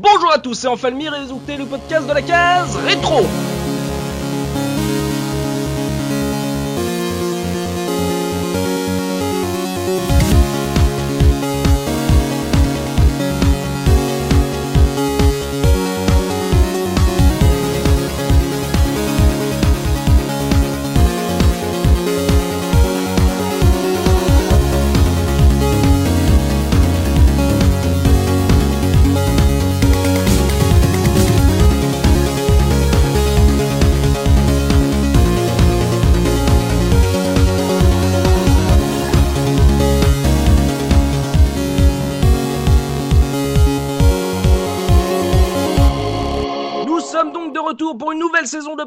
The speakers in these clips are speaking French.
Bonjour à tous, c'est Enfalmir et vous écoutez le podcast de la case rétro.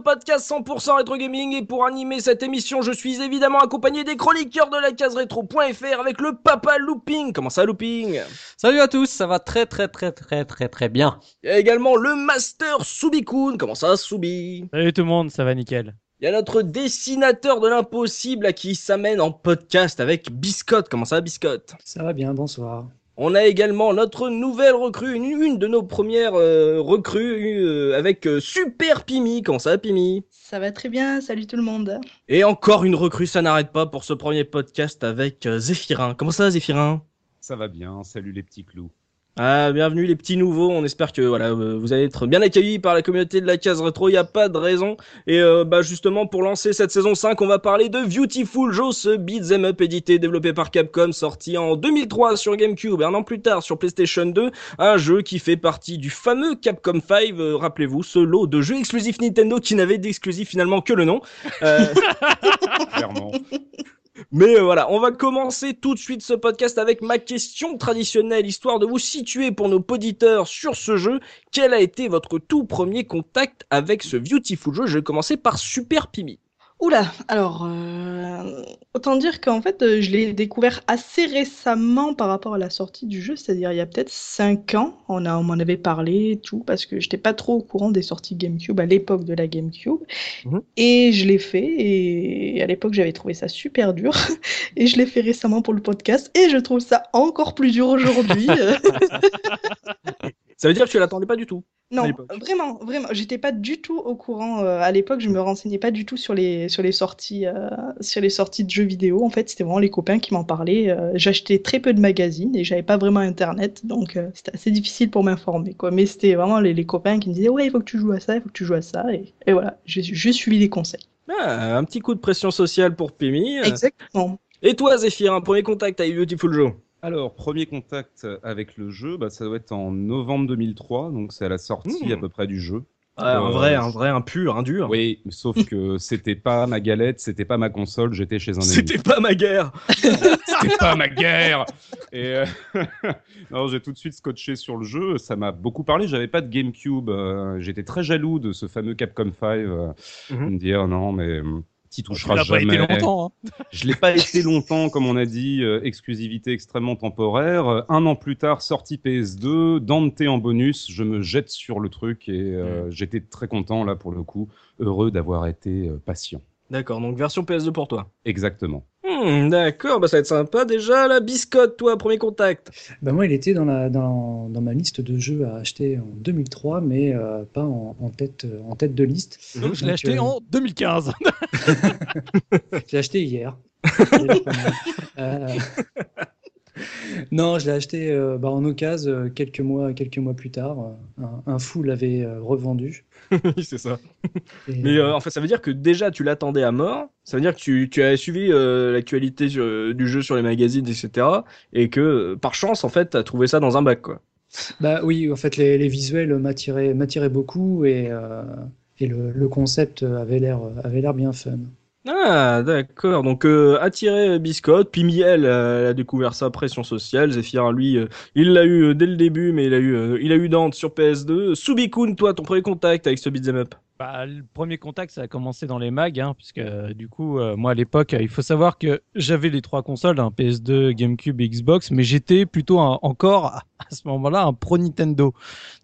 Podcast 100% rétro gaming et pour animer cette émission, je suis évidemment accompagné des chroniqueurs de la case rétro.fr avec le papa Looping. Comment ça Looping? Salut à tous, ça va très très très très très très bien. Il y a également le master Subikun. Comment ça Subi? Salut tout le monde, ça va nickel. Il y a notre dessinateur de l'impossible à qui s'amène en podcast avec Biscotte. Comment ça Biscotte? Ça va bien, bonsoir. On a également notre nouvelle recrue, une, une de nos premières euh, recrues euh, avec euh, Super Pimi. Comment ça Pimi? Ça va très bien, salut tout le monde. Et encore une recrue, ça n'arrête pas pour ce premier podcast avec euh, Zéphirin. Comment ça, Zéphirin? Ça va bien, salut les petits clous. Ah, bienvenue les petits nouveaux. On espère que voilà, euh, vous allez être bien accueillis par la communauté de la case rétro. Il n'y a pas de raison. Et euh, bah justement, pour lancer cette saison 5, on va parler de Beautiful Joe, ce beat'em up édité, développé par Capcom, sorti en 2003 sur GameCube un an plus tard sur PlayStation 2. Un jeu qui fait partie du fameux Capcom 5. euh, Rappelez-vous, ce lot de jeux exclusifs Nintendo qui n'avait d'exclusif finalement que le nom. Clairement. Mais euh, voilà, on va commencer tout de suite ce podcast avec ma question traditionnelle, histoire de vous situer pour nos auditeurs sur ce jeu. Quel a été votre tout premier contact avec ce Beautiful jeu? Je vais commencer par Super Pimi. Oula, alors, euh, autant dire qu'en fait, euh, je l'ai découvert assez récemment par rapport à la sortie du jeu, c'est-à-dire il y a peut-être 5 ans, on, a, on m'en avait parlé et tout, parce que j'étais pas trop au courant des sorties GameCube à l'époque de la GameCube. Mhm. Et je l'ai fait, et à l'époque j'avais trouvé ça super dur, et je l'ai fait récemment pour le podcast, et je trouve ça encore plus dur aujourd'hui. Ça veut dire que tu l'attendais pas du tout Non, vraiment, vraiment, j'étais pas du tout au courant euh, à l'époque. Je me renseignais pas du tout sur les sur les sorties euh, sur les sorties de jeux vidéo. En fait, c'était vraiment les copains qui m'en parlaient. Euh, j'achetais très peu de magazines et j'avais pas vraiment internet, donc c'était assez difficile pour m'informer, quoi. Mais c'était vraiment les, les copains qui me disaient ouais, il faut que tu joues à ça, il faut que tu joues à ça, et, et voilà, j'ai juste suivi les conseils. ah, Un petit coup de pression sociale pour Pimi. Exactement. Et toi, Zéphyr, un premier contact avec Beautiful Joe? Alors, premier contact avec le jeu, bah, ça doit être en novembre 2003, donc c'est à la sortie Mmh. à peu près du jeu. Ah, Un Euh, vrai, un vrai, un pur, un dur. Oui, sauf que c'était pas ma galette, c'était pas ma console, j'étais chez un ami. C'était pas ma guerre. C'était pas ma guerre Et euh, non, j'ai tout de suite scotché sur le jeu, ça m'a beaucoup parlé, j'avais pas de GameCube, euh, j'étais très jaloux de ce fameux Capcom 5, euh, Mhm. me dire non mais euh, t'y Tu toucheras l'as pas jamais. été longtemps. Hein. Je l'ai pas été longtemps, comme on a dit, euh, exclusivité extrêmement temporaire. Euh, un an plus tard, sortie PS2, Dante en bonus, je me jette sur le truc et euh, j'étais très content là pour le coup, heureux d'avoir été patient. D'accord, donc version PS2 pour toi. Exactement. Hmm, D'accord, bah ça va être sympa. Déjà, la biscotte, toi, premier contact. Bah moi, il était dans, la, dans, dans ma liste de jeux à acheter en 2003, mais euh, pas en, en tête, euh, en tête de liste. Donc, je l'ai acheté euh, en 2015. Je l'ai acheté hier. Euh, Non, je l'ai acheté euh, bah, en occasion euh, quelques mois, quelques mois plus tard. Euh, Un, un fou l'avait revendu. Oui, c'est ça. Et, Mais euh, en fait, ça veut dire que déjà tu l'attendais à mort. Ça veut dire que tu, tu as suivi euh, l'actualité du jeu sur les magazines, etc. Et que par chance, en fait, t'as trouvé ça dans un bac, quoi. Bah oui, en fait, les, les visuels m'attiraient, beaucoup et, et le, le concept avait l'air bien fun. Ah, d'accord. Donc, euh, attiré euh, Biscotte, puis Miel euh, elle a découvert sa pression sociale. Zephyr, lui, euh, il l'a eu dès le début, mais il a eu, il a eu Dante sur PS2. Subikun, toi, ton premier contact avec ce beat'em up? Bah, le premier contact, ça a commencé dans les mags, hein, puisque du coup, moi à l'époque, il faut savoir que j'avais les trois consoles, un PS2, GameCube Xbox, mais j'étais plutôt encore à ce moment-là un pro Nintendo.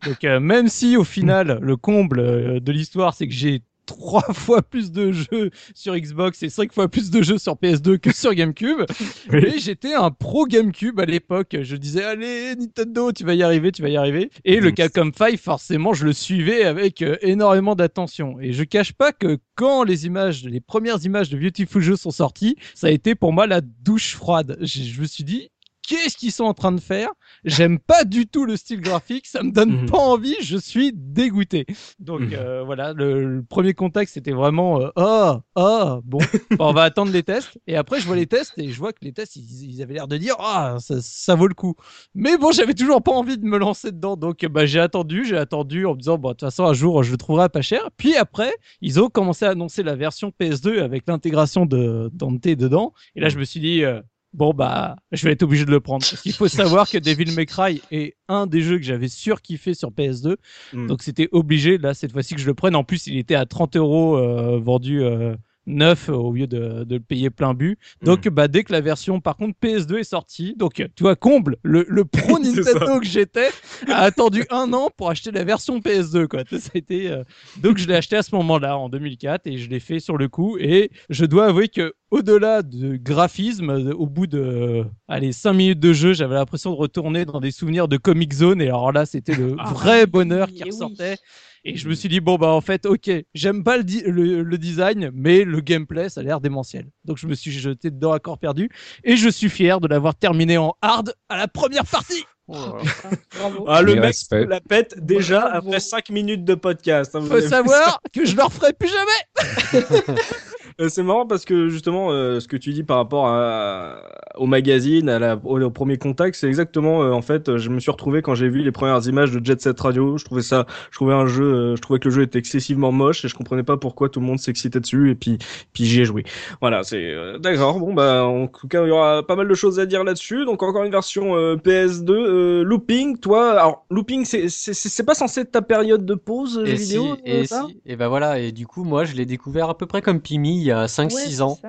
Donc même si au final, le comble de l'histoire, c'est que j'ai trois fois plus de jeux sur Xbox et cinq fois plus de jeux sur PS2 que sur GameCube. Et j'étais un pro GameCube à l'époque. Je disais, allez, Nintendo, tu vas y arriver, tu vas y arriver. Et le. Capcom 5, forcément, je le suivais avec euh, énormément d'attention. Et je cache pas que quand les images, les premières images de Beautiful Joe sont sorties, ça a été pour moi la douche froide. Je, je me suis dit, qu'est-ce qu'ils sont en train de faire J'aime pas du tout le style graphique, ça me donne Mhm. pas envie, je suis dégoûté. Donc Mhm. euh, voilà, le, le premier contact c'était vraiment euh, ah ah bon, on va attendre les tests. Et après je vois les tests et je vois que les tests ils, ils avaient l'air de dire ah ça, ça vaut le coup. Mais bon j'avais toujours pas envie de me lancer dedans, donc bah j'ai attendu, j'ai attendu en me disant bon de toute façon un jour je le trouverai pas cher. Puis après ils ont commencé à annoncer la version PS2 avec l'intégration de Dante dedans. Et là je me suis dit euh, Bon bah, je vais être obligé de le prendre parce qu'il faut savoir que Devil May Cry est un des jeux que j'avais surkiffé sur PS2, Mm. donc c'était obligé là cette fois-ci que je le prenne. En plus, il était à 30 euros euh, vendu euh, neuf au lieu de, de le payer plein but. Donc bah dès que la version par contre PS2 est sortie, donc tu vois comble le, le pro Nintendo que j'étais a attendu un an pour acheter la version PS2 quoi. Ça a été, euh, donc je l'ai acheté à ce moment-là en 2004 et je l'ai fait sur le coup et je dois avouer que au-delà du graphisme, euh, au bout de euh, allez 5 minutes de jeu, j'avais l'impression de retourner dans des souvenirs de Comic Zone et alors là c'était le Ah. vrai bonheur qui oui. Et je me suis dit, bon, bah, en fait, ok, j'aime pas le, di- le, le design, mais le gameplay, ça a l'air démentiel. Donc, je me suis jeté dedans à corps perdu. Et je suis fier de l'avoir terminé en hard à la première partie. Bravo. Ah, le mec la pète déjà Bravo. après 5 minutes de podcast. hein, vous Faut savoir que je le referai plus jamais. Euh, C'est marrant parce que justement, euh, ce que tu dis par rapport à, au magazine, à la, au, au premier contact, c'est exactement euh, en fait, euh, je me suis retrouvé quand j'ai vu les premières images de Jet Set Radio. Je trouvais ça, je trouvais un jeu, euh, je trouvais que le jeu était excessivement moche et je comprenais pas pourquoi tout le monde s'excitait dessus et puis, puis j'y ai joué. Voilà, c'est euh, d'accord. Bon bah, en tout cas, il y aura pas mal de choses à dire là-dessus. Donc encore une version euh, PS2, euh, Looping. Toi, alors Looping, c'est pas censé être ta période de pause Et vidéo. si, euh, et ça? si, et ben voilà, et du coup, moi, je l'ai découvert à peu près comme Pimi y a 5-6 Ouais, ans.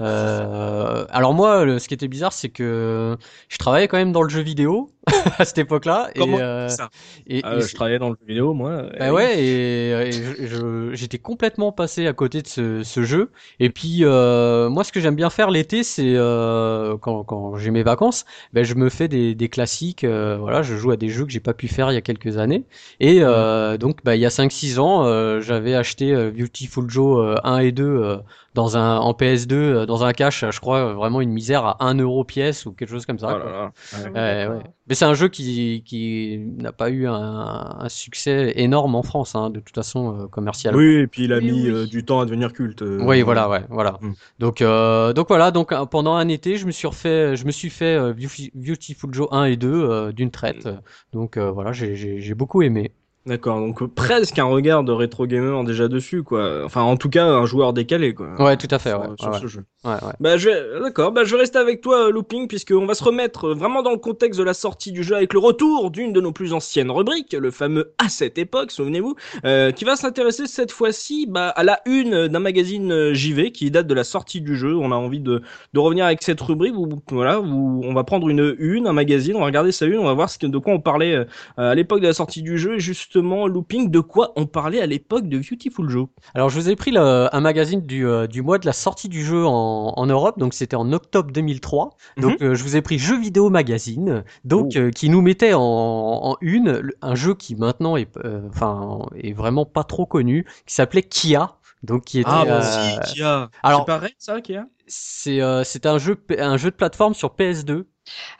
Euh, alors moi, le- ce qui était bizarre, c'est que je travaillais quand même dans le jeu vidéo à cette époque-là. Comment et, euh, ça? et, Ah, et Je travaillais dans le jeu vidéo, moi. Bah ouais, et, et j'étais complètement passé à côté de ce, ce jeu. Et puis euh, moi, ce que j'aime bien faire l'été, c'est euh, quand, quand j'ai mes vacances, ben je me fais des, des classiques. euh, voilà, je joue à des jeux que j'ai pas pu faire il y a quelques années. Et euh, donc, bah, il y a 5-6 ans, euh, j'avais acheté Beautiful Joe euh, 1 et 2 euh, dans un en PS2 euh, dans un cash, je crois vraiment une misère à 1 euro pièce ou quelque chose comme ça. Oh là quoi. là. Oui, Ouais, d'accord. ouais. Mais c'est un jeu qui, qui n'a pas eu un, un succès énorme en France, hein, de toute façon, euh, commercial. Oui, et puis il a Oui, mis oui. euh, du temps à devenir culte. euh, Oui, voilà, ouais, voilà. Mm. Donc, euh, donc voilà, donc pendant un été, je me suis refait, je me suis fait euh, Beauti- Beautiful Joe 1 et 2 euh, d'une traite. Donc euh, voilà, j'ai, j'ai, j'ai beaucoup aimé. D'accord, donc euh, presque un regard de rétro gamer déjà dessus, quoi. Enfin, en tout cas, un joueur décalé, quoi. Ouais, tout à fait, Sur, ouais. sur ouais, ce jeu. ouais, ouais. Bah, je vais... d'accord, bah, je vais rester avec toi, euh, Looping, puisqu'on va se remettre euh, vraiment dans le contexte de la sortie du jeu avec le retour d'une de nos plus anciennes rubriques, le fameux À cette époque, souvenez-vous, euh, qui va s'intéresser cette fois-ci bah, à la une d'un magazine euh, JV qui date de la sortie du jeu. On a envie de, de revenir avec cette rubrique où, voilà, où on va prendre une une, un magazine, on va regarder sa une, on va voir ce que, de quoi on parlait à l'époque de la sortie du jeu, et justement, Looping, de quoi on parlait à l'époque de Beautiful Joe? Alors, je vous ai pris le- un magazine du, euh, du mois de la sortie du jeu en, en Europe, donc c'était en octobre 2003. Donc, euh, je vous ai pris Jeux Vidéo Magazine, donc Oh. euh, qui nous mettait en, en une un jeu qui maintenant est, euh, enfin, est vraiment pas trop connu, qui s'appelait Kia. Donc, qui était, Ah, bah, euh, si, qui a. alors- C'est pareil, ça, qui a c'est euh, un jeu un jeu de plateforme sur PS2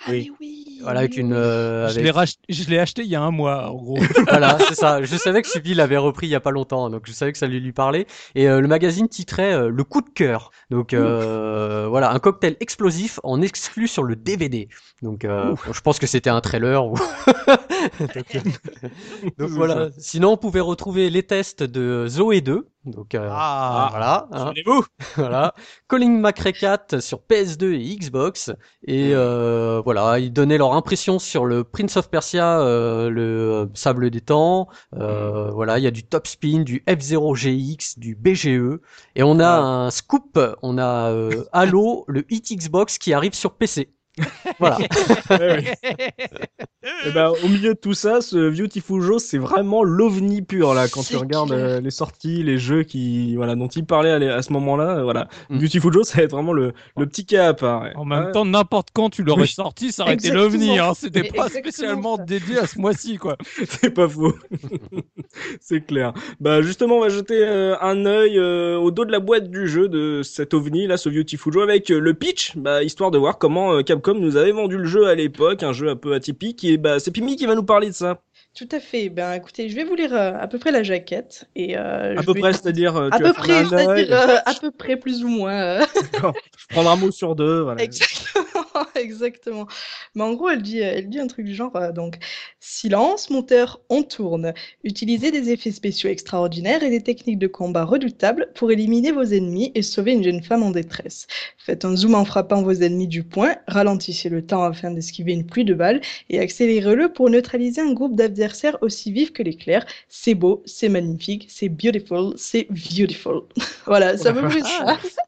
Ah, Oui. mais oui. Voilà avec une euh, Je avec- l'ai rach- je l'ai acheté il y a un mois, en gros. voilà c'est ça. Je savais que Subi l'avait repris il y a pas longtemps donc je savais que ça allait lui parler. Et euh, le magazine titrait euh, le coup de cœur. Donc euh, voilà un cocktail explosif en exclu sur le DVD donc euh, je pense que c'était un trailer ou donc voilà. sinon on pouvait retrouver les tests de Zoé 2 donc euh, Ah, voilà hein. Voilà. Colin McRae 4 sur PS2 et Xbox. Et euh, voilà, ils donnaient leur impression sur le Prince of Persia, euh, le euh, Sable des Temps. Euh, Voilà, il y a du Top Spin, du F0 GX, du BGE. Et on a un scoop, on a euh, Halo, le Hit Xbox qui arrive sur PC. Voilà. Ouais, ouais. Eh ben, au milieu de tout ça, ce Beautiful Joe, c'est vraiment l'ovni pur là. Quand tu regardes euh, les sorties, les jeux qui, voilà, dont il parlait à, les- à ce moment-là, euh, voilà. Mm. Beautiful Joe, ça va être vraiment le, le petit cas à part. ouais. En même Ouais. temps, n'importe quand tu l'aurais Oui. sorti, ça aurait été l'ovni. Hein. C'était pas exactement spécialement ça. dédié à ce mois-ci, quoi. C'est pas faux. c'est clair. Bah justement, on va jeter euh, un œil euh, au dos de la boîte du jeu de cet ovni là, ce Beautiful Joe avec euh, le pitch, bah histoire de voir comment euh, Capcom nous avait vendu le jeu à l'époque, un jeu un peu atypique. Et bah c'est Pimi qui va nous parler de ça. Tout à fait. Ben, écoutez, je vais vous lire euh, à peu près la jaquette. Et, euh, À je peu vais- près, c'est-à-dire. euh, À peu près, c'est-à-dire euh, à peu près, plus ou moins. euh. Je prendrai un mot sur deux. Voilà. Exactement, exactement. Mais en gros, elle dit, elle dit un truc du genre, euh, donc, silence, monteur, on tourne. Utilisez des effets spéciaux extraordinaires et des techniques de combat redoutables pour éliminer vos ennemis et sauver une jeune femme en détresse. Faites un zoom en frappant vos ennemis du poing, ralentissez le temps afin d'esquiver une pluie de balles et accélérez-le pour neutraliser un groupe aussi vifs que l'éclair. C'est beau, c'est magnifique, c'est beautiful, c'est beautiful. voilà, ça me ça.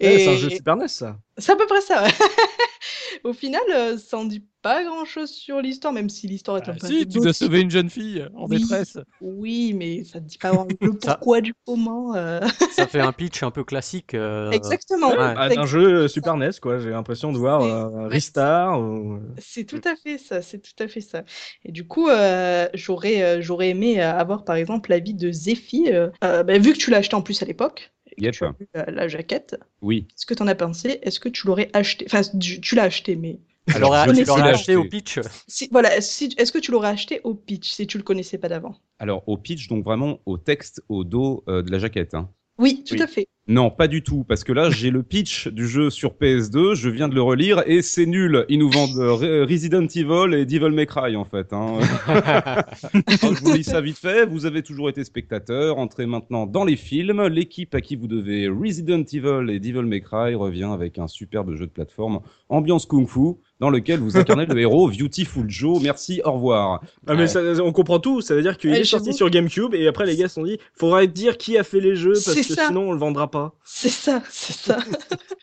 Ouais, c'est un jeu Super NES ça. C'est à peu près ça, ouais. Au final, euh, ça en dit pas grand-chose sur l'histoire, même si l'histoire est un Ah, peu si, tu dois sauver une jeune fille en Oui. détresse. Oui, mais ça ne dit pas vraiment le Ça- pourquoi du comment. euh. Ça fait un pitch un peu classique. euh, Exactement. ouais. Ah, C'est d'un jeu Super NES quoi. J'ai l'impression de voir euh, Ristar. ou- C'est tout à fait ça, c'est tout à fait ça. Et du coup, euh, j'aurais j'aurais aimé avoir par exemple l'avis de Zephy, bah, vu que tu l'as acheté en plus à l'époque, Yep. tu as vu la, la jaquette, Oui. qu'est-ce que tu en as pensé? Est-ce que tu l'aurais acheté? Enfin, tu, tu l'as acheté, mais Alors, tu l'aurais acheté au pitch. si, voilà, si, est-ce que tu l'aurais acheté au pitch si tu le connaissais pas d'avant? Alors, au pitch, donc vraiment au texte, au dos euh, de la jaquette. hein. Oui, tout Oui. à fait. Non, pas du tout, parce que là, j'ai le pitch du jeu sur PS2, je viens de le relire, et c'est nul. Ils nous vendent euh, Re- Resident Evil et Devil May Cry, en fait. Hein. Alors, je vous lis ça vite fait. Vous avez toujours été spectateur, entrez maintenant dans les films. L'équipe à qui vous devez Resident Evil et Devil May Cry revient avec un superbe jeu de plateforme, ambiance kung-fu, dans lequel vous incarnez le héros Beautiful Joe. Merci, au revoir. Ah mais ça, on comprend tout, ça veut dire qu'il est sorti sur GameCube et après les gars se sont dit faudra dire qui a fait les jeux parce que ça. sinon on le vendra pas. C'est ça, c'est ça.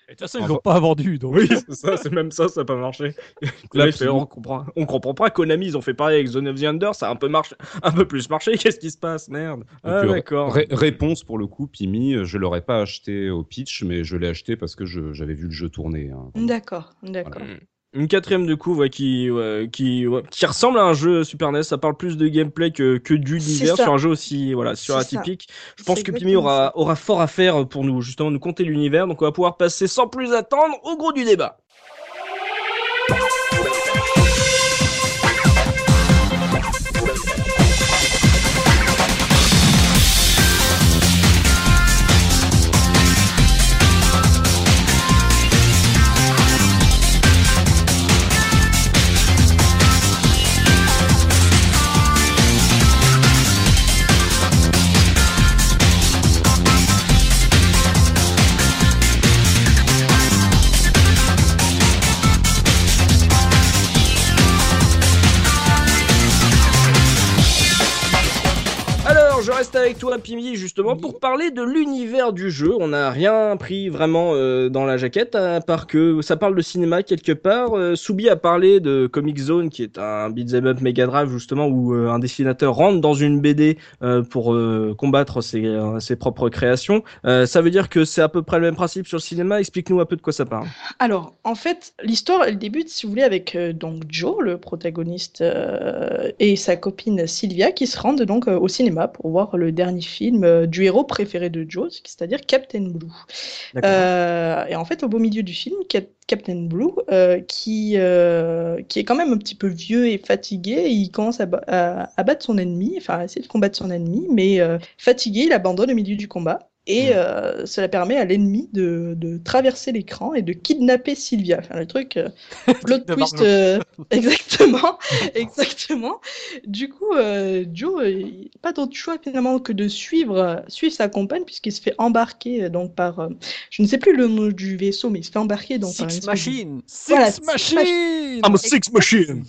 Et De toute façon, ils l'ont pas vendu. Donc... Oui, c'est ça, c'est même ça, ça n'a pas marché. Là, fait, on comprend, on comprend pas. Konami, ils ont fait pareil avec Zone of the Under, ça a un peu marché, un peu plus marché. Qu'est-ce qui se passe, merde Ah d'accord. ré- réponse pour le coup, Pimi, je l'aurais pas acheté au pitch, mais je l'ai acheté parce que je- j'avais vu le jeu tourner. hein. D'accord, d'accord. Une quatrième de coup, ouais, qui, ouais, qui, ouais, qui ressemble à un jeu Super NES. Ça parle plus de gameplay que, que d'univers sur un jeu aussi, voilà, sur ça. atypique. Je pense que Pimi aura, aura fort à faire pour nous, justement, nous conter l'univers. Donc, on va pouvoir passer sans plus attendre au gros du débat. Toi, Pimi, justement, pour parler de l'univers du jeu. On n'a rien pris vraiment euh, dans la jaquette, à part que ça parle de cinéma quelque part. Euh, Soubi a parlé de Comic Zone, qui est un beat'em up Mega Drive, justement, où euh, un dessinateur rentre dans une BD pour combattre ses, ses propres créations. Ça veut dire que c'est à peu près le même principe sur le cinéma. Explique-nous un peu de quoi ça parle. Alors, en fait, l'histoire, elle débute, si vous voulez, avec donc Joe, le protagoniste, et sa copine Sylvia, qui se rendent donc au cinéma pour voir le dernier film euh, du héros préféré de Joe, c'est-à-dire Captain Blue. Euh, et en fait, au beau milieu du film, Cap- Captain Blue, euh, qui, qui est quand même un petit peu vieux et fatigué, il commence à, à- à battre son ennemi, enfin à essayer de combattre son ennemi, mais fatigué, il abandonne au milieu du combat. Et euh, cela permet à l'ennemi de, de traverser l'écran et de kidnapper Sylvia. Enfin, le truc, euh, plot twist, euh, exactement, exactement. Du coup, euh, Joe, euh, il n'a pas d'autre choix finalement que de suivre, suivre sa compagne puisqu'il se fait embarquer donc par, euh, je ne sais plus le nom du vaisseau, mais il se fait embarquer donc par une Six espèce de- Machine. Six Voilà, Six Machine I'm a six machine.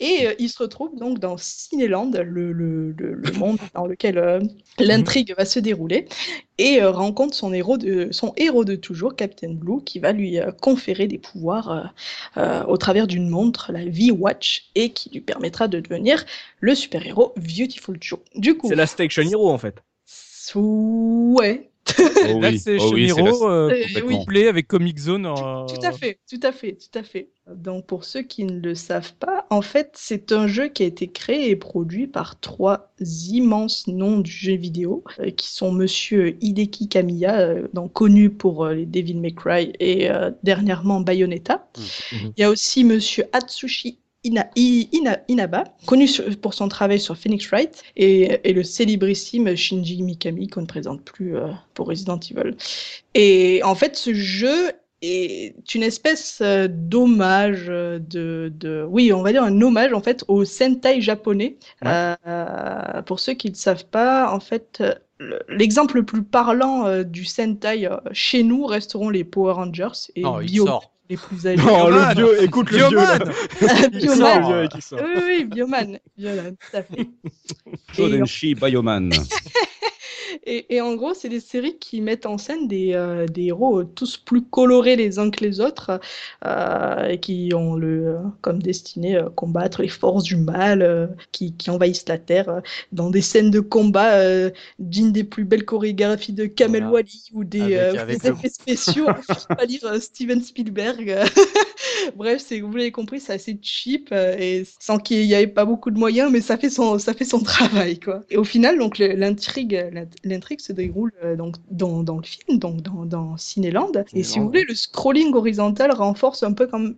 Et euh, il se retrouve donc dans Cinéland, le, le, le, le monde dans lequel euh, l'intrigue va se dérouler, et euh, rencontre son héros, de, son héros de toujours, Captain Blue, qui va lui conférer des pouvoirs au travers d'une montre, la V-Watch, et qui lui permettra de devenir le super-héros Beautiful Joe. Du coup, C'est la Station Hero en fait. ouais, Oh Là, oui, c'est oh oui, c'est la- Hero euh, couplé avec Comic Zone. euh, Tout à fait, tout à fait, tout à fait. Donc pour ceux qui ne le savent pas, en fait c'est un jeu qui a été créé et produit par trois immenses noms du jeu vidéo, euh, qui sont Monsieur Hideki Kamiya, euh, donc connu pour euh, les Devil May Cry et euh, dernièrement Bayonetta. Mhm. Il y a aussi Monsieur Atsushi Ina- I- Ina- Inaba, connu pour son travail sur Phoenix Wright, et, et le célébrissime Shinji Mikami, qu'on ne présente plus euh, pour Resident Evil. Et en fait, ce jeu est une espèce euh, d'hommage euh, de, de, oui, on va dire un hommage en fait au Sentai japonais. Ouais. Euh, pour ceux qui ne savent pas, en fait, le- l'exemple le plus parlant du Sentai chez nous resteront les Power Rangers et il Bio sort. Les plus âgés. Non, le vieux, écoute le. Bioman Bioman. Oui, oui, Bioman. Bioman, tout à fait. Shodenshi Bioman. et, et en gros, c'est des séries qui mettent en scène des, euh, des héros euh, tous plus colorés les uns que les autres euh, et qui ont le, comme destinée combattre les forces du mal qui, qui envahissent la Terre dans des scènes de combat d'une des plus belles chorégraphies de Kamel Voilà. Wally ou des, Avec- avec des le- effets spéciaux à lire Steven Spielberg. Bref, vous l'avez compris, c'est assez cheap et sans qu'il n'y avait pas beaucoup de moyens, mais ça fait son, ça fait son travail, quoi. Et au final, donc le- l'intrigue, l'int- l'intrigue se déroule euh, donc dans, dans le film, donc dans, dans Cinéland. Et si vous voulez, le scrolling horizontal renforce un peu comme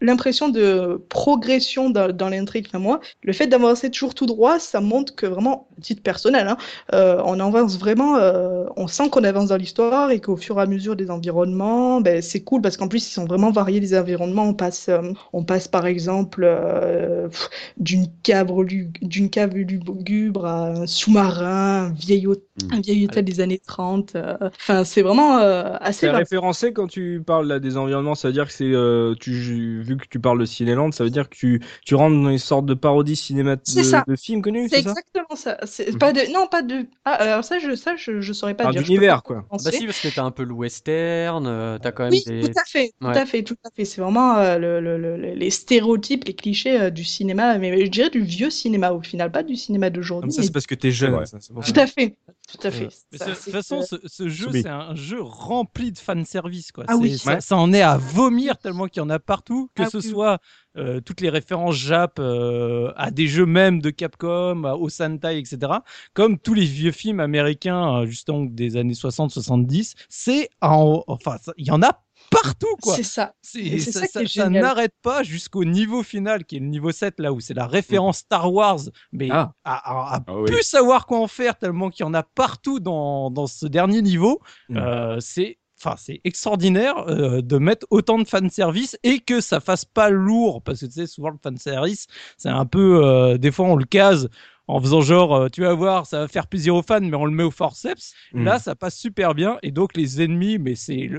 l'impression de progression dans, dans l'intrigue. Enfin, moi, le fait d'avancer toujours tout droit, ça montre que vraiment, titre personnel, hein, euh, on avance vraiment, euh, on sent qu'on avance dans l'histoire et qu'au fur et à mesure des environnements, ben, c'est cool parce qu'en plus ils sont vraiment variés les environnements. On passe, euh, on passe par exemple d'une cave d'une cave lugubre à un sous-marin, un vieil, hôtel, Mm. un vieil hôtel des années 30. euh, Enfin, c'est vraiment euh, assez. C'est référencé quand tu parles là, des environnements, ça veut dire que c'est euh, tu vu que tu parles de Cinéland, ça veut dire que tu, tu rentres dans une sorte de parodie cinéma C'est de, ça. de films connus, C'est ça? exactement ça. Pas de, non, pas de. Ah, alors ça, je, ça, je, je saurais pas Enfin, dire. D'univers, quoi. Bah si, parce que t'as un peu le western, euh, t'as quand même Oui, des... tout à fait, tout Ouais. à fait, tout à fait. C'est vraiment euh, le, le- le- le- les stéréotypes, les clichés euh, du cinéma, mais je dirais du vieux cinéma au final, pas du cinéma Comme d'aujourd'hui. ça, mais- c'est parce que t'es jeune. ça, Tout ça. à fait, tout à fait. Ça, ce- de toute façon, que- ce, ce jeu, c'est un jeu rempli de fanservice. Quoi. Ah oui. Ça, Ouais. ça en est à vomir tellement qu'il y en a partout, que Ah ce oui, soit euh, toutes les références Jap euh, à des jeux même de Capcom, à- au Sentai, etc. Comme tous les vieux films américains, euh, justement des années 60-70. C'est en, enfin, il y en a partout, quoi. c'est ça. C'est- ça, ça qui ça- n'arrête pas jusqu'au niveau final, qui est le niveau 7, là où c'est la référence Star Wars, mais Ah. à, à- à Ah oui. plus savoir quoi en faire, tellement qu'il y en a partout dans, dans ce dernier niveau. Mm. Euh, c'est Enfin, c'est extraordinaire euh, de mettre autant de fanservice et que ça fasse pas lourd parce que tu sais souvent le fanservice c'est un peu euh, des fois on le case en faisant genre euh, tu vas voir ça va faire plaisir aux fans mais on le met au forceps Mm. Là, ça passe super bien. Et donc, les ennemis, mais c'est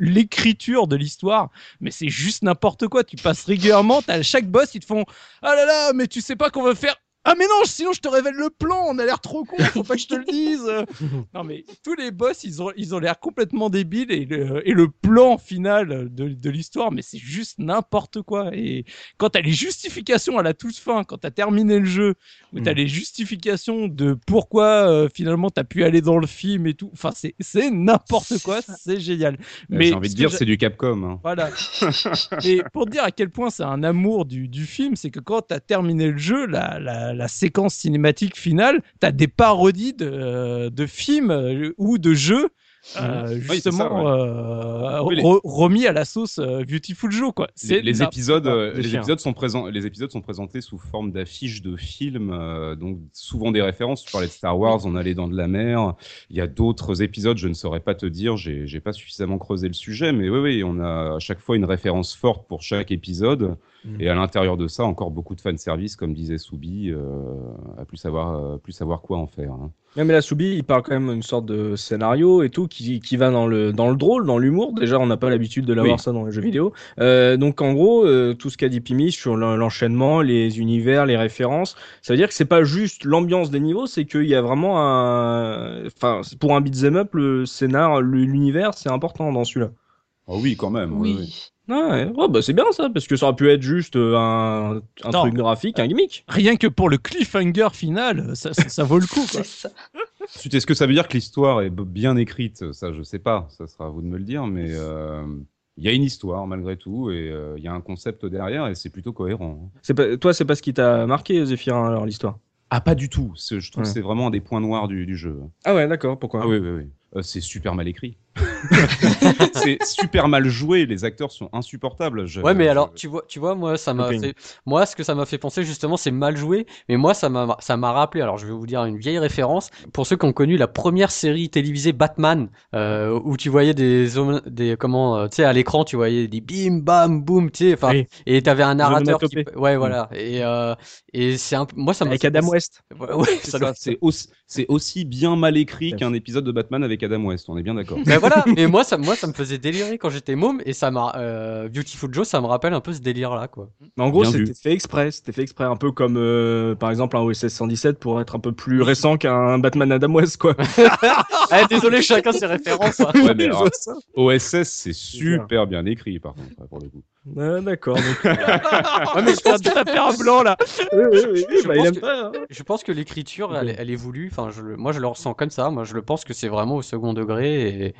l'écriture de l'histoire. Mais c'est juste n'importe quoi. Tu passes régulièrement, t'as chaque boss, ils te font Ah là là, mais tu sais pas qu'on va faire. Ah mais non, sinon je te révèle le plan, on a l'air trop con, faut pas que je te le dise. non mais tous les boss, ils ont ils ont l'air complètement débiles et le, et le plan final de, de l'histoire, mais c'est juste n'importe quoi. Et quand t'as les justifications à la toute fin, quand t'as terminé le jeu, où t'as Mm. les justifications de pourquoi euh, finalement t'as pu aller dans le film et tout, enfin c'est c'est n'importe quoi, c'est génial. Mais j'ai envie de dire, c'est du Capcom. hein. voilà. Et pour te dire à quel point c'est un amour du, du film, c'est que quand tu as terminé le jeu, la, la, la séquence cinématique finale, tu as des parodies de, de films euh, ou de jeux. euh, Oui, c'est justement ça, ouais. euh, Oui, les- re- remis à la sauce euh, Beautiful Joe quoi. Les, épisodes, euh, les épisodes sont présents, les épisodes sont présentés sous forme d'affiches de films, euh, donc souvent des références. Tu parlais de Star Wars, on a les Dents de la Mer. Il y a d'autres épisodes, je ne saurais pas te dire, j'ai j'ai pas suffisamment creusé le sujet, mais oui, oui, on a à chaque fois une référence forte pour chaque épisode. Et à l'intérieur de ça, encore beaucoup de fanservice, comme disait Soubi, euh, à plus savoir, euh, plus savoir quoi en faire. hein. Ouais, mais la Soubi, il parle quand même d'une sorte de scénario et tout qui, qui va dans le, dans le drôle, dans l'humour. Déjà, on n'a pas l'habitude de l'avoir Oui. ça dans les jeux vidéo. Euh, donc, en gros, euh, tout ce qu'a dit Pimi sur l'en- l'enchaînement, les univers, les références, ça veut dire que c'est pas juste l'ambiance des niveaux, c'est qu'il y a vraiment un. Enfin, pour un beat'em up, le scénar, l'univers, c'est important dans celui-là. Oh oui, quand même. oui, oui. Ouais, ouais, bah c'est bien ça, parce que ça aurait pu être juste euh, un, un Non. truc graphique, un gimmick. Rien que pour le cliffhanger final, ça, ça, ça vaut le coup. Ensuite, Est-ce que ça veut dire que l'histoire est bien écrite? Ça, je sais pas. Ça sera à vous de me le dire, mais euh, il y a une histoire malgré tout et euh, il y a un concept derrière et c'est plutôt cohérent. hein. C'est pas, toi, c'est pas ce qui t'a marqué, Zéphirin, alors l'histoire? Ah, pas du tout. C'est- Je trouve Ouais. que c'est vraiment un des points noirs du, du jeu. Ah ouais, d'accord. Pourquoi? Ah oui, oui, oui. Euh, c'est super mal écrit. c'est super mal joué. Les acteurs sont insupportables. Je- Ouais, mais je- alors, tu vois, tu vois, moi, ça m'a fait, moi, ce que ça m'a fait penser, justement, c'est mal joué, mais moi, ça m'a, ça m'a rappelé, alors, je vais vous dire une vieille référence, pour ceux qui ont connu la première série télévisée Batman, euh, où tu voyais des, hommes- des, comment, euh, tu sais, à l'écran, tu voyais des bim, bam, boum, tu sais, enfin, Oui. et t'avais un narrateur qui, ouais, voilà, et, euh, et c'est un moi, ça m'a Avec fait Adam West. Ouais, ouais, C'est aussi, c'est aussi bien mal écrit qu'un épisode de Batman avec Adam West. On est bien d'accord. Voilà, mais moi ça, moi ça me faisait délirer quand j'étais môme et ça m'a euh, Beautiful Joe, ça me rappelle un peu ce délire là quoi. Mais en gros, c'était fait exprès. C'était fait exprès, un peu comme, euh, par exemple, un OSS 117 pour être un peu plus récent qu'un Batman Adam West, quoi. Ah, désolé, chacun ses références. hein. Ouais, mais alors. OSS, c'est super bien écrit, par contre, pour le coup. Ah, d'accord. donc- Ouais, mais je de taper un blanc là. oui, oui, oui, Je bah, il pense aime que- pas. hein. Je pense que l'écriture, elle, est- elle est voulue. Enfin, je, le- moi je le ressens comme ça. Moi je le pense que c'est vraiment au second degré et,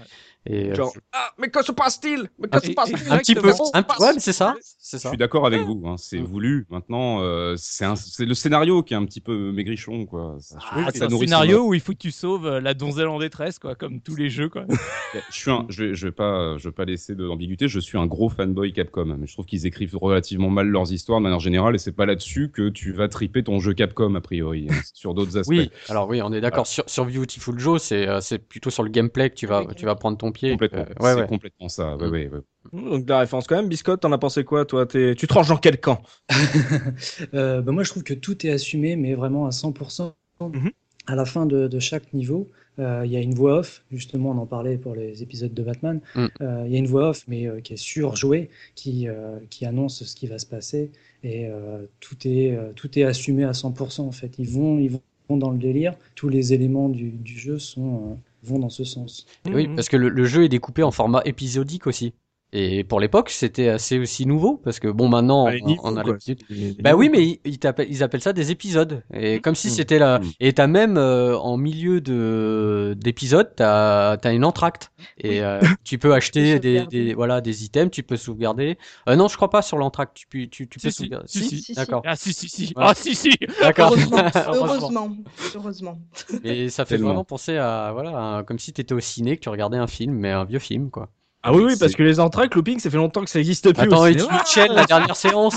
et euh, ah, mais que se passe-t-il? Mais Ah, que se passe-t-il? un petit peu. Un, ouais, mais c'est ça, c'est Je ça. suis d'accord avec vous, hein, c'est voulu. Maintenant, euh, c'est le scénario qui est un petit peu maigrichon, quoi. Ça- Ah, c'est ça un scénario où il faut que tu sauves euh, la donzelle en détresse, quoi, comme tous les jeux. Quoi. Je suis un, je vais, je vais pas, je vais pas laisser de l'ambiguïté. Je suis un gros fanboy Capcom, mais je trouve qu'ils écrivent relativement mal leurs histoires de manière générale, et c'est pas là-dessus que tu vas triper ton jeu Capcom a priori, hein, sur d'autres aspects. Oui, alors oui, on est d'accord. Sur, sur Beautiful Joe, c'est euh, c'est plutôt sur le gameplay que tu vas, tu vas prendre ton Complètement. Euh, ouais, c'est ouais. complètement ça. Ouais, Mm. ouais, ouais. Donc, de la référence quand même. Biscotte, t'en as pensé quoi, toi? T'es- Tu tranches dans quel camp? Euh, bah, moi, je trouve que tout est assumé, mais vraiment à 100%. Mhm. À la fin de, de chaque niveau, euh, il y a une voix off. Justement, on en parlait pour les épisodes de Batman. Mm. Euh, Il y a une voix off, mais euh, qui est surjouée, qui, euh, qui annonce ce qui va se passer. Et euh, tout, est, euh, tout est assumé à 100%. En fait, ils vont, ils vont dans le délire. Tous les éléments du, du jeu sont, euh, vont dans ce sens. Oui, parce que le, le jeu est découpé en format épisodique aussi. Et pour l'époque, c'était assez aussi nouveau parce que bon, maintenant, Bah, on, niveaux, on a l'habitude. Bah oui, mais ils, t'appellent- ils appellent ça des épisodes. Et comme si Mm. c'était là. Mm. Et t'as même euh, en milieu de d'épisode, t'as as une entracte. Et euh, tu peux acheter des, des voilà des items, tu peux sauvegarder. Euh, non, je crois pas sur l'entracte. Tu peux tu, tu peux Si, sauvegarder. si, si. Si. D'accord. Ah si, si, si. Ah si, si. D'accord. Heureusement, Heureusement. heureusement. Et ça fait vraiment penser à voilà, à- comme si t'étais au ciné, que tu regardais un film, mais un vieux film quoi. Ah oui, oui, parce que les entractes, looping, ça fait longtemps que ça existe plus. Attends, et. Mitchell, la dernière séance,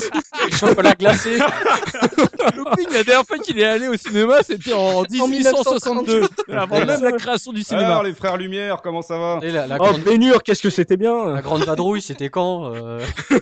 le chocolat glacé. Looping, la dernière fois qu'il est allé au cinéma, c'était en 1862, avant même la création du cinéma. Alors, les frères Lumière, comment ça va Et la, la Oh, grande, Bénure, qu'est-ce que c'était bien la grande vadrouille, c'était quand euh,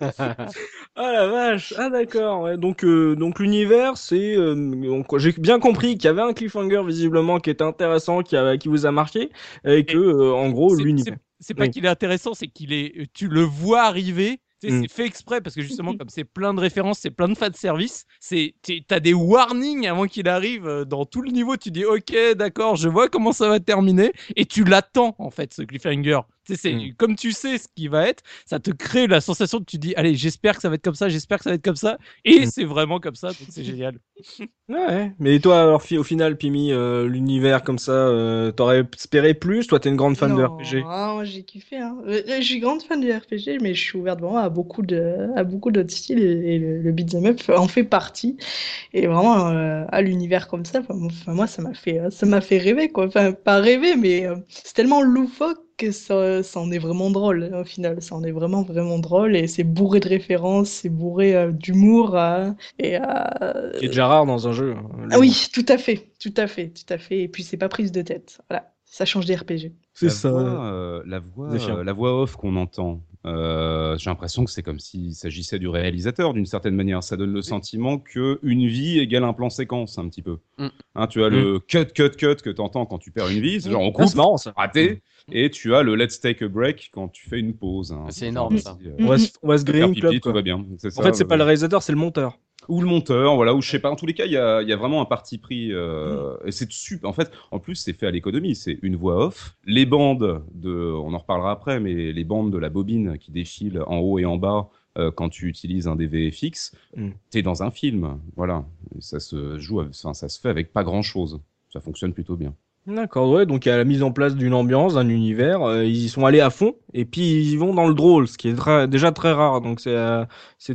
Ah la vache Ah d'accord, ouais. donc, euh, donc l'univers, c'est... euh, donc, J'ai bien compris qu'il y avait un cliffhanger visiblement qui était intéressant, qui, a, qui vous a marqué, et que, euh, en gros, l'univers... c'est- pas Oui. qu'il est intéressant, c'est qu'il est, tu le vois arriver. Mm. C'est fait exprès parce que justement, comme c'est plein de références, c'est plein de fan service. C'est, t'as des warnings avant qu'il arrive dans tout le niveau. Tu dis, ok, d'accord, je vois comment ça va terminer, et tu l'attends en fait ce cliffhanger. C'est Mm. comme tu sais ce qui va être, ça te crée la sensation que tu dis, allez, j'espère que ça va être comme ça, j'espère que ça va être comme ça, et Mm. c'est vraiment comme ça, donc c'est génial. Ouais, mais toi, alors, fi- au final, Pimi, euh, l'univers comme ça, euh, t'aurais espéré plus? Toi, t'es une grande fan de Non, RPG. ah, moi, j'ai kiffé. Hein. Euh, Je suis grande fan du RPG, mais je suis ouverte vraiment à beaucoup de, à beaucoup d'autres styles et, et le, le beat'em up en fait partie. Et vraiment euh, à l'univers comme ça, enfin, moi ça m'a fait, ça m'a fait rêver quoi. Enfin pas rêver, mais euh, c'est tellement loufoque que ça, ça en est vraiment drôle au final. Ça en est vraiment vraiment drôle et c'est bourré de références, c'est bourré euh, d'humour euh, et euh, Qui est déjà rare dans un jeu. hein, ah oui, tout à fait, tout à fait, tout à fait. Et puis c'est pas prise de tête. Voilà, ça change des RPG. C'est ça. Voix, euh, la voix, euh, la voix off qu'on entend. Euh, J'ai l'impression que c'est comme s'il s'agissait du réalisateur d'une certaine manière. Ça donne le sentiment que une vie égale un plan séquence un petit peu. Mm. Hein, tu as le cut, cut, cut que tu entends quand tu perds une vie, c'est genre on coupe, c'est marrant ça. raté, et tu as le let's take a break quand tu fais une pause. hein. C'est énorme, ça. On va se, on va se griller une clope, tout va bien. C'est En ça, fait, c'est pas le réalisateur, c'est le monteur. Ou le monteur, voilà, ou je sais pas. En tous les cas, il y a, y a vraiment un parti pris. euh, et c'est super. En fait, en plus, c'est fait à l'économie. C'est une voix off. Les bandes de, on en reparlera après, mais les bandes de la bobine qui défilent en haut et en bas euh, quand tu utilises un DVFX, Mm. t'es dans un film. Voilà, Et ça se joue, enfin, ça se fait avec pas grand chose. Ça fonctionne plutôt bien. D'accord, ouais, donc il y a la mise en place d'une ambiance, d'un univers, euh, ils y sont allés à fond, et puis ils vont dans le drôle, ce qui est très- déjà très rare, donc c'est euh,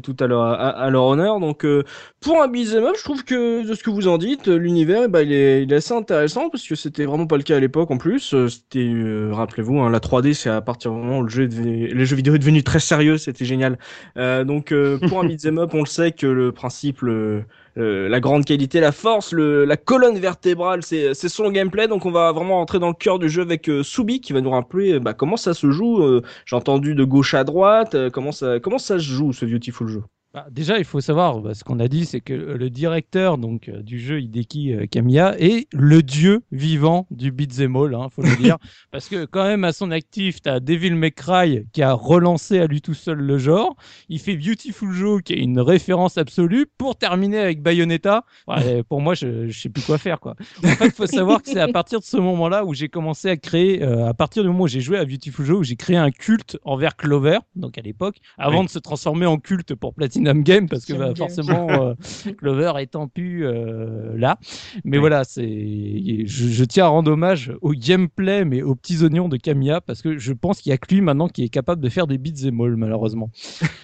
tout à leur, à, leur honneur. Donc euh, pour un beat'em up, je trouve que de ce que vous en dites, euh, l'univers, eh ben, il, est, il est assez intéressant, parce que c'était vraiment pas le cas à l'époque en plus. Euh, C'était, euh, rappelez-vous, hein, la 3D, c'est à partir du moment où le jeu est les jeux vidéo est devenu très sérieux, c'était génial. Euh, donc euh, pour un beat'em up, on le sait que le principe, le, euh, la grande qualité, la force, le, la colonne vertébrale, c'est son gameplay. Donc on va vraiment rentrer dans le cœur du jeu avec euh, Subi qui va nous rappeler euh, bah, comment ça se joue. euh, J'ai entendu de gauche à droite. comment ça comment ça se joue ce Beautiful jeu? Bah, déjà, il faut savoir, bah, ce qu'on a dit, c'est que le directeur donc euh, du jeu Hideki euh, Kamiya est le dieu vivant du beat'em all, hein, faut le dire, parce que quand même à son actif, t'as Devil May Cry qui a relancé à lui tout seul le genre. Il fait Beautiful Joe qui est une référence absolue pour terminer avec Bayonetta. Ouais, pour moi, je, je sais plus quoi faire quoi. En fait, il faut savoir que c'est à partir de ce moment-là où j'ai commencé à créer, euh, à partir du moment où j'ai joué à Beautiful Joe, où j'ai créé un culte envers Clover, donc à l'époque, avant Oui. de se transformer en culte pour Platinum Game, parce que bah, forcément, euh, Clover étant plus euh, là. Mais voilà, c'est, je, je tiens à rendre hommage au gameplay, mais aux petits oignons de Kamiya, parce que je pense qu'il y a que lui maintenant qui est capable de faire des beats all, malheureusement.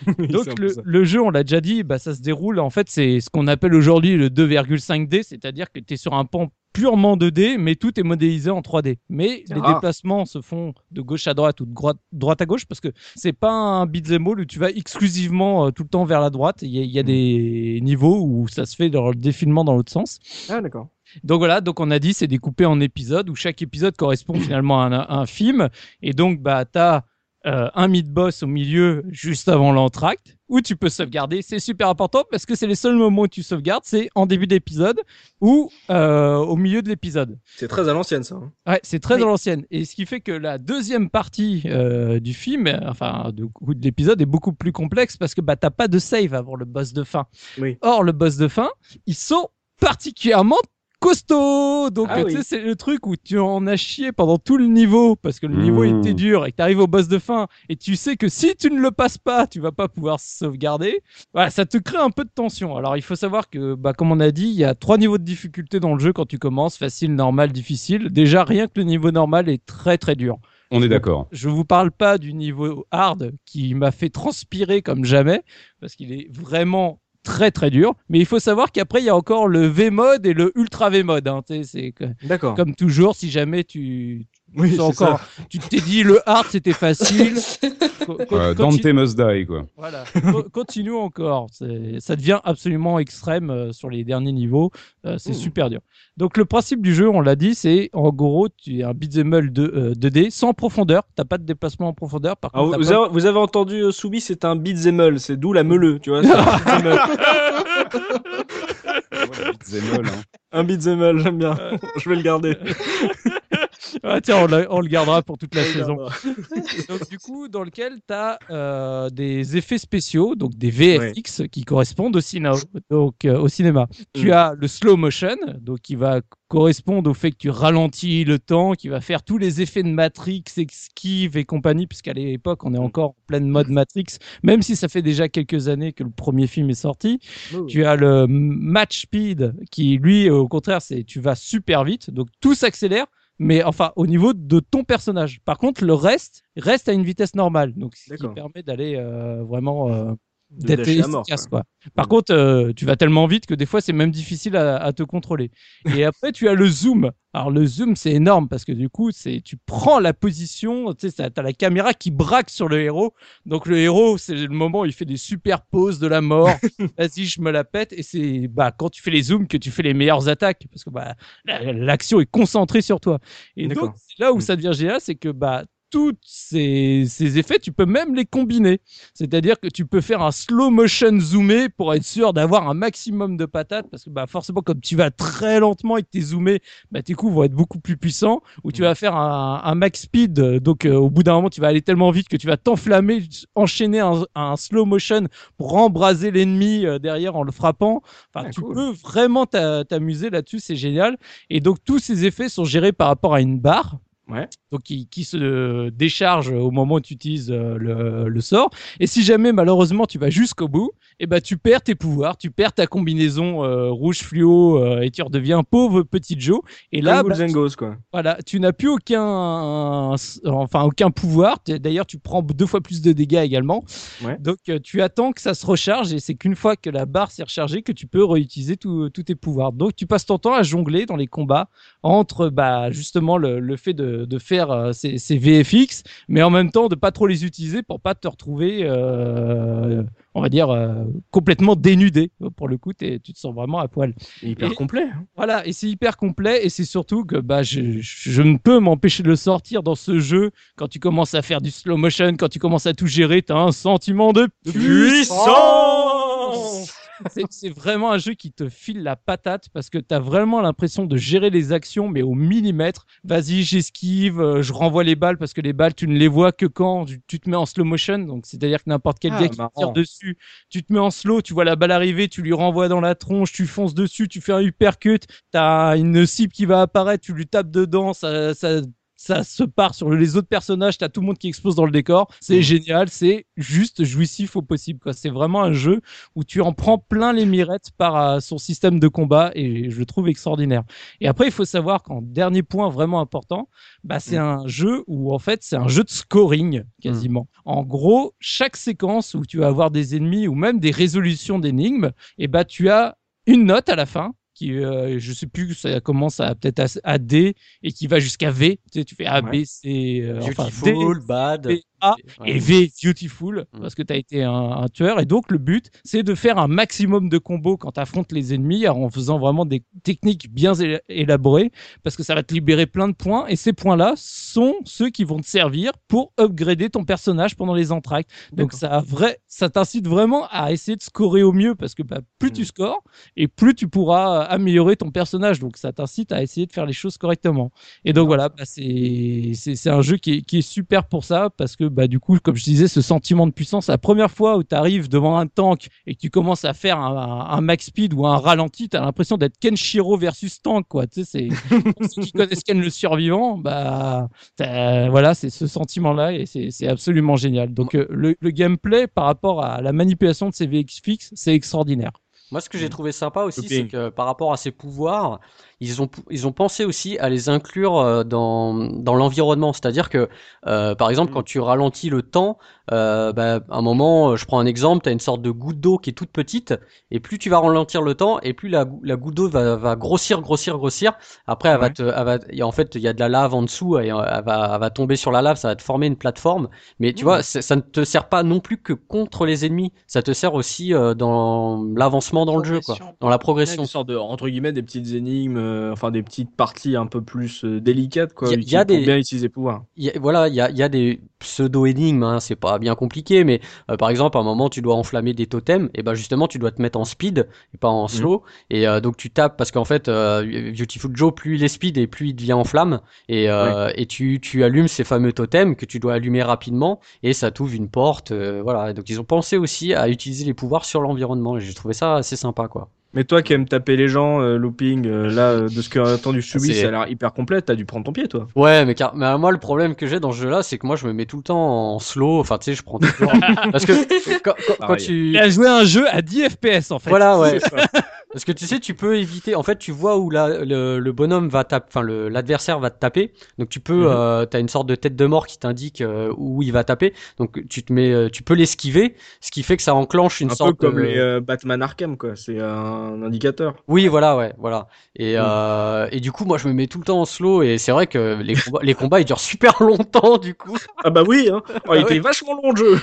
Donc le, le jeu, on l'a déjà dit, bah, ça se déroule. En fait, c'est ce qu'on appelle aujourd'hui le 2,5D, c'est-à-dire que tu es sur un pan purement 2D, mais tout est modélisé en 3D. Mais C'est les rare. déplacements se font de gauche à droite ou de droite, à gauche, parce que c'est pas un beat'em all où tu vas exclusivement euh, tout le temps vers la droite. Il y a, y a des niveaux où ça se fait dans le défilement dans l'autre sens. Ah d'accord. Donc voilà, donc on a dit c'est découpé en épisodes où chaque épisode correspond finalement à un, à un film. Et donc bah t'as euh, un mid-boss au milieu juste avant l'entracte où tu peux sauvegarder. C'est super important parce que c'est les seuls moments où tu sauvegardes, c'est en début d'épisode ou euh, au milieu de l'épisode. C'est très à l'ancienne ça. hein. Ouais, c'est très Oui. à l'ancienne. Et ce qui fait que la deuxième partie euh, du film, enfin de, de l'épisode, est beaucoup plus complexe parce que bah t'as pas de save avant le boss de fin. Oui. Or le boss de fin, ils sont particulièrement costauds. Donc Ah tu oui. sais, c'est le truc où tu en as chié pendant tout le niveau parce que le niveau Mmh. était dur et que t'arrives au boss de fin et tu sais que si tu ne le passes pas, tu vas pas pouvoir sauvegarder. Voilà, ça te crée un peu de tension. Alors il faut savoir que, bah, comme on a dit, il y a trois niveaux de difficulté dans le jeu quand tu commences facile, normal, difficile. Déjà rien que le niveau normal est très très dur. On est d'accord. Je vous parle pas du niveau hard qui m'a fait transpirer comme jamais parce qu'il est vraiment très très dur. Mais il faut savoir qu'après il y a encore le V mode et le ultra V mode. Hein. C'est D'accord. comme toujours si jamais tu Oui, c'est encore tu t'es dit le hard c'était facile. Co- co- Euh, continue- Dante must die, quoi. voilà, Co- continue encore. C'est- Ça devient absolument extrême euh, sur les derniers niveaux. Euh, c'est Mmh. super dur. Donc le principe du jeu, on l'a dit, c'est en gros tu es un beat'em all de, euh, 2D sans profondeur. T'as pas de déplacement en profondeur. Par contre, vous, avez, vous avez entendu euh, Soubi, c'est un beat'em c'est d'où la meuleux, tu vois. c'est un beat'em all, hein. Un beat'em j'aime bien. Je vais le garder. Ah, tiens, on, on le gardera pour toute la saison. donc du coup dans lequel tu as des effets spéciaux donc des VFX qui correspondent au, cinéma donc euh, au cinéma. Tu Mm. as le slow motion donc qui va correspondre au fait que tu ralentis le temps qui va faire tous les effets de Matrix esquive et compagnie puisqu'à l'époque on est encore en pleine mode Matrix même si ça fait déjà quelques années que le premier film est sorti. Tu as le match speed qui lui au contraire c'est tu vas super vite donc tout s'accélère mais enfin au niveau de ton personnage. Par contre le reste reste à une vitesse normale. Donc ce qui permet d'aller euh, vraiment euh, d'être efficace quoi. quoi. Par Mm. contre, euh, tu vas tellement vite que des fois c'est même difficile à, à te contrôler. Et après tu as le zoom. Alors le zoom c'est énorme parce que du coup c'est tu prends la position, tu sais t'as la caméra qui braque sur le héros. Donc le héros c'est le moment où il fait des super poses de la mort. Vas-y je me la pète et c'est bah quand tu fais les zooms que tu fais les meilleures attaques parce que bah la- l'action est concentrée sur toi. Et donc là où Mm. ça devient génial, c'est que bah tous ces, ces effets, tu peux même les combiner. C'est-à-dire que tu peux faire un slow motion zoomé pour être sûr d'avoir un maximum de patates, parce que bah, forcément, comme tu vas très lentement et que tu es zoomé, bah, tes coups vont être beaucoup plus puissants, ou tu vas faire un, un max speed, donc euh, au bout d'un moment, tu vas aller tellement vite que tu vas t'enflammer, enchaîner un, un slow motion pour embraser l'ennemi euh, derrière en le frappant. Enfin, Ah, tu cool. peux vraiment t'a- t'amuser là-dessus, c'est génial. Et donc, tous ces effets sont gérés par rapport à une barre. Ouais. Donc, qui, qui se décharge au moment où tu utilises euh, le, le sort. Et si jamais, malheureusement, tu vas jusqu'au bout, eh ben, tu perds tes pouvoirs, tu perds ta combinaison euh, rouge fluo euh, et tu redeviens pauvre petit Joe. Et là, bah, Zengos, quoi. voilà, tu n'as plus aucun, enfin aucun pouvoir. D'ailleurs, tu prends deux fois plus de dégâts également. Ouais. Donc, tu attends que ça se recharge et c'est qu'une fois que la barre s'est rechargée que tu peux réutiliser tous tous tes pouvoirs. Donc, tu passes ton temps à jongler dans les combats entre, bah, justement le, le fait de, de faire euh, ces, ces VFX, mais en même temps de pas trop les utiliser pour pas te retrouver, euh, on va dire, euh, complètement dénudé. Pour le coup, tu te sens vraiment à poil. Hyper Et- complet. hein. Voilà, et c'est hyper complet, et c'est surtout que bah, je, je ne peux m'empêcher de le sortir dans ce jeu. Quand tu commences à faire du slow motion, quand tu commences à tout gérer, tu as un sentiment de puissance. C'est- C'est vraiment un jeu qui te file la patate parce que tu as vraiment l'impression de gérer les actions, mais au millimètre. Vas-y, j'esquive, euh, je renvoie les balles parce que les balles, tu ne les vois que quand tu, te mets en slow motion. Donc, c'est-à-dire que n'importe quel Ah, gars qui marrant. tire dessus, tu te mets en slow, tu vois la balle arriver, tu lui renvoies dans la tronche, tu fonces dessus, tu fais un uppercut, t'as une cible qui va apparaître, tu lui tapes dedans, ça, ça, ça se part sur les autres personnages, t'as tout le monde qui explose dans le décor. C'est génial, c'est juste jouissif au possible. quoi. C'est vraiment un jeu où tu en prends plein les mirettes par euh, son système de combat et je le trouve extraordinaire. Et après, il faut savoir qu'en dernier point vraiment important, bah, c'est un jeu où en fait c'est un jeu de scoring quasiment. En gros, chaque séquence où tu vas avoir des ennemis ou même des résolutions d'énigmes, et bah tu as une note à la fin qui euh, je sais plus ça commence à peut-être à, à D et qui va jusqu'à V tu sais tu fais A Ouais. B C euh, enfin, D, bad. B, A Ouais. et V beautiful Mm. parce que tu as été un, un tueur et donc le but c'est de faire un maximum de combos quand tu affrontes les ennemis en faisant vraiment des techniques bien éla- élaborées parce que ça va te libérer plein de points et ces points-là sont ceux qui vont te servir pour upgrader ton personnage pendant les entractes. Donc ça vrai ça t'incite vraiment à essayer de scorer au mieux parce que bah, plus tu scores et plus tu pourras améliorer ton personnage. Donc ça t'incite à essayer de faire les choses correctement. Et donc voilà, bah, c'est c'est c'est un jeu qui est, qui est super pour ça parce que bah du coup, comme je disais, ce sentiment de puissance, la première fois où tu arrives devant un tank et que tu commences à faire un, un- un max speed ou un ralenti, tu as l'impression d'être Kenshiro versus tank quoi. Tu sais, c'est ceux qui connaissent Ken le survivant, bah voilà, c'est ce sentiment-là et c'est c'est absolument génial. Donc euh, le, le gameplay par rapport à la manipulation de ces VX c'est extraordinaire. Moi, ce que j'ai trouvé sympa aussi, c'est que par rapport à ces pouvoirs, ils ont, ils ont pensé aussi à les inclure euh, dans, dans l'environnement. C'est-à-dire que, euh, par exemple, Mm. quand tu ralentis le temps, euh, bah, à un moment, je prends un exemple, tu as une sorte de goutte d'eau qui est toute petite, et plus tu vas ralentir le temps, et plus la, gou- la goutte d'eau va, va grossir, grossir, grossir. Après, elle va Ouais. te, elle va, et en fait, il y a de la lave en dessous, et elle va, elle va tomber sur la lave, ça va te former une plateforme. Mais tu Mm. vois, ça ne te sert pas non plus que contre les ennemis, ça te sert aussi euh, dans l'avancement dans le jeu, quoi, dans la Ouais, progression. des sortes de, entre guillemets, des petites énigmes, euh, enfin des petites parties un peu plus euh, délicates, quoi. Y a- y a des- bien utiliser pouvoir. Il y a- voilà, il y a, il y a des pseudo-énigmes, hein, c'est pas bien compliqué, mais euh, par exemple, à un moment, tu dois enflammer des totems, et ben justement, tu dois te mettre en speed et pas en slow, et donc tu tapes parce qu'en fait, Beautiful Joe, plus il est speed et plus il devient en flamme, et, et tu, tu allumes ces fameux totems que tu dois allumer rapidement, et ça t'ouvre une porte, voilà. Donc ils ont pensé aussi à utiliser les pouvoirs sur l'environnement, et j'ai trouvé ça assez sympa, quoi. Mais toi qui aimes taper les gens, euh, looping, euh, là, euh, de ce que entendu Subi, C'est- ça a l'air hyper complet, t'as dû prendre ton pied, toi. Ouais, mais, car... mais moi, le problème que j'ai dans ce jeu-là, c'est que moi, je me mets tout le temps en slow, enfin, tu sais, je prends toujours... parce que quand, quand- quand Pareil. tu... Il a joué un jeu à 10 FPS en fait. Voilà, ouais. Parce que tu sais, tu peux éviter. En fait, tu vois où la, le, le bonhomme va taper, enfin l'adversaire va te taper. Donc tu peux, Mhm. euh, t'as une sorte de tête de mort qui t'indique euh, où il va taper. Donc tu te mets, euh, tu peux l'esquiver, ce qui fait que ça enclenche une un peu sorte comme de. les euh, Batman Arkham, quoi. C'est un indicateur. Oui, voilà, ouais, voilà. Et Mhm. et du coup, moi, je me mets tout le temps en slow et c'est vrai que les combats, les combats, ils durent super longtemps du coup. Ah bah oui, hein. Oh, il Ah était ouais. vachement long le jeu.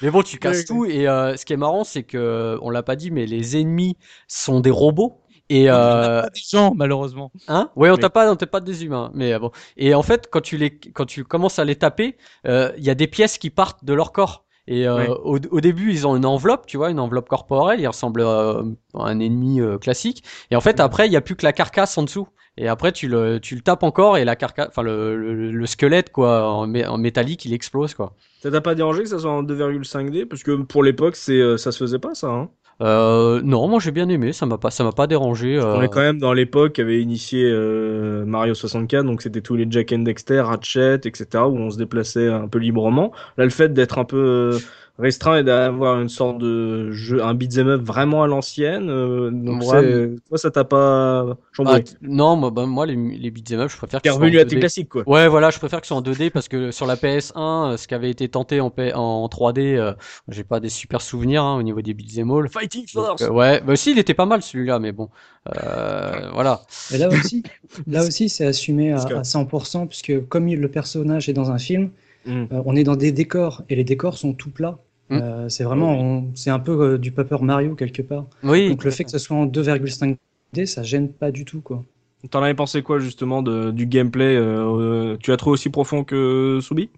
Mais bon, tu casses Ouais, tout et ce qui est marrant, c'est que on l'a pas dit, mais les ennemis sont des robots. Et euh, Pas des gens, malheureusement. Hein? Ouais, on Oui. tape pas, on tape pas des humains. Mais euh, bon. Et en fait, quand tu les, quand tu commences à les taper, euh, il y a des pièces qui partent de leur corps. Et euh, Ouais. au, au début, ils ont une enveloppe, tu vois, une enveloppe corporelle. Ils ressemblent euh, à un ennemi euh, classique. Et en fait, après, il y a plus que la carcasse en dessous. Et après, tu le, tu le tapes encore et la carcasse, enfin le, le, le squelette quoi, en, mé- en métallique, il explose quoi. Ça t'a pas dérangé que ça soit en 2,5D Parce que pour l'époque, c'est euh, ça se faisait pas ça. Hein? Euh, non, moi j'ai bien aimé. Ça m'a pas, ça m'a pas dérangé. euh. On est quand même dans l'époque qui avait initié euh, Mario 64, donc c'était tous les Jack and Dexter, Ratchet, etc., où on se déplaçait un peu librement. Là, le fait d'être un peu euh, restreint et d'avoir une sorte de jeu, un beat'em up vraiment à l'ancienne, euh, donc Ouais, toi ça t'a pas t- non, moi, bah, moi les, les beat'em up, je préfère T'es qu'ils soient revenu en à tes 2D. classiques quoi. Ouais, voilà, je préfère que ce soit en 2D parce que sur la PS1, euh, ce qui avait été tenté en, P- en 3D, euh, j'ai pas des super souvenirs hein, au niveau des beat'em all. Fighting Donc, Force euh, ouais, bah si, il était pas mal celui-là, mais bon, euh, voilà. Et là aussi, là aussi, c'est assumé à, Parce que- à 100%, puisque comme le personnage est dans un film, Mm. euh, on est dans des décors, et les décors sont tout plats. Mm. Euh, c'est vraiment, on- c'est un peu euh, du Paper Mario quelque part. Oui. Donc le fait que ce soit en 2,5D, ça gêne pas du tout, quoi. T'en avais pensé quoi justement de, du gameplay euh, Tu l'as trouvé aussi profond que Soubi?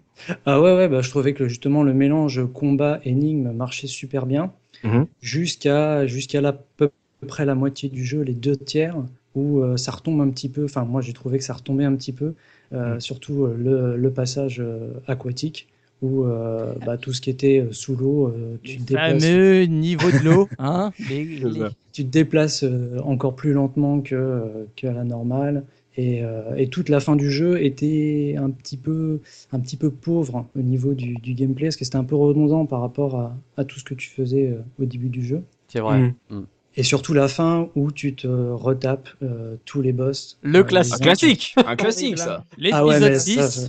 Ah ouais, ouais, bah, je trouvais que justement le mélange combat-énigme marchait super bien, Mhm. jusqu'à jusqu'à la peu près la moitié du jeu, les deux tiers, où euh, ça retombe un petit peu. Enfin, moi j'ai trouvé que ça retombait un petit peu, euh, Mhm. surtout euh, le, le passage euh, aquatique, où euh, bah, tout ce qui était sous l'eau, euh, tu, te déplaces, fameux niveau de l'eau. Hein les, les- tu te déplaces euh, encore plus lentement que qu'à la normale. Et, euh, et toute la fin du jeu était un petit peu, un petit peu pauvre au niveau du, du gameplay, parce que c'était un peu redondant par rapport à, à tout ce que tu faisais au début du jeu. C'est vrai. Mhm. Et surtout la fin où tu te retapes euh, tous les boss. Le Euh, classique. Un classique Un classique ça Ah ouais, L'épisode mais 6, ça, ça-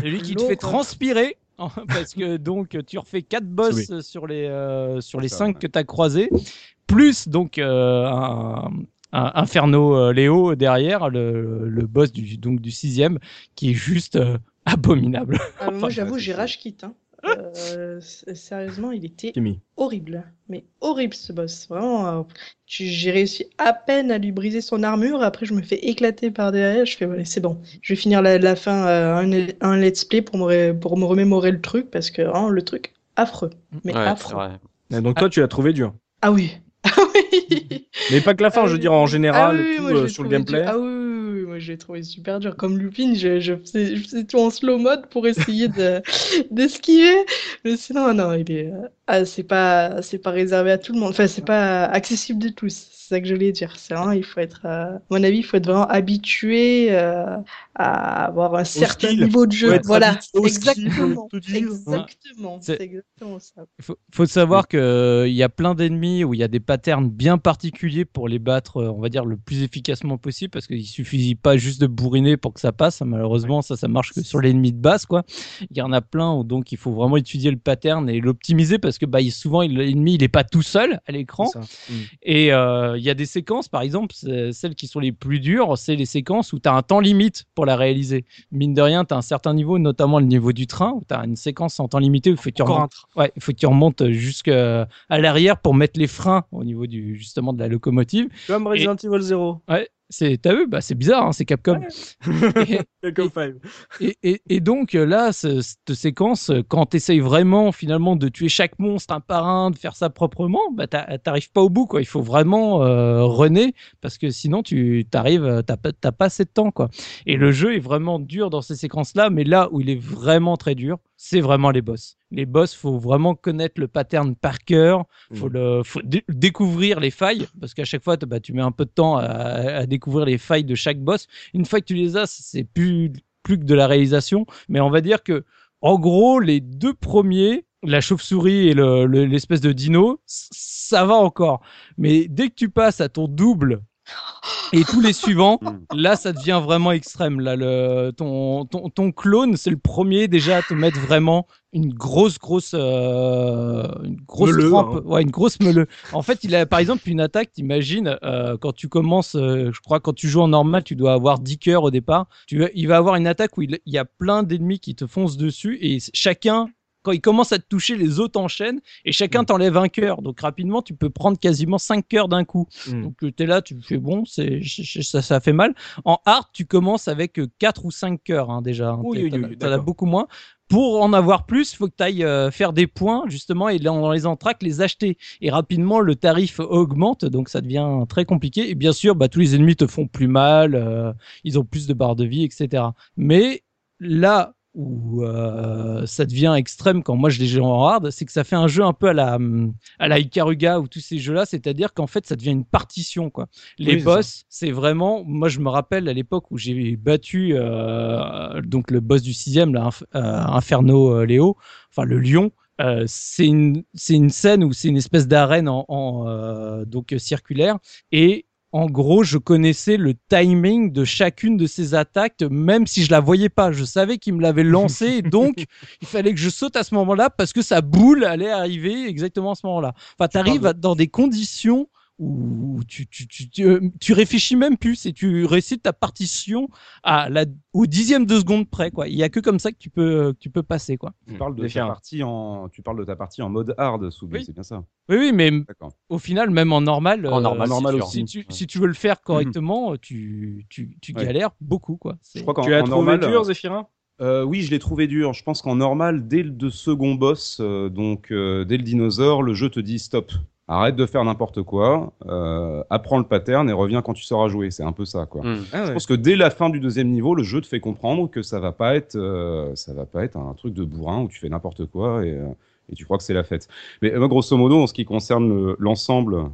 celui qui te fait transpirer. Parce que donc tu refais quatre boss sur les euh, sur les Ça, cinq ouais. que tu as croisés, plus donc euh, un, un Inferno euh, Léo derrière le, le boss du donc du sixième qui est juste euh, abominable. Ah, moi, ouais, j'avoue, j'ai rage quitte. Hein. Euh, s- sérieusement, il était Kimi. horrible. Mais horrible ce boss. Vraiment, euh, j'ai réussi à peine à lui briser son armure. Après, je me fais éclater par derrière. Je fais, ouais, c'est bon. Je vais finir la, la fin, euh, un, un let's play pour me, pour me remémorer le truc parce que vraiment, le truc affreux. Mais Ouais, c'est affreux. Donc toi tu l'as trouvé dur. Ah oui. Ah oui. Mais pas que la fin, Ah je veux dire en général, Ah oui, tout, moi, euh, sur le gameplay. Ah oui, oui, oui, moi je l'ai trouvé super dur. Comme Lupin, je, je, faisais, je faisais tout en slow mode pour essayer de d'esquiver. Mais sinon, non, il est. euh, Ah, c'est pas, c'est pas réservé à tout le monde. Enfin, c'est pas accessible de tous. C'est ça que je voulais dire. C'est vraiment, il faut être, euh, à mon avis, il faut être vraiment habitué euh, à avoir un certain skill. niveau de jeu. Voilà, exactement. Exactement. C'est- exactement ça. Il faut, faut savoir que euh, il y a plein d'ennemis où il y a des patterns bien particuliers pour les battre, euh, on va dire, le plus efficacement possible, parce qu'il suffit pas juste de bourriner pour que ça passe. Malheureusement, ça, ça marche que sur l'ennemi de base, quoi. Il y en a plein où donc il faut vraiment étudier le pattern et l'optimiser parce que bah, il- souvent l'ennemi il est pas tout seul à l'écran. Mm. Et euh, il y a des séquences, par exemple, celles qui sont les plus dures, c'est les séquences où tu as un temps limite pour la réaliser. Mine de rien, tu as un certain niveau, notamment le niveau du train, où tu as une séquence en temps limité où il faut que tu remontes, ouais, il faut que tu remontes jusqu'à l'arrière pour mettre les freins au niveau du, justement de la locomotive. Comme Resident Evil 0. Ouais, c'est, t'as vu, bah, c'est bizarre, hein, c'est Capcom. Et- Capcom 5. et, et, et donc euh, là, ce- cette séquence, euh, quand tu essayes vraiment finalement de tuer chaque monstre un par un, de faire ça proprement, bah t'a- t'arrives pas au bout quoi. Il faut vraiment euh, runner parce que sinon tu t'arrives, t'as pas, t'as pas assez de temps quoi. Et le jeu est vraiment dur dans ces séquences-là, mais là où il est vraiment très dur, c'est vraiment les boss. Les boss, faut vraiment connaître le pattern par cœur, faut Mhm. le, faut dé- découvrir les failles parce qu'à chaque fois, bah, tu mets un peu de temps à, à découvrir les failles de chaque boss. Une fois que tu les as, c'est plus plus que de la réalisation, mais on va dire que en gros, les deux premiers, la chauve-souris et le- le- l'espèce de dino, ça va encore. Mais dès que tu passes à ton double et tous les suivants, Mm. là, ça devient vraiment extrême. Là, le, ton, ton, ton clone, c'est le premier déjà à te mettre vraiment une grosse, grosse, euh, une grosse Meuleux, hein. Ouais, une grosse meuleux. En fait, il a par exemple une attaque, t'imagines, euh, quand tu commences, euh, je crois, quand tu joues en normal, tu dois avoir 10 cœurs au départ. Tu, il va avoir une attaque où il, il y a plein d'ennemis qui te foncent dessus et chacun quand il commence à te toucher, les autres enchaînent et chacun Mm. t'enlève un cœur. Donc rapidement, tu peux prendre quasiment 5 cœurs d'un coup. Mm. Donc tu es là, tu fais bon, c'est ça, ça fait mal. En hard, tu commences avec 4 ou 5 cœurs hein, déjà. hein. Oui, oui, oui, as- t'en as beaucoup moins. Pour en avoir plus, il faut que tu ailles faire des points justement et dans dans les entraques les acheter. Et rapidement, le tarif augmente, donc ça devient très compliqué. Et bien sûr, bah, tous les ennemis te font plus mal, euh, ils ont plus de barres de vie, etc. Mais là où euh, ça devient extrême quand moi je les joue en hard, c'est que ça fait un jeu un peu à la à la Ikaruga ou tous ces jeux-là, c'est-à-dire qu'en fait ça devient une partition quoi. Les Oui, boss, c'est vraiment, moi je me rappelle à l'époque où j'ai battu euh, donc le boss du sixième, là, euh, Inferno euh, Léo, enfin le lion. euh, c'est une c'est une scène où c'est une espèce d'arène en, en, euh, donc euh, circulaire et en gros, je connaissais le timing de chacune de ses attaques, même si je la voyais pas. Je savais qu'il me l'avait lancé, et donc il fallait que je saute à ce moment-là parce que sa boule allait arriver exactement à ce moment-là. Enfin, tu arrives dans des conditions où tu, tu, tu, tu, euh, tu réfléchis même plus et tu récites ta partition à la, au dixième de seconde près. Quoi. Il y a que comme ça que tu peux, que tu peux passer. Quoi. Tu parles de ta partie en, tu parles de ta partie en mode hard, Oui. c'est bien ça. Oui, oui, mais au final, même en normal, En euh, normal, si, normal tu- aussi. si tu, si tu veux le faire correctement, tu, tu, tu Ouais. galères beaucoup. Quoi. Je crois Tu l'as en trouvé normal, dur, Zéphirin? Euh, oui, je l'ai trouvé dur. Je pense qu'en normal, dès le de second boss, euh, donc euh, dès le dinosaure, le jeu te dit stop. Arrête de faire n'importe quoi, euh, apprends le pattern et reviens quand tu sauras jouer. C'est un peu ça, quoi. Hmm. Ah Je ouais. pense que dès la fin du deuxième niveau, le jeu te fait comprendre que ça va pas être, euh, ça va pas être un truc de bourrin où tu fais n'importe quoi et, euh, et tu crois que c'est la fête. Mais grosso modo, en ce qui concerne le- l'ensemble,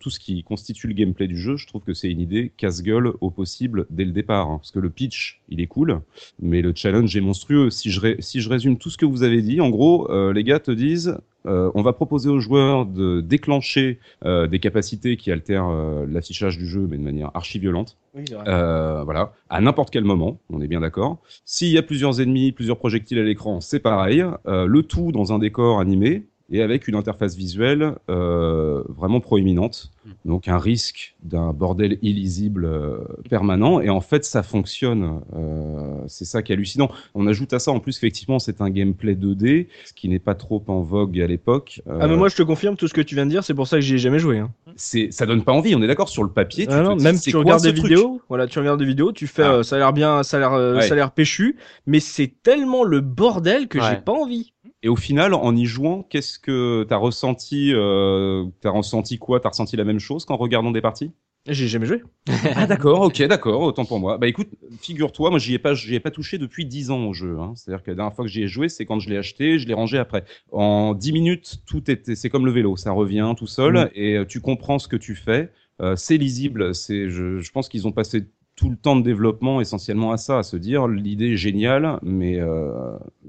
tout ce qui constitue le gameplay du jeu, je trouve que c'est une idée casse-gueule au possible dès le départ. hein. parce que le pitch, il est cool, mais le challenge est monstrueux. Si je, ré- si je résume tout ce que vous avez dit, en gros, les gars te disent, euh, on va proposer aux joueurs de déclencher euh, des capacités qui altèrent euh, l'affichage du jeu, mais de manière archi violente. Oui. Euh, voilà, à n'importe quel moment, on est bien d'accord. S'il y a plusieurs ennemis, plusieurs projectiles à l'écran, c'est pareil. Euh, le tout dans un décor animé et avec une interface visuelle euh, vraiment proéminente. Donc un risque d'un bordel illisible euh, permanent. Et en fait, ça fonctionne. Euh, c'est ça qui est hallucinant. On ajoute à ça en plus qu'effectivement, c'est un gameplay 2D, ce qui n'est pas trop en vogue à l'époque. Euh, Ah mais moi je te confirme tout ce que tu viens de dire, c'est pour ça que j'y ai jamais joué. Hein. c'est, ça donne pas envie. On est d'accord sur le papier. tu Ah te non, dis, même c'est tu quoi regardes des truc vidéos, voilà, tu regardes des vidéos, tu fais, Ah. euh, ça a l'air bien, ça a l'air, euh, Ouais. ça a l'air péchu, mais c'est tellement le bordel que j'ai Ouais. pas envie. Et au final, en y jouant, qu'est-ce que t'as ressenti euh, T'as ressenti quoi? T'as ressenti la même chose qu'en regardant des parties? J'ai jamais joué. Ah d'accord, ok, d'accord, autant pour moi. Bah écoute, figure-toi, moi j'y ai pas, j'y ai pas touché depuis 10 ans au jeu. Hein. C'est-à-dire que la dernière fois que j'y ai joué, c'est quand je l'ai acheté, je l'ai rangé après. En 10 minutes, tout était, c'est comme le vélo, ça revient tout seul Mm. et euh, tu comprends ce que tu fais. Euh, c'est lisible. C'est, je, je pense qu'ils ont passé tout le temps de développement essentiellement à ça, à se dire l'idée est géniale, mais euh,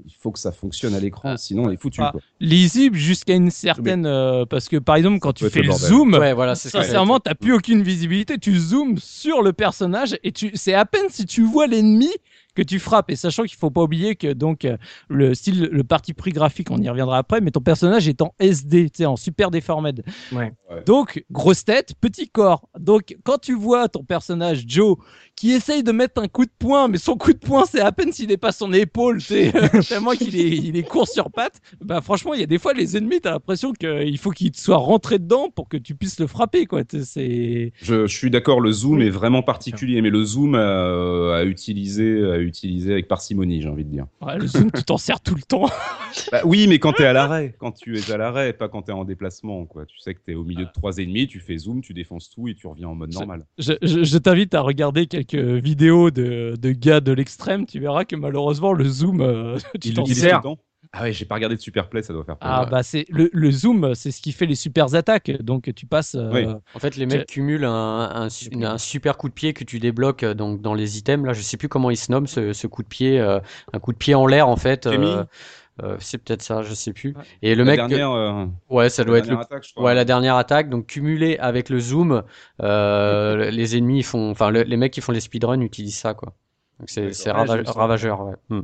il faut que ça fonctionne à l'écran, Ah, sinon il est foutu. ah, quoi. Lisible jusqu'à une certaine. euh, parce que par exemple, quand tu fais le bordel. zoom, Ouais, voilà, sincèrement, t'as plus aucune visibilité. Tu zoomes sur le personnage et tu, c'est à peine si tu vois l'ennemi que tu frappes. Et sachant qu'il faut pas oublier que donc euh, le style, le parti pris graphique, on y reviendra après, mais ton personnage est en SD, tu sais, en super. Ouais. Ouais. Donc grosse tête, petit corps. Donc quand tu vois ton personnage Joe qui essaye de mettre un coup de poing, mais son coup de poing c'est à peine s'il dépasse son épaule, sais, tellement qu'il est, il est court sur pattes. Bah franchement, il y a des fois les ennemis, t'as l'impression qu'il faut qu'ils te soient rentrés dedans pour que tu puisses le frapper, quoi. C'est Je, je suis d'accord, le zoom est vraiment particulier, mais le zoom à, à utiliser, à utiliser avec parcimonie, j'ai envie de dire. Ouais, le zoom, tu t'en sers tout le temps. Bah oui, mais quand t'es à l'arrêt, quand tu es à l'arrêt, pas quand t'es en déplacement, quoi. Tu sais que t'es au milieu de trois ennemis, tu fais zoom, tu défonces tout et tu reviens en mode Je- normal. Je, je- je t'invite à regarder quelques vidéos de, de gars de l'extrême. Tu verras que malheureusement, le zoom, euh, tu Il temps Ah ouais, j'ai pas regardé de Superplay, ça doit faire peur. Ah bah c'est le, le zoom, c'est ce qui fait les super attaques. Donc tu passes. euh, Oui. En fait, les mecs cumulent un, super coup de pied que tu débloques euh, donc dans les items. Là, je sais plus comment il se nomme ce, ce coup de pied, euh, un coup de pied en l'air en fait. Euh, euh, c'est peut-être ça, je sais plus. Ouais. Et le la mec, dernière, euh, ouais, ça la doit être le dernière attaque, je crois. Ouais, la dernière attaque, donc cumulé avec le zoom, euh, les ennemis font, enfin le- les mecs qui font les speedruns utilisent ça quoi. Donc c'est D'accord. Ouais, rava- ravageur. Ouais. Hmm.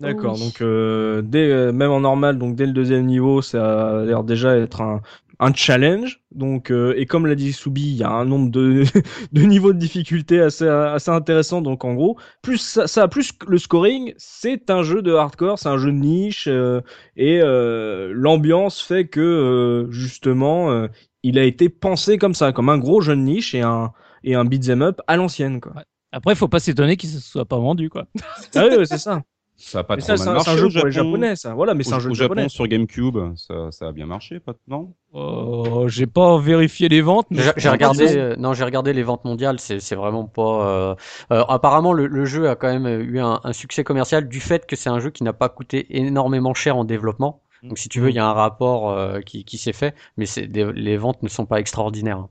D'accord, Oui. donc euh, dès, euh, même en normal, donc dès le deuxième niveau, ça a l'air déjà être un, un challenge. Donc, euh, et comme l'a dit Soubi, il y a un nombre de, de niveaux de difficulté assez, assez intéressant. Donc, en gros, plus ça, ça plus le scoring, c'est un jeu de hardcore, c'est un jeu de niche, euh, et euh, l'ambiance fait que justement, il a été pensé comme ça, comme un gros jeu de niche et un et un beat'em up à l'ancienne, quoi. Après, faut pas s'étonner qu'il ne soit pas vendu, quoi. ah oui, c'est ça. Ça a pas Mais trop ça, mal c'est un- marché c'est un jeu au pour les Japon. japonais, ça. Voilà, mais c'est un jeu au de Japon japonais. sur GameCube, ça, ça a bien marché, pas non Euh, j'ai pas vérifié les ventes, mais J'ai regardé, euh, non, j'ai regardé les ventes mondiales. C'est, c'est vraiment pas. euh, euh, apparemment, le, le jeu a quand même eu un, un succès commercial du fait que c'est un jeu qui n'a pas coûté énormément cher en développement. Donc, si tu veux, il y a un rapport euh, qui, qui s'est fait, mais c'est des- les ventes ne sont pas extraordinaires.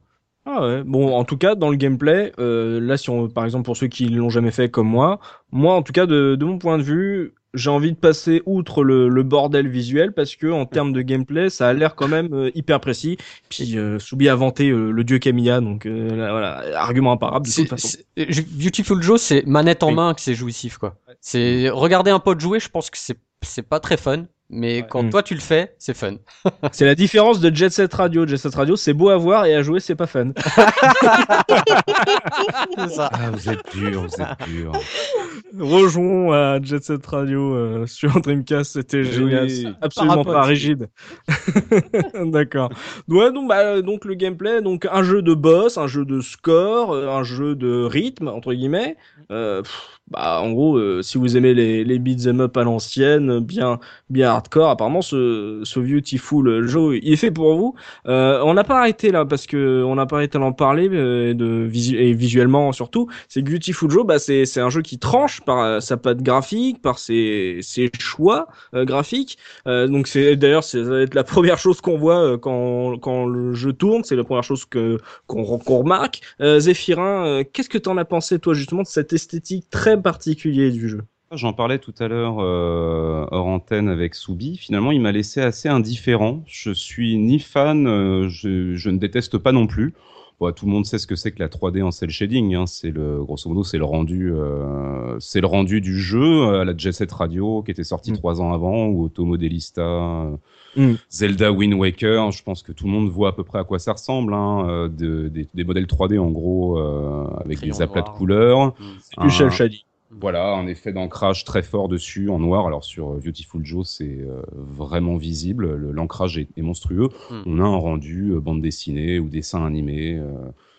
Ah ouais. Bon, en tout cas, dans le gameplay, euh, là, si on, par exemple, pour ceux qui l'ont jamais fait comme moi, moi, en tout cas, de, de mon point de vue, j'ai envie de passer outre le, le bordel visuel parce que en termes de gameplay, ça a l'air quand même euh, hyper précis. Puis euh, Soubi a vanté euh, le dieu Camilla, donc euh, là, voilà, argument imparable de toute façon. euh, Beautiful Joe, c'est manette en Oui. main que c'est jouissif, quoi. C'est regarder un pote jouer, je pense que c'est c'est pas très fun, mais Ouais. quand Mm. toi tu le fais, c'est fun. C'est la différence de Jet Set Radio. Jet Set Radio, c'est beau à voir et à jouer, c'est pas fun. C'est ça. Ah, vous êtes dur, vous êtes dur. Rejoins à Jet Set Radio euh, sur Dreamcast, c'était génial, oui. absolument pas rigide. D'accord. Ouais, donc, bah, donc le gameplay, donc un jeu de boss, un jeu de score, euh, un jeu de rythme entre guillemets. Euh, pff, bah, en gros, euh, si vous aimez les, les beat'em up à l'ancienne, bien bien hardcore, apparemment ce, ce Beautiful Joe, il est fait pour vous. Euh, on n'a pas arrêté là parce que on n'a pas arrêté d'en parler euh, de visu- et visuellement surtout. C'est Beautiful Joe, bah c'est c'est un jeu qui tranche par euh, sa patte graphique, par ses ses choix euh, graphiques. Euh, donc c'est d'ailleurs c'est- la première chose qu'on voit quand quand le jeu tourne, c'est la première chose que qu'on qu'on remarque. Zéphirin, qu'est-ce que t'en as pensé toi justement de cette esthétique très particulière du jeu J'en parlais tout à l'heure euh, hors antenne avec Soubi. Finalement, il m'a laissé assez indifférent. Je suis ni fan, euh, je, je ne déteste pas non plus. Bon, tout le monde sait ce que c'est que la 3D en cell shading. Hein. C'est le, grosso modo, c'est le rendu, euh, c'est le rendu du jeu à la Jet Set Radio qui était sorti Mm. trois ans avant ou Automodelista, euh, Mm. Zelda Wind Waker. Je pense que tout le monde voit à peu près à quoi ça ressemble. Hein. euh, de- des, des modèles 3D en gros euh, avec des aplats de couleurs. Du shell Un- shading. Voilà, un effet d'ancrage très fort dessus en noir. Alors sur euh, Beautiful Joe, c'est euh, vraiment visible. Le- L'ancrage est, est monstrueux. Mm. On a un rendu euh, bande dessinée ou dessin animé, euh,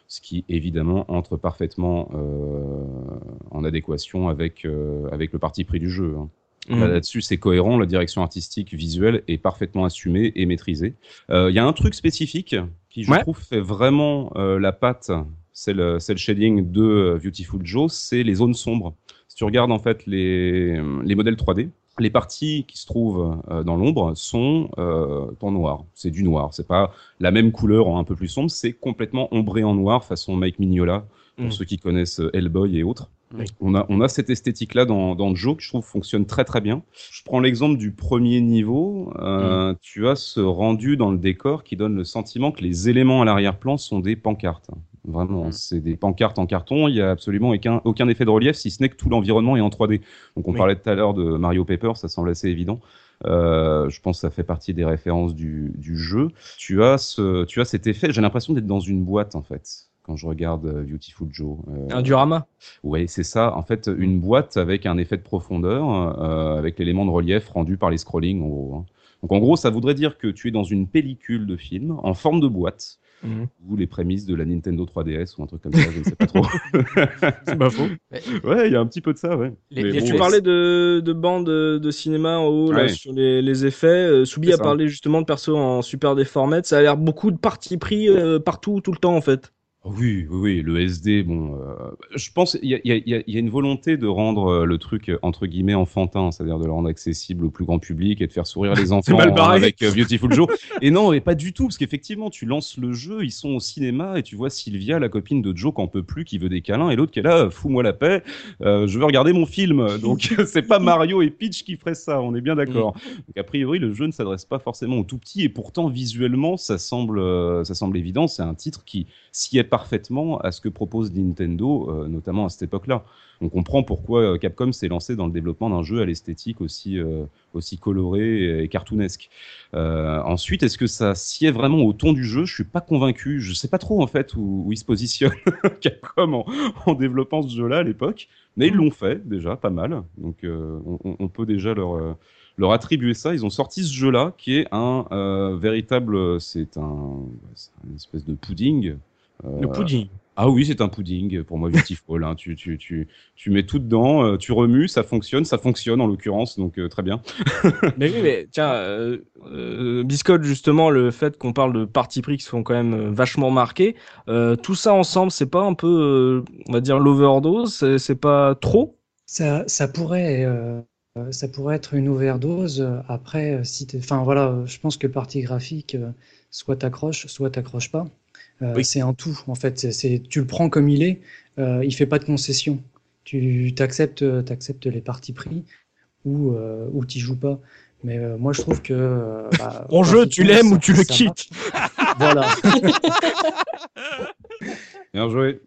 ce qui évidemment entre parfaitement euh, en adéquation avec euh, avec le parti pris du jeu. hein. Mm. Là- Là-dessus, c'est cohérent. La direction artistique visuelle est parfaitement assumée et maîtrisée. Euh, Il y a un truc spécifique qui, je Ouais. trouve, fait vraiment euh, la patte, c'est le, le shading de Beautiful Joe, c'est les zones sombres. Si tu regardes en fait les, les modèles 3D, les parties qui se trouvent euh, dans l'ombre sont euh, en noir. C'est du noir. C'est pas la même couleur en un peu plus sombre. C'est complètement ombré en noir, façon Mike Mignola, pour Mm. ceux qui connaissent euh, Hellboy et autres. Oui. On a, on a cette esthétique-là dans, dans Joe que je trouve fonctionne très très bien. Je prends l'exemple du premier niveau. Euh, Tu as ce rendu dans le décor qui donne le sentiment que les éléments à l'arrière-plan sont des pancartes. Vraiment, Mm. c'est des pancartes en carton. Il y a absolument aucun, aucun effet de relief, si ce n'est que tout l'environnement est en 3D. Donc, on Oui. parlait tout à l'heure de Mario Paper, ça semble assez évident. Euh, je pense que ça fait partie des références du, du jeu. Tu as ce, tu as cet effet. J'ai l'impression d'être dans une boîte en fait quand je regarde euh, Beautiful Joe. Euh, Un diorama. oui, c'est ça. En fait, une boîte avec un effet de profondeur, euh, avec l'élément de relief rendu par les scrollings, en gros. hein. Donc, en gros, ça voudrait dire que tu es dans une pellicule de film en forme de boîte, Mhm. ou les prémices de la Nintendo 3DS ou un truc comme ça, je ne sais pas trop. C'est pas faux. ouais, il y a un petit peu de ça, ouais. Les- Mais les- bon, Tu Ouais, parlais de, de bande de, cinéma en haut là, Ouais. sur les, les effets. Euh, Soubi a ça. parlé justement de perso en super déformé. Ça a l'air beaucoup de parti pris euh, partout, tout le temps en fait. Oui, oui, oui, le SD, bon, euh, je pense il y y, a, y une volonté de rendre euh, le truc euh, entre guillemets enfantin, c'est-à-dire de le rendre accessible au plus grand public et de faire sourire les enfants avec euh, Beautiful Joe. et non, mais pas du tout, parce qu'effectivement, tu lances le jeu, ils sont au cinéma et tu vois Sylvia, la copine de Joe, qu'en peut plus, qui veut des câlins, et l'autre qui est là, fous-moi la paix, euh, je veux regarder mon film. Donc c'est pas Mario et Peach qui feraient ça, on est bien d'accord. Donc a priori, le jeu ne s'adresse pas forcément aux tout petits, et pourtant visuellement, ça semble, ça semble évident. C'est un titre qui, s'y est parfaitement à ce que propose Nintendo, euh, notamment à cette époque-là. On comprend pourquoi euh, Capcom s'est lancé dans le développement d'un jeu à l'esthétique aussi, euh, aussi coloré et cartoonesque. Ensuite, est-ce que ça sied vraiment au ton du jeu? Je suis pas convaincu. Je sais pas trop en fait où, où ils se positionnent Capcom en, développant ce jeu-là à l'époque, mais ils l'ont fait déjà pas mal. Donc on, peut déjà leur leur attribuer ça. Ils ont sorti ce jeu-là qui est un véritable, c'est un, une espèce de pudding. Euh, Le pudding. Ah oui, c'est un pudding pour moi Beautiful. hein. tu, tu, tu, tu mets tout dedans, euh, tu remues, ça fonctionne, ça fonctionne en l'occurrence, donc euh, très bien. Mais oui, mais tiens, euh, euh, Biscotte, justement, le fait qu'on parle de parti pris qui sont quand même vachement marqués, euh, tout ça ensemble, c'est pas un peu, euh, on va dire, l'overdose C'est pas trop? Ça, ça pourrait, euh, ça pourrait être une overdose. Après, si enfin voilà, je pense que partie graphique, euh, soit t'accroches, soit t'accroches pas. Euh, Oui. C'est un tout, en fait. Tu le prends comme il est. Euh, il fait pas de concession. Tu t'acceptes, t'acceptes les parties pris ou euh, ou t'y joues pas. Mais euh, moi, je trouve que euh, bah, En jeu, tu l'aimes ou tu le quittes. Voilà. Bien joué.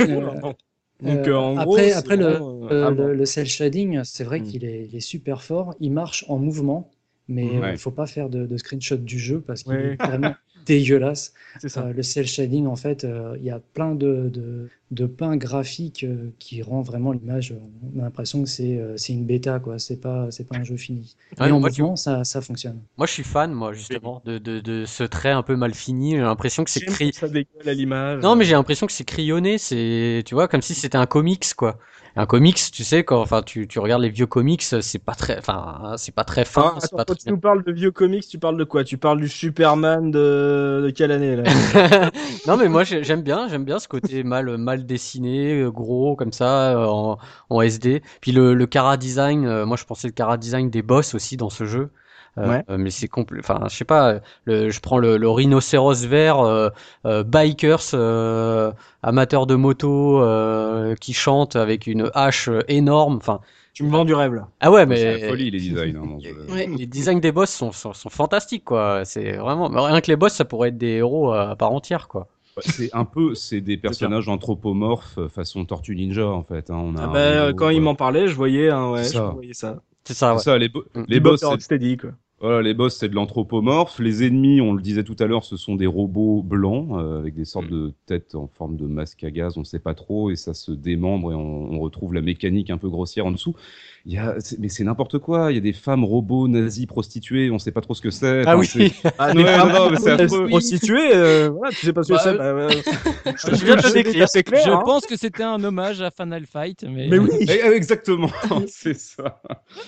Euh, Donc, Euh, euh, en après, gros, après le, euh, euh, à le, voir. le cel shading, c'est vrai Mm. qu'il est, il est super fort. Il marche en mouvement, mais il Ouais. ne faut pas faire de, de screenshot du jeu parce qu'il Ouais. est vraiment dégueulasse. c'est ça. Euh, le cel shading, en fait, euh, il y a plein de, de, de pains graphiques euh, qui rend vraiment l'image. On a l'impression que c'est euh, une bêta, quoi. C'est pas, c'est pas un jeu fini. Ouais, Mais en moi, tu- mouvement, ça, ça fonctionne. Moi, je suis fan, moi, justement, de, de, de ce trait un peu mal fini. J'ai l'impression que c'est cri... ça dégueule à l'image. Non, mais j'ai l'impression que c'est crayonné. C'est, tu vois, comme si c'était un comics, quoi. Un comics, tu sais, quand, enfin, tu, tu regardes les vieux comics, c'est pas très, enfin, c'est pas très fin, Ah, c'est attends, pas quand très tu nous parles de vieux comics, tu parles de quoi? Tu parles du Superman de, de quelle année là? Non mais moi j'ai- j'aime bien, j'aime bien ce côté mal mal dessiné, gros comme ça euh, en, en SD. Puis le, le cara design, euh, moi je pensais le cara design des boss aussi dans ce jeu. Euh, Ouais. euh, mais c'est complet. Enfin, je sais pas. Le, je prends le, le rhinocéros vert, euh, euh, bikers, euh, amateurs de moto euh, qui chantent avec une hache énorme. Enfin, Tu me vends du rêve là. ah ouais, C'est mais la folie les designs. hein. Ouais. les designs des boss sont, sont, sont fantastiques quoi. C'est vraiment mais rien que les boss, ça pourrait être des héros à part entière quoi. C'est un peu, c'est des personnages anthropomorphes façon Tortue Ninja en fait. hein. On a Ah bah, héros, quand il euh, m'en parlait, je voyais, hein, ouais, je voyais ça. C'est ça. c'est Ouais. ça, les, bo- Mm. les boss, quoi. Voilà, les boss, c'est de l'anthropomorphe. Les ennemis, on le disait tout à l'heure, ce sont des robots blancs euh, avec des sortes de têtes en forme de masque à gaz. On ne sait pas trop et ça se démembre et on, on retrouve la mécanique un peu grossière en dessous. Il y a, mais c'est n'importe quoi. Il y a des femmes robots nazies prostituées. On ne sait pas trop ce que c'est. Ah Enfin, oui. c'est- Ah, Ouais, non, non, mais c'est prostituées, euh, voilà, tu sais pas ce que Bah, c'est. Bah, ouais. Je viens de le décrire. C'est clair. Je hein. pense que c'était un hommage à Final Fight, mais, Mais oui, Eh, eh, Exactement, c'est ça.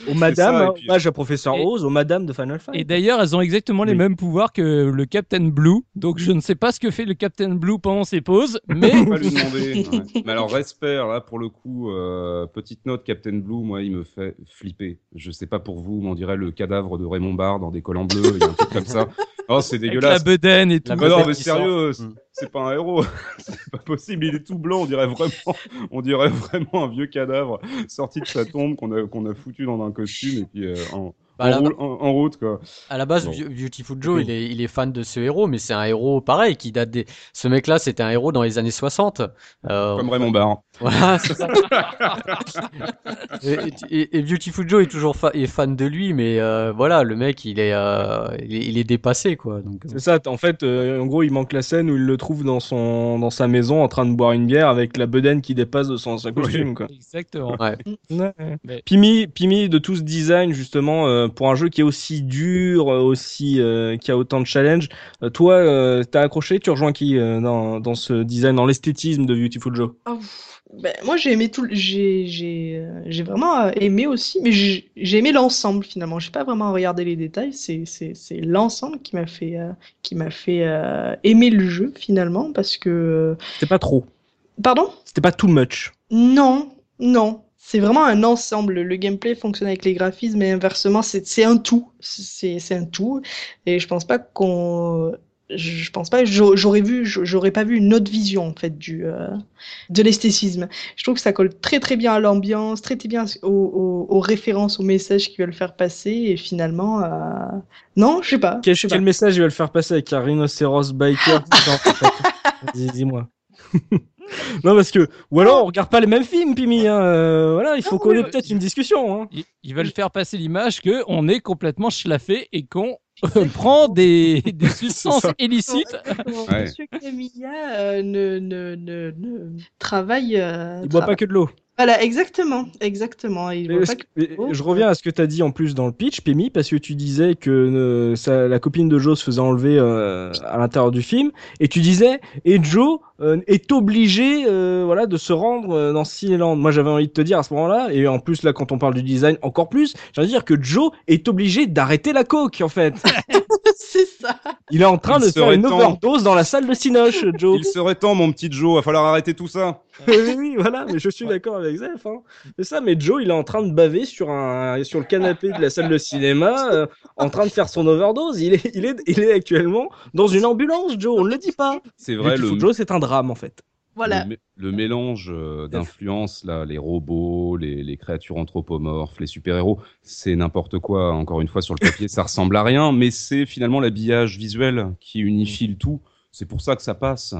aux madame, ça, et hein, puis- hommage à Professeur Et- Oz, aux madame de Final Fight. Et d'ailleurs, elles ont exactement les Oui. mêmes pouvoirs que le Captain Blue. Donc je ne sais pas ce que fait le Captain Blue pendant ses pauses, mais va lui demander. ouais. Mais alors, respect, là, pour le coup, euh, petite note, Captain Blue, moi, il me fait flipper. Je sais pas pour vous, mais on dirait le cadavre de Raymond Barre dans des collants bleus, il y a un truc comme ça. Oh, c'est avec la dégueulasse. bedaine et tout. Mais non, mais sérieux, sort. c'est- pas un héros. c'est pas possible, il est tout blanc, on dirait vraiment, on dirait vraiment un vieux cadavre sorti de sa tombe qu'on a, qu'on a foutu dans un costume et puis euh, en, en roule- en- en route, quoi. À la base, Bon. Beau- Beautiful Joe, il est, il est fan de ce héros, mais c'est un héros pareil qui date des. Ce mec-là, c'était un héros dans les années 60. Euh, Comme Raymond Barre. Voilà, c'est ça. et, et- et Beautiful Joe est toujours fa- est fan de lui, mais euh, voilà, le mec, il est, euh, il est, il est dépassé, quoi. Donc, C'est ça, en fait, euh, en gros, il manque la scène où il le trouve dans son dans sa maison en train de boire une bière avec la bedaine qui dépasse de son costume, quoi. Exactement. ouais. Mais- Pimi, Pimi, de tout ce design justement euh, pour un jeu qui est aussi dur, euh, aussi euh, qui a autant de challenges. toi, t'as accroché, tu rejoins qui dans dans ce design, dans l'esthétisme de Beautiful Joe? Ah, ben, moi j'ai aimé tout, j'ai vraiment aimé aussi, mais j'ai aimé l'ensemble finalement. J'ai pas vraiment regardé les détails. C'est c'est c'est l'ensemble qui m'a fait qui m'a fait aimer le jeu finalement parce que C'était pas trop, pardon? c'était pas too much. Non, non. C'est vraiment un ensemble. Le gameplay fonctionne avec les graphismes et inversement, c'est un tout. C'est un tout. Et je pense pas qu'on. Je pense pas. j'a- J'aurais vu. J'aurais pas vu une autre vision en fait du euh, de l'esthétisme. Je trouve que ça colle très très bien à l'ambiance, très très bien aux, aux- aux références, aux messages qu'ils veulent faire passer. Et finalement, euh, non, je sais pas. Quel, je sais quel pas. message ils veulent faire passer avec un rhinocéros biker Dis-moi. Non, parce que. Ou alors, on regarde pas les mêmes films, Pimi. Hein. euh, voilà, il faut qu'on ait peut-être une discussion. Hein. Ils, ils veulent faire passer l'image que on est complètement schlaffé et qu'on euh, prend des, des substances illicites. Ouais. Monsieur Camilla euh, ne, ne, ne, ne travaille. euh, Il boit pas que de l'eau. Voilà, exactement, exactement. Mais pas que- mais je reviens à ce que tu as dit en plus dans le pitch, Pemi, parce que tu disais que euh, la copine de Joe se faisait enlever euh, à l'intérieur du film, et tu disais, et Joe euh, est obligé voilà, de se rendre dans Cinéland. Moi j'avais envie de te dire à ce moment-là, et en plus là quand on parle du design encore plus, j'ai envie de dire que Joe est obligé d'arrêter la coke en fait. Ça. Il est en train Il de faire une temps. overdose dans la salle de Cinoche, Joe. Il serait temps, mon petit Joe, va falloir arrêter tout ça. oui, oui, voilà, mais je suis d'accord avec Zef. Hein. C'est ça, mais Joe, il est en train de baver sur, un, sur le canapé de la salle de cinéma, euh, en train de faire son overdose. Il est, il, est, il est actuellement dans une ambulance, Joe, on ne le dit pas. C'est vrai, le, Joe, c'est un drame, en fait. Voilà. le, mé- le mélange euh, d'influences, là, les robots, les, les créatures anthropomorphes, les super-héros, c'est n'importe quoi. Encore une fois, sur le papier, ça ressemble à rien, mais c'est finalement l'habillage visuel qui unifie le tout. C'est pour ça que ça passe,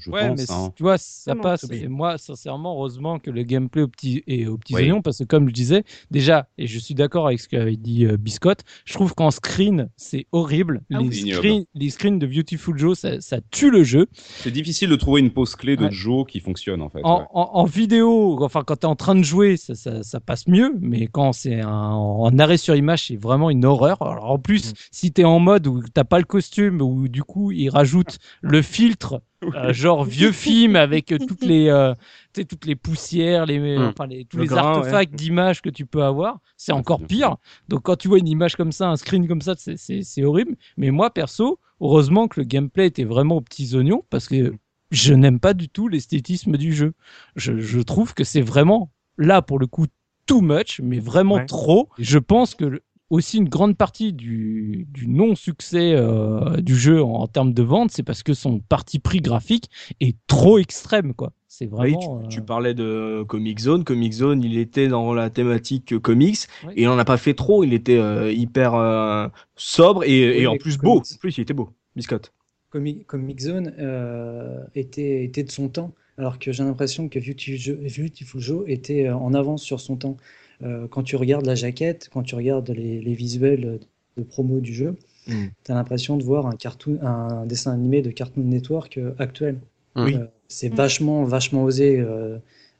je Ouais, pense. mais hein. tu vois, ça passe. Et moi, sincèrement, heureusement que le gameplay au petit, est aux petits Oui. oignons, parce que comme je disais, déjà, et je suis d'accord avec ce qu'avait dit euh, Biscotte, je trouve qu'en screen, c'est horrible. Ah les, screens, les screens de Beautiful Joe, ça, ça tue le jeu. C'est difficile de trouver une pause clé de Ouais. Joe qui fonctionne, en fait. En, ouais. en- en vidéo, enfin, quand tu es en train de jouer, ça, ça, ça passe mieux, mais quand c'est en arrêt sur image, c'est vraiment une horreur. Alors, en plus, si tu es en mode où t'as pas le costume, où du coup, ils rajoutent le filtre, euh, genre vieux film avec euh, toutes les, euh, tu sais, toutes les poussières, les, Mm. enfin, les, tous Le les grain, artefacts d'images que tu peux avoir, c'est encore pire. Donc, quand tu vois une image comme ça, un screen comme ça, c'est- c'est c'est horrible. Mais moi, perso, heureusement que le gameplay était vraiment aux petits oignons, parce que je n'aime pas du tout l'esthétisme du jeu. Je, je trouve que c'est vraiment, là, pour le coup, too much, mais vraiment Ouais. trop. Je pense que le- aussi une grande partie du, du non-succès euh, du jeu en, en termes de vente, c'est parce que son parti pris graphique est trop extrême, quoi. C'est Oui, vraiment. tu, euh, tu parlais de Comic Zone. Comic Zone, il était dans la thématique comics, Oui. et il en a pas fait trop. Il était euh, hyper euh, sobre et, en plus beau. En plus, il était beau. Biscotte. Comic, Comic Zone euh, était, était de son temps, alors que j'ai l'impression que Beautiful Joe, Beautiful Joe était en avance sur son temps. Euh, quand tu regardes la jaquette, quand tu regardes les, les visuels de promo du jeu, Mm. tu as l'impression de voir un, cartoon, un dessin animé de Cartoon Network euh, actuel. Oui. Euh, c'est Mm. vachement, vachement osé. Euh,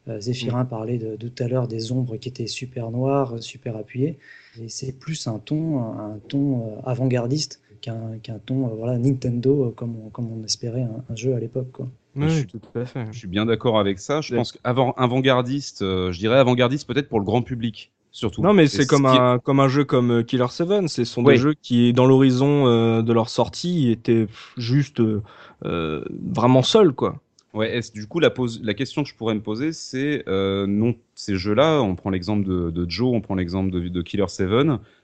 euh, Zéphirin parlait de, de tout à l'heure des ombres qui étaient super noires, super appuyées. Et c'est plus un ton, un ton avant-gardiste qu'un ton euh, voilà, Nintendo, comme on, comme on espérait un, un jeu à l'époque. Oui, Oui, tout à fait. Je suis bien d'accord avec ça. Je Ouais. pense qu'avant-gardiste, euh, je dirais avant-gardiste peut-être pour le grand public, surtout. Non, mais c'est ce comme qui un, comme un jeu comme euh, Killer 7. Ce sont Oui. des jeux qui, dans l'horizon euh, de leur sortie, étaient juste euh, vraiment seuls, quoi. Ouais, du coup, la, pose, la question que je pourrais me poser, c'est euh, non, ces jeux-là, on prend l'exemple de, de Joe, on prend l'exemple de, de Killer 7,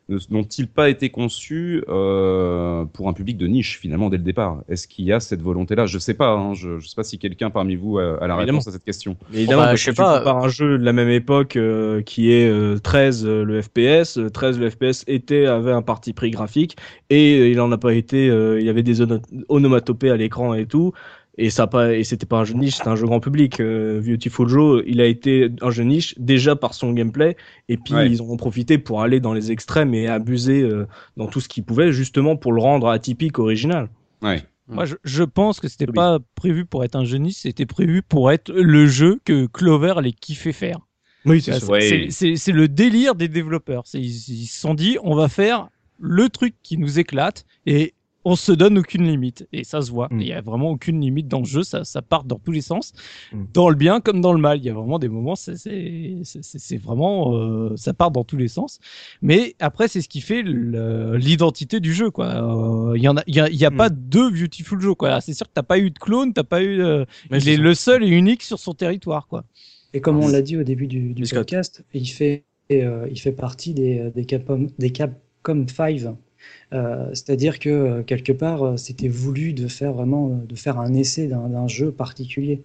ne- n'ont-ils pas été conçus euh, pour un public de niche finalement dès le départ? Est-ce qu'il y a cette volonté-là? Je sais pas. hein, je, ne sais pas si quelqu'un parmi vous a, a la Évidemment. réponse à cette question. Mais évidemment, bah, je sais pas. compares un jeu de la même époque euh, qui est euh, 13 euh, le FPS. euh, 13 le FPS était avait un parti pris graphique et euh, il en a pas été. euh, il y avait des ono- onomatopées à l'écran et tout. Et ça a pas et c'était pas un jeu de niche, c'était un jeu grand public. Euh, Beautiful Joe, il a été un jeu niche déjà par son gameplay. Et puis Ouais. ils en ont profité pour aller dans les extrêmes et abuser euh, dans tout ce qu'ils pouvaient justement pour le rendre atypique, original. Ouais. Moi, je, je pense que c'était Oui. pas prévu pour être un jeu niche, c'était prévu pour être le jeu que Clover allait kiffer faire. Oui, C'est. Ouais. c'est- le délire des développeurs. C'est- Ils ils se sont dit, on va faire le truc qui nous éclate et on se donne aucune limite. Et ça se voit. Mm. Il y a vraiment aucune limite dans le jeu. Ça, ça part dans tous les sens, Mm. dans le bien comme dans le mal. Il y a vraiment des moments, c'est- vraiment, euh, ça part dans tous les sens. Mais après, c'est ce qui fait l'identité du jeu. quoi. Euh, Il y en a, y a, il y a Mm. pas deux Beautiful Joe. quoi. C'est sûr que t'as pas eu de clone, t'as pas eu. euh, Mais il est le seul et unique sur son territoire. quoi. Et comme on l'a dit au début du, podcast, il fait, euh, il fait partie des, des, Capcom, des Capcom 5. Euh, C'est-à-dire que euh, quelque part, euh, c'était voulu de faire vraiment de faire un essai d'un jeu particulier.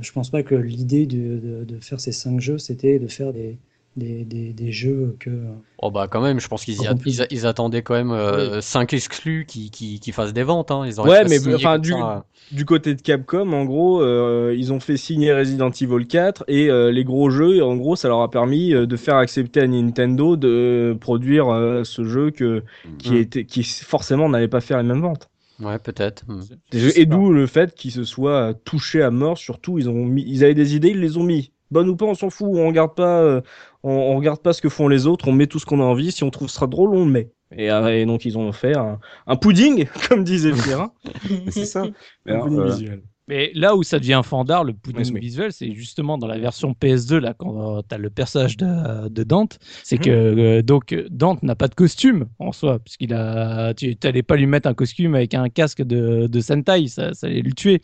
Je pense pas que l'idée de faire ces cinq jeux, c'était de faire des, des, des, des jeux que. Oh bah quand même, je pense qu'ils ils, ils attendaient quand même 5 exclus qui, qui, qui fassent des ventes. Hein. Ils Ouais, mais enfin, du- ça. Du côté de Capcom, en gros, euh, ils ont fait signer Resident Evil 4 et euh, les gros jeux, en gros, ça leur a permis euh, de faire accepter à Nintendo de produire euh, ce jeu que, qui, Mm. était, qui forcément n'allait pas faire les mêmes ventes. Ouais, peut-être. Hmm. Et d'où le fait qu'ils se soient touchés à mort. Surtout, ils ont mis, ils avaient des idées, ils les ont mis. Bonne ou pas, on s'en fout. On regarde pas, euh, on, on regarde pas ce que font les autres. On met tout ce qu'on a envie. Si on trouve ça drôle, on le met. Et, euh, et donc ils ont fait un, un pudding, comme disait Pierre. Mais c'est ça. Mais un alors, pudding euh, visuel. Mais là où ça devient fandard, le pudding oui. visuel, c'est justement dans la version PS2, là, quand tu as le personnage de, de Dante. C'est Mhm. que euh, donc Dante n'a pas de costume en soi, puisqu'il a. Tu n'allais pas lui mettre un costume avec un casque de, de Sentai, ça, ça allait le tuer.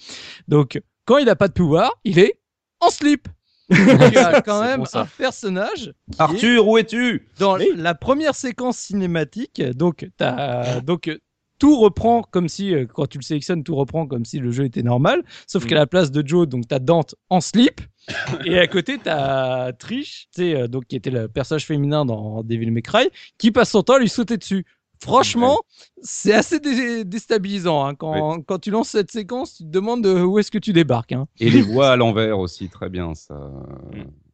Donc, quand il n'a pas de pouvoir, il est en slip. Tu as quand même bon, un personnage est Arthur, où es-tu? dans Oui. la première séquence cinématique, donc t'as donc tout reprend comme si euh, quand tu le sélectionnes, tout reprend comme si le jeu était normal, sauf Mm. qu'à la place de Joe, donc t'as Dante en slip. Et à côté, Trish, tu sais, euh, donc qui était le personnage féminin dans Devil May Cry, qui passe son temps à lui sauter dessus. Franchement, c'est assez dé- déstabilisant. hein. Quand, quand tu lances cette séquence, tu te demandes de où est-ce que tu débarques. hein. Et les voix à l'envers aussi, très bien ça.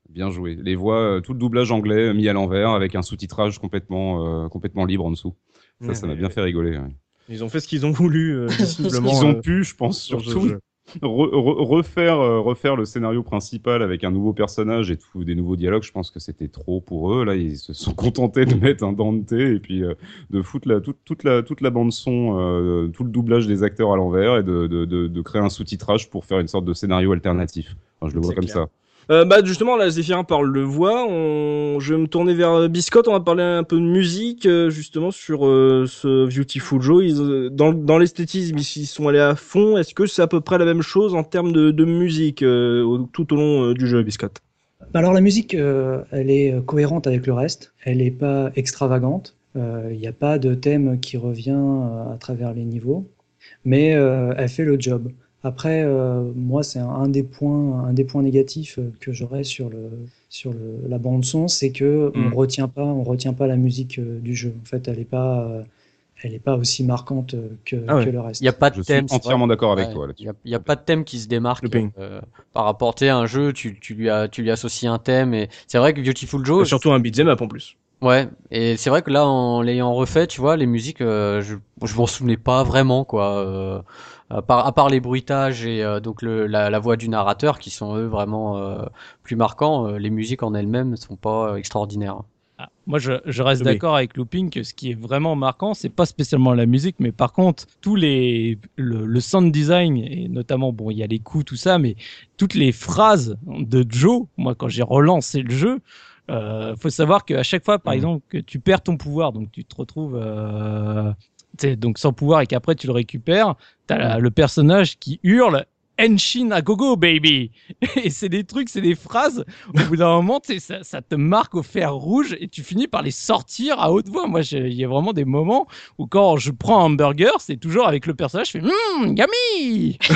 Bien joué. Les voix, euh, tout le doublage anglais euh, mis à l'envers avec un sous-titrage complètement, euh, complètement libre en dessous. Ça, ça m'a bien fait rigoler. ouais. Ils ont fait ce qu'ils ont voulu, euh, visiblement. Ils ont euh, pu, je pense, sur ce surtout jeu. Re- re- refaire, euh, refaire le scénario principal avec un nouveau personnage et tout, des nouveaux dialogues. Je pense que c'était trop pour eux. Là, ils se sont contentés de mettre un Dante et puis euh, de foutre la, toute, toute la, toute la bande son, euh, tout le doublage des acteurs à l'envers et de, de, de, de créer un sous-titrage pour faire une sorte de scénario alternatif. Enfin, je le vois comme clair. ça. Euh, bah justement, là, Zéphirin parle de voix. Je vais me tourner vers euh, Biscotte. On va parler un peu de musique, euh, justement, sur ce Beautiful Joe. Dans dans l'esthétisme, ils sont allés à fond. Est-ce que c'est à peu près la même chose en termes de, musique tout au long du jeu, Biscotte? Bah Alors la musique, elle est cohérente avec le reste. Elle n'est pas extravagante. Il n'y a pas de thème qui revient à travers les niveaux, mais elle fait le job. Après, euh, moi, c'est un, un des points, un des points négatifs euh, que j'aurais sur le sur le, la bande son, c'est que Mm. on retient pas, on retient pas la musique euh, du jeu. En fait, elle n'est pas, euh, elle est pas aussi marquante que, Ah ouais. que le reste. Il n'y a pas de Je suis thème. entièrement d'accord avec Ouais, toi Il là-dessus. n'y a, il y a pas de thème qui se démarque euh, par rapport à un jeu. Tu, tu, lui as, tu lui associes un thème. Et c'est vrai que Beautiful Joe, Surtout un beat'em up en plus. Ouais, et c'est vrai que là, en l'ayant refait, tu vois, les musiques, euh, je, je m'en souvenais pas vraiment, quoi. Euh, à, part, à part les bruitages et euh, donc le, la, la voix du narrateur, qui sont eux vraiment euh, plus marquants, euh, les musiques en elles-mêmes ne sont pas euh, extraordinaires. Ah, moi, je, je reste Oui. d'accord avec Looping que ce qui est vraiment marquant, c'est pas spécialement la musique, mais par contre, tous les le, le sound design et notamment, bon, il y a les coups, tout ça, mais toutes les phrases de Joe. Moi, quand j'ai relancé le jeu, euh, faut savoir qu'à chaque fois, par Mhm. exemple, que tu perds ton pouvoir, donc tu te retrouves euh, donc sans pouvoir et qu'après tu le récupères, t'as la- le personnage qui hurle. Enshin a gogo baby. Et c'est des trucs c'est des phrases. Au bout d'un moment ça, ça te marque au fer rouge et tu finis par les sortir à haute voix. Moi il y a vraiment des moments où quand je prends un hamburger c'est toujours avec le personnage je fais mmm yummy!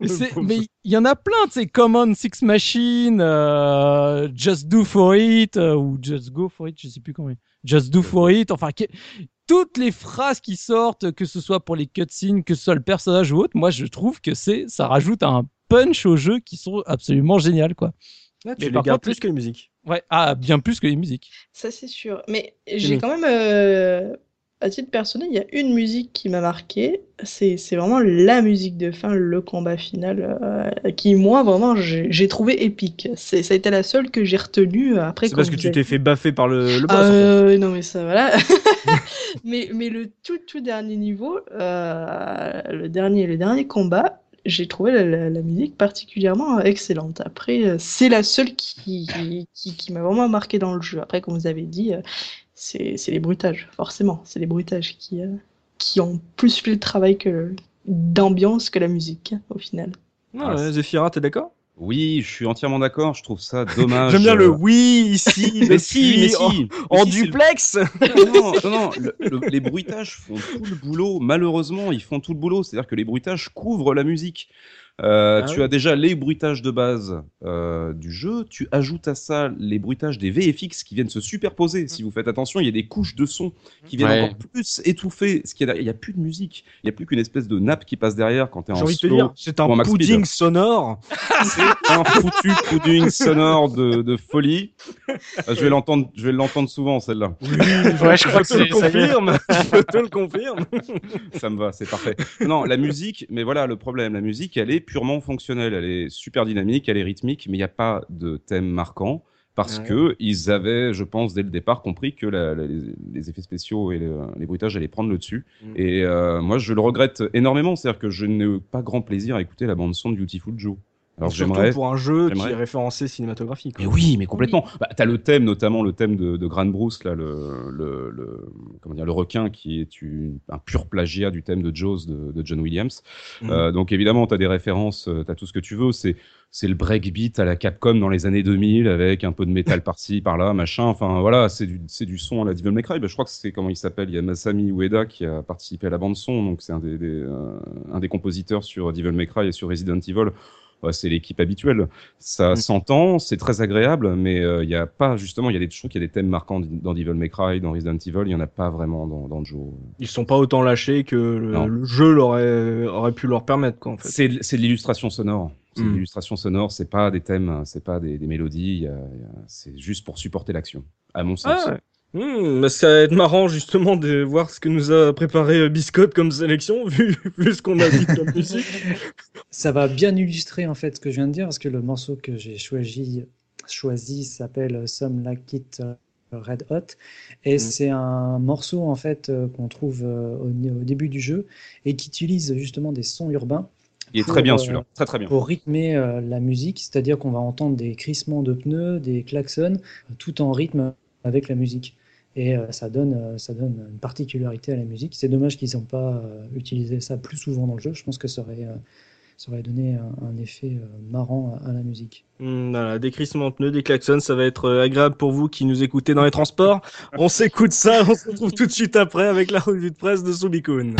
Oui, mais, il y en a plein, tu sais, Common Six Machine, euh, Just Do For It, euh, ou Just Go For It, je sais plus comment. Just Do For It, enfin, toutes les phrases qui sortent, que ce soit pour les cutscenes, que ce soit le personnage ou autre, moi je trouve que c'est, ça rajoute un punch au jeu qui sont absolument géniales, quoi. tu Mais les par gardes contre, plus que les musiques. Ouais, ah, bien plus que les musiques. Ça, c'est sûr. Mais j'ai Oui. quand même, euh, à titre personnel, il y a une musique qui m'a marqué. C'est c'est vraiment la musique de fin, le combat final, euh, qui, moi, vraiment, j'ai trouvé épique. C'est- Ça a été la seule que j'ai retenue après. C'est parce que tu t'es fait baffer par le, le boss. Ah, en fait. euh, non, mais ça, voilà. mais, mais le tout, tout dernier niveau, euh, le dernier, le dernier combat, j'ai trouvé la, musique particulièrement excellente. Après, euh, c'est la seule qui, qui, m'a vraiment marqué dans le jeu. Après, comme vous avez dit, euh, c'est les bruitages, forcément. C'est les bruitages qui, qui ont plus fait le travail d'ambiance que la musique, au final. Ah, ouais, Zephyra, t'es d'accord? Oui, je suis entièrement d'accord. Je trouve ça dommage. J'aime bien le euh, oui ici, Mais si, mais si. en, Mais en si, c'est le- duplex. non, non, non, le- le- les bruitages font tout le boulot. Malheureusement, ils font tout le boulot. C'est-à-dire que les bruitages couvrent la musique. Euh, Ah tu oui. as déjà les bruitages de base euh, du jeu, tu ajoutes à ça les bruitages des VFX qui viennent se superposer. Si vous faites attention, il y a des couches de son qui viennent Ouais. encore plus étouffer. Ce. Il n'y a plus de musique, il n'y a plus qu'une espèce de nappe qui passe derrière quand tu es J'ai en envie de te slow. dire, c'est un pudding sonore. C'est un foutu pudding sonore de, de folie. Euh, Je vais l'entendre, je vais l'entendre souvent celle-là. Ouais, je crois que Je c'est confirme. Je te le confirme. Ça me va, c'est parfait. Non, la musique, mais voilà le problème. La musique, elle est purement fonctionnelle. Elle est super dynamique, elle est rythmique, mais il n'y a pas de thème marquant. Parce Ouais. que ils avaient, je pense, dès le départ, compris que la- la- les, les effets spéciaux et le- les bruitages allaient prendre le dessus. Mm. Et euh, moi, je le regrette énormément. C'est-à-dire que je n'ai pas grand plaisir à écouter la bande son de Beautiful Joe. Alors Surtout pour un jeu qui est référencé cinématographique. Mais oui, mais complètement. Bah, t'as le thème, notamment le thème de, de Gran Bruce, là, le, le, le- comment dire, le requin, qui est une- un pur plagiat du thème de Jaws de, de John Williams. Mhm. Euh, donc évidemment, t'as des références, euh, t'as tout ce que tu veux. C'est c'est le breakbeat à la Capcom dans les années 2000 avec un peu de métal par-ci, par-là, machin. Enfin voilà, c'est du, c'est du son à la Devil May Cry. Bah, je crois que c'est comment il s'appelle. Il y a Masami Ueda qui a participé à la bande son, donc c'est un des, des, euh, un des compositeurs sur Devil May Cry et sur Resident Evil. C'est l'équipe habituelle. Ça Mm. s'entend, c'est très agréable, mais euh, il y a pas justement, il y a des trouve qu'il y a des thèmes marquants dans Devil May Cry, dans Resident Evil, il y en a pas vraiment dans, dans le jeu. Ils sont pas autant lâchés que le, jeu aurait, aurait pu leur permettre, quoi, en fait. C'est c'est de l'illustration sonore. C'est de Mm. l'illustration sonore, c'est pas des thèmes, c'est pas des, des mélodies, c'est juste pour supporter l'action, à mon sens. Ah, Hmm, ça va être marrant justement de voir ce que nous a préparé euh, Biscotte comme sélection, vu, vu ce qu'on a dit comme musique. Ça va bien illustrer en fait ce que je viens de dire parce que le morceau que j'ai choisi, choisi s'appelle Some Like It euh, Red Hot et Mhm. c'est un morceau en fait euh, qu'on trouve euh, au, au début du jeu et qui utilise justement des sons urbains Il est Pour, très bien euh, celui-là, très très bien. pour rythmer euh, la musique, c'est-à-dire qu'on va entendre des crissements de pneus, des klaxons, euh, tout en rythme avec la musique. Et euh, ça, donne, euh, ça donne une particularité à la musique. C'est dommage qu'ils n'ont pas euh, utilisé ça plus souvent dans le jeu. Je pense que ça aurait, ça aurait donné un, effet marrant à, la musique. Hmm, voilà, des crissements de pneus, des klaxons, ça va être agréable pour vous qui nous écoutez dans les transports. On s'écoute ça, on se retrouve tout de suite après avec la revue de presse de Subikun.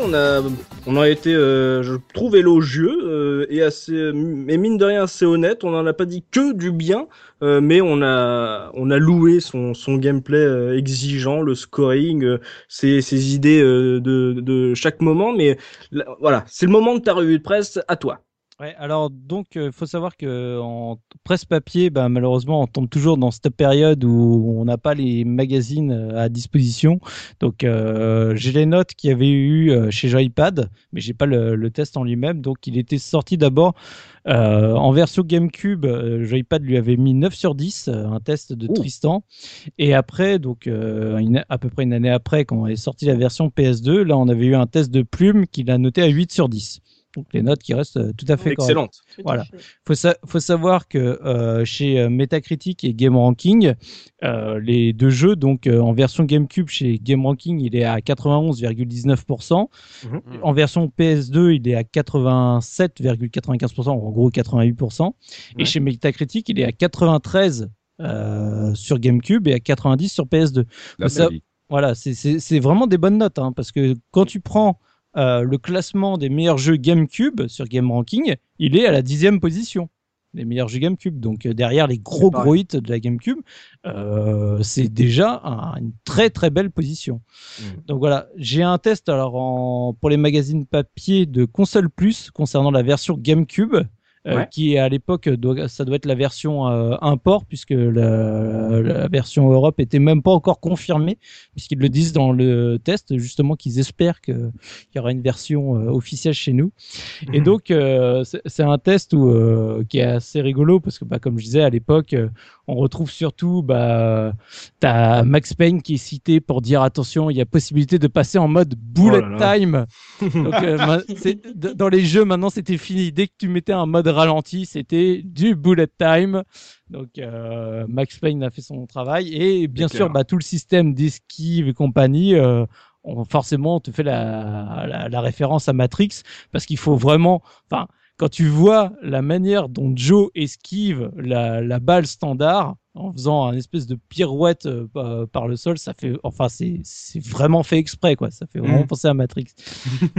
On a, on a été, euh, je trouve, élogieux euh, et assez, mais mine de rien assez honnête. On n'en a pas dit que du bien, euh, mais on a, on a loué son, son gameplay euh, exigeant, le scoring, euh, ses, ses idées euh, de, de chaque moment. Mais là, voilà, c'est le moment de ta revue de presse. À toi. Ouais, alors donc il faut savoir que en presse papier, bah, malheureusement, on tombe toujours dans cette période où on n'a pas les magazines euh, à disposition. Donc euh, j'ai les notes qu'il y avait eu euh, chez Joypad, mais j'ai pas le, le test en lui-même. Donc il était sorti d'abord euh, en version GameCube. euh, Joypad lui avait mis 9 sur 10, euh, un test de Ouh. Tristan. Et après, donc euh, une- à peu près une année après, quand est sortie la version PS2, là on avait eu un test de Plume qui l'a noté à 8 sur 10. Donc les notes qui restent euh, tout à fait correctes. Excellente. Tout à Voilà. Faut, sa- faut savoir que euh, chez euh, Metacritic et Game Ranking, euh, les deux jeux, donc euh, en version GameCube chez Game Ranking, il est à 91,19%. Mhm. En version PS2, il est à 87,95%, en gros 88%. Ouais. Et chez Metacritic, il est à 93 euh, sur GameCube et à 90 sur PS2. La Ça- belle vie. Voilà, c'est vraiment des bonnes notes, hein, parce que quand tu prends euh, le classement des meilleurs jeux GameCube sur Game Ranking, il est à la dixième position des meilleurs jeux GameCube. Donc euh, derrière les gros gros hits de la GameCube, euh, c'est déjà un- une très très belle position. Mhm. Donc voilà, j'ai un test alors en, pour les magazines papier de Console Plus concernant la version GameCube. Euh, Ouais. qui est à l'époque doit- ça doit être la version euh, import puisque la, la version Europe était même pas encore confirmée puisqu'ils le disent dans le test justement qu'ils espèrent qu'il y aura une version euh, officielle chez nous. Et Mhm. donc euh, c'est un test où, euh, qui est assez rigolo parce que bah, comme je disais à l'époque euh, on retrouve surtout bah t'as Max Payne qui est cité pour dire attention il y a possibilité de passer en mode bullet Oh là là. time. Donc euh, dans les jeux maintenant c'était fini dès que tu mettais un mode ralenti c'était du bullet time. Donc euh, Max Payne a fait son travail et bien sûr bah, tout le système d'esquive et compagnie. euh, on, forcément, on te fait la, la, la référence à Matrix parce qu'il faut vraiment, enfin, quand tu vois la manière dont Joe esquive la, la balle standard en faisant un espèce de pirouette euh, par, le sol, ça fait, enfin, c'est c'est vraiment fait exprès, quoi. Ça fait vraiment Mm. penser à Matrix.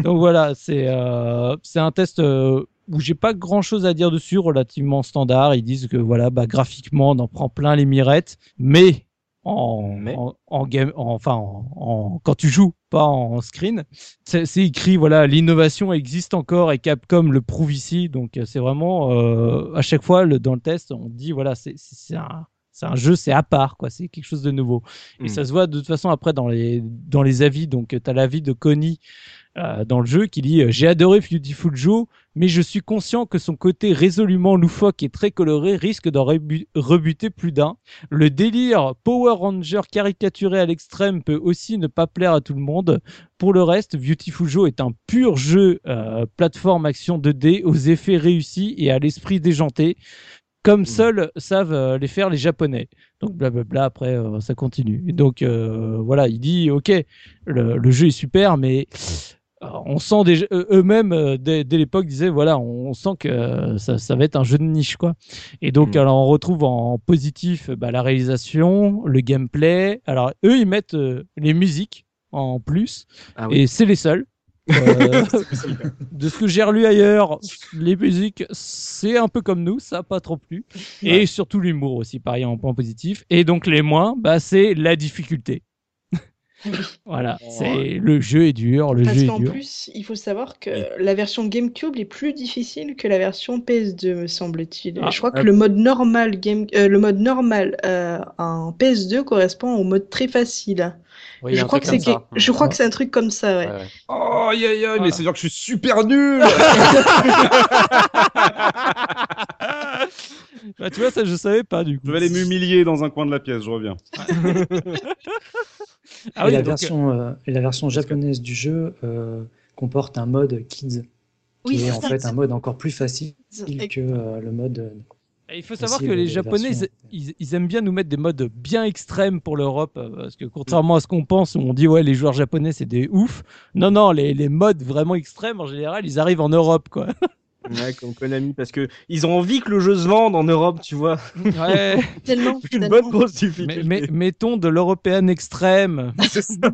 Donc voilà, c'est euh, c'est un test euh, où j'ai pas grand chose à dire dessus, relativement standard. Ils disent que voilà, bah, graphiquement, on en prend plein les mirettes, mais en, Mais en, en game, en- enfin, en, quand tu joues, pas en screen, c'est écrit voilà, l'innovation existe encore et Capcom le prouve ici. Donc euh, c'est vraiment euh, à chaque fois le, dans le test, on dit voilà, c'est un c'est un jeu, c'est à part, quoi. C'est quelque chose de nouveau. Et Mm. ça se voit de toute façon après dans les dans les avis. Donc tu as l'avis de Connie euh, dans le jeu qui dit euh, j'ai adoré Beautiful Joe, mais je suis conscient que son côté résolument loufoque et très coloré risque d'en rebu- rebuter plus d'un. Le délire Power Ranger caricaturé à l'extrême peut aussi ne pas plaire à tout le monde. Pour le reste, Beautiful Joe est un pur jeu euh, plateforme action 2D aux effets réussis et à l'esprit déjanté, comme seuls savent euh, les faire les Japonais. Donc blablabla, après euh, ça continue. Et donc euh, voilà, il dit ok, le, le jeu est super, mais euh, on sent déjà eux- eux-mêmes euh, dès, dès l'époque disaient voilà, on, sent que euh, ça, ça va être un jeu de niche quoi. Et donc Mm. alors on retrouve en positif euh, bah, la réalisation, le gameplay. Alors eux ils mettent euh, les musiques en plus Ah oui. et c'est les seuls. Euh, de ce que j'ai relu ailleurs, les musiques, c'est un peu comme nous, ça pas trop plu. Et surtout l'humour aussi, pareil en point positif. Et donc les moins, bah, c'est la difficulté. Voilà, c'est le jeu est dur, le Parce jeu est qu'en dur. plus, il faut savoir que la version GameCube est plus difficile que la version PS2, me semble-t-il. Ah, je crois que ah. le mode normal, game, euh, le mode normal euh, en PS2 correspond au mode très facile. Oui, je crois que c'est je crois que c'est un truc comme ça, ouais. Ouais, ouais. Oh, aïe, mais Voilà. c'est-à-dire que je suis super nul Bah, tu vois, ça je savais pas du coup. Je vais aller m'humilier dans un coin de la pièce, je reviens. Ah et, oui, la donc, version, euh, et la version japonaise du jeu euh, comporte un mode Kids, qui Oui, est en fait un mode encore plus facile que euh, le mode euh, Et il faut savoir que les Japonais, versions, ils, ils- aiment bien nous mettre des modes bien extrêmes pour l'Europe, euh, parce que contrairement à ce qu'on pense, où on dit ouais les joueurs japonais c'est des ouf. Non non, les, les modes vraiment extrêmes en général, ils arrivent en Europe quoi. Ouais, comme Konami, parce que ils ont envie que le jeu se vende en Europe, tu vois. Ouais. Tellement. Une tellement. bonne grosse mais, difficulté. mais- mettons de l'européenne extrême. C'est ça.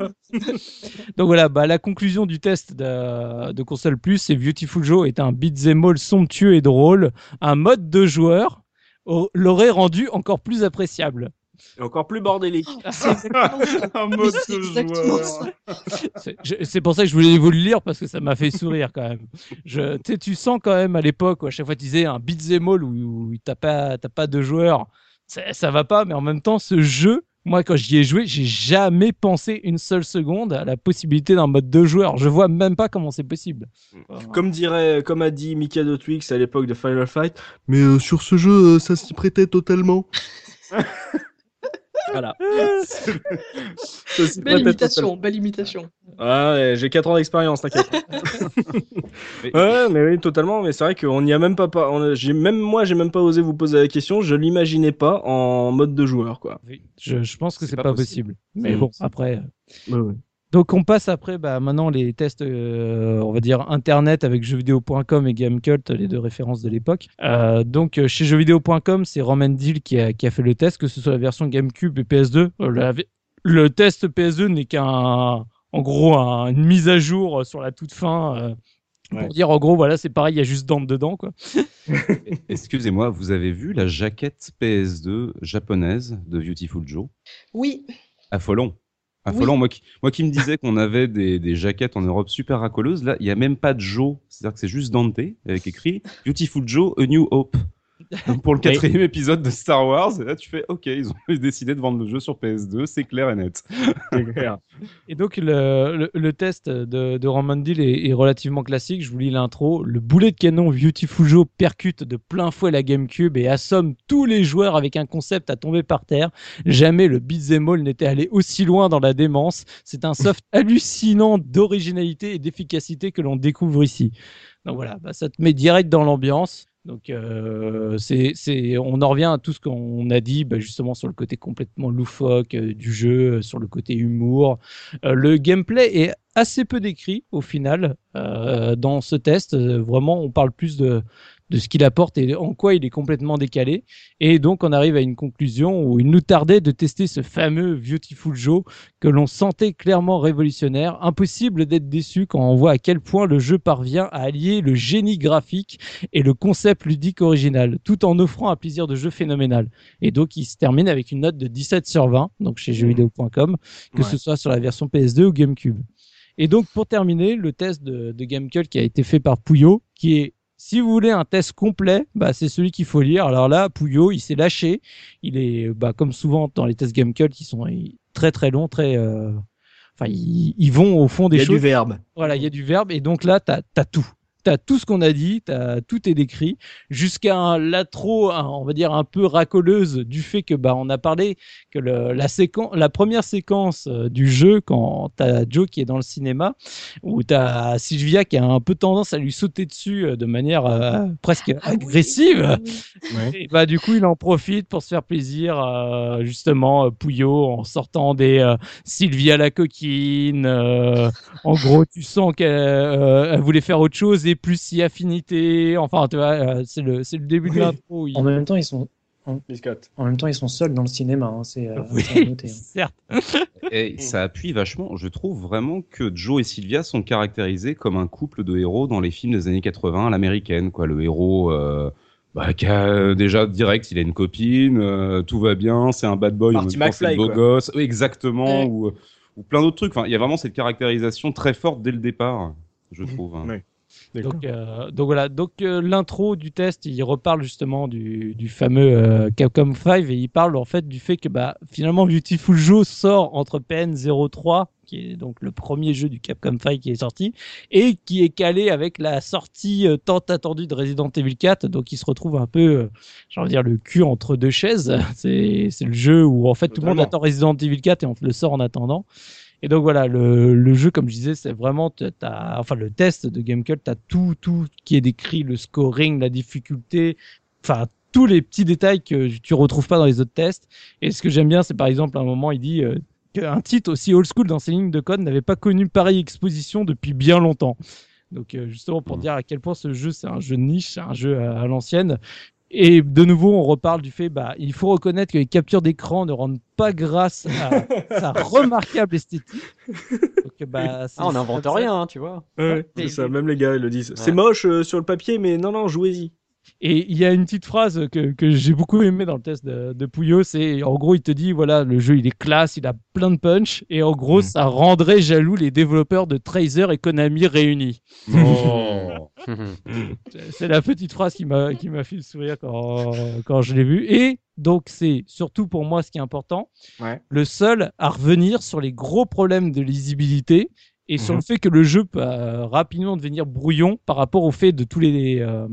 Donc voilà, bah, la conclusion du test de, de console plus, c'est Beautiful Joe est un beat'em all somptueux et drôle. Un mode de joueur au- l'aurait rendu encore plus appréciable. Et encore plus bordélique. C'est exactement ça. Un Mais mode c'est pour ça que je voulais vous le lire parce que ça m'a fait sourire quand même. Je, tu sais, tu sens quand même à l'époque où à chaque fois tu disais un beat'em all où, où t'as pas, t'as pas de joueurs, ça, ça va pas, mais en même temps ce jeu, moi quand j'y ai joué, j'ai jamais pensé une seule seconde à la possibilité d'un mode de joueur. Je vois même pas comment c'est possible. Comme dirait, comme a dit Mikado Twix à l'époque de Final Fight. Mais euh, sur ce jeu, euh, ça s'y prêtait totalement. voilà. Belle imitation, belle imitation. Ah ouais, j'ai 4 ans d'expérience, t'inquiète. ouais, mais oui, totalement. Mais c'est vrai qu'on n'y a même pas, pas on a- j'ai même moi, j'ai même pas osé vous poser la question. Je l'imaginais pas en mode de joueur, quoi. Je, je pense que C'est pas pas, possible. possible. Mais bon, après. euh, Ouais, ouais. Donc on passe après bah, maintenant les tests, euh, on va dire internet avec jeuxvideo.com et Gamecult, les deux références de l'époque. Euh, donc euh, chez jeuxvideo.com, c'est Roman Deal qui a, qui a fait le test, que ce soit la version GameCube et PS2. Euh, la- le test PS2 n'est qu'un, en gros, un- une mise à jour sur la toute fin. euh, Ouais. Pour dire en gros, voilà, c'est pareil, il y a juste Dante dedans, quoi. Excusez-moi, vous avez vu la jaquette PS2 japonaise de Beautiful Joe? Oui, Affolant. Qui, moi qui me disais qu'on avait des, des jaquettes en Europe super racoleuses, là, il n'y a même pas de Joe. C'est-à-dire que c'est juste Dante avec écrit Beautiful Joe, A New Hope. Pour le quatrième épisode de Star Wars, et là tu fais OK, ils ont décidé de vendre le jeu sur PS2, c'est clair et net. Clair. Et donc le, le, le test de, de Roman Deal est, est relativement classique. Je vous lis l'intro. Le boulet de canon Beautiful Joe percute de plein fouet la GameCube et assomme tous les joueurs avec un concept à tomber par terre. Jamais le beat'em all n'était allé aussi loin dans la démence. C'est un soft hallucinant d'originalité et d'efficacité que l'on découvre ici. Donc voilà, bah, ça te met direct dans l'ambiance. Donc euh, on en revient à tout ce qu'on a dit, bah, justement sur le côté complètement loufoque euh, du jeu, euh, sur le côté humour. Le gameplay est assez peu décrit au final dans ce test. Vraiment, on parle plus de de ce qu'il apporte et en quoi il est complètement décalé. Et donc, on arrive à une conclusion où il nous tardait de tester ce fameux Beautiful Joe que l'on sentait clairement révolutionnaire. Impossible d'être déçu quand on voit à quel point le jeu parvient à allier le génie graphique et le concept ludique original, tout en offrant un plaisir de jeu phénoménal. Et donc, il se termine avec une note de 17 sur 20, donc chez jeuxvideo.com, que Ouais. ce soit sur la version PS2 ou GameCube. Et donc, pour terminer, le test de, de GameCube qui a été fait par Pouillot, qui est, si vous voulez un test complet, bah, c'est celui qu'il faut lire. Alors là, Pouillot, il s'est lâché. Il est, bah, comme souvent dans les tests GameCube, qui sont très très longs, très, euh, enfin, ils, ils vont au fond des Il y a choses. du verbe. Voilà, il y a du verbe. Et donc là, t'as as tout. T'as tout ce qu'on a dit, t'as tout est décrit, jusqu'à l'atro, on va dire un peu racoleuse du fait que bah on a parlé que le, la séquence, la première séquence euh, du jeu quand t'as Joe qui est dans le cinéma, où t'as Sylvia qui a un peu tendance à lui sauter dessus euh, de manière euh, presque Ah agressive. oui, oui. Et bah du coup, il en profite pour se faire plaisir, euh, justement, euh, Pouillot en sortant des euh, Sylvia la coquine. euh, en gros, tu sens qu'elle euh, elle voulait faire autre chose et plus si affinité. Enfin, tu vois, euh, c'est le c'est le début de l'intro. il- En même temps, ils sont, Biscotte. en même temps, ils sont seuls dans le cinéma. hein, c'est euh, Oui, hein. certes. Et ça appuie vachement. Je trouve vraiment que Joe et Sylvia sont caractérisés comme un couple de héros dans les films des années 80 à l'américaine. Quoi. Le héros euh, bah, qui a déjà direct, il a une copine, euh, tout va bien, c'est un bad boy, Marty McFly, beau quoi. gosse. Oui, exactement. Ouais. Ou, ou plein d'autres trucs. Enfin, il y a vraiment cette caractérisation très forte dès le départ, je Mhm. trouve. hein. Ouais. Donc, euh, donc voilà. Donc euh, l'intro du test, il reparle justement du, du fameux euh, Capcom 5 et il parle en fait du fait que bah finalement Beautiful Joe sort entre PN 03 qui est donc le premier jeu du Capcom 5 qui est sorti et qui est calé avec la sortie euh, tant attendue de Resident Evil 4 donc il se retrouve un peu euh, j'ai envie de dire le cul entre deux chaises. C'est c'est le jeu où en fait tout le monde attend Resident Evil 4 et on le sort en attendant et donc voilà, le, le jeu, comme je disais, c'est vraiment, t'as- enfin le test de GameCube, t'as tout, tout qui est décrit, le scoring, la difficulté, enfin tous les petits détails que tu retrouves pas dans les autres tests. Et ce que j'aime bien, c'est par exemple à un moment, il dit euh, qu'un titre aussi old school dans ses lignes de code n'avait pas connu pareille exposition depuis bien longtemps. Donc euh, justement pour Mhm. dire à quel point ce jeu c'est un jeu de niche, c'est un jeu à, à l'ancienne. Et de nouveau, on reparle du fait, bah, il faut reconnaître que les captures d'écran ne rendent pas grâce à sa remarquable esthétique. Donc, bah, Ah, on n'invente rien, hein, tu vois. Ouais, Mais- c'est ça, même les gars ils le disent. C'est moche euh, sur le papier, mais non, non, jouez-y. Et il y a une petite phrase que, que j'ai beaucoup aimé dans le test de, de Pouillot, c'est en gros il te dit voilà le jeu il est classe, il a plein de punch et en gros Mm. ça rendrait jaloux les développeurs de Tracer et Konami réunis. Oh. C'est- C'est la petite phrase qui m'a qui m'a fait le sourire quand quand je l'ai vu et donc c'est surtout pour moi ce qui est important, Ouais. le seul à revenir sur les gros problèmes de lisibilité et sur Mhm. le fait que le jeu peut euh, rapidement devenir brouillon par rapport au fait de tous les euh,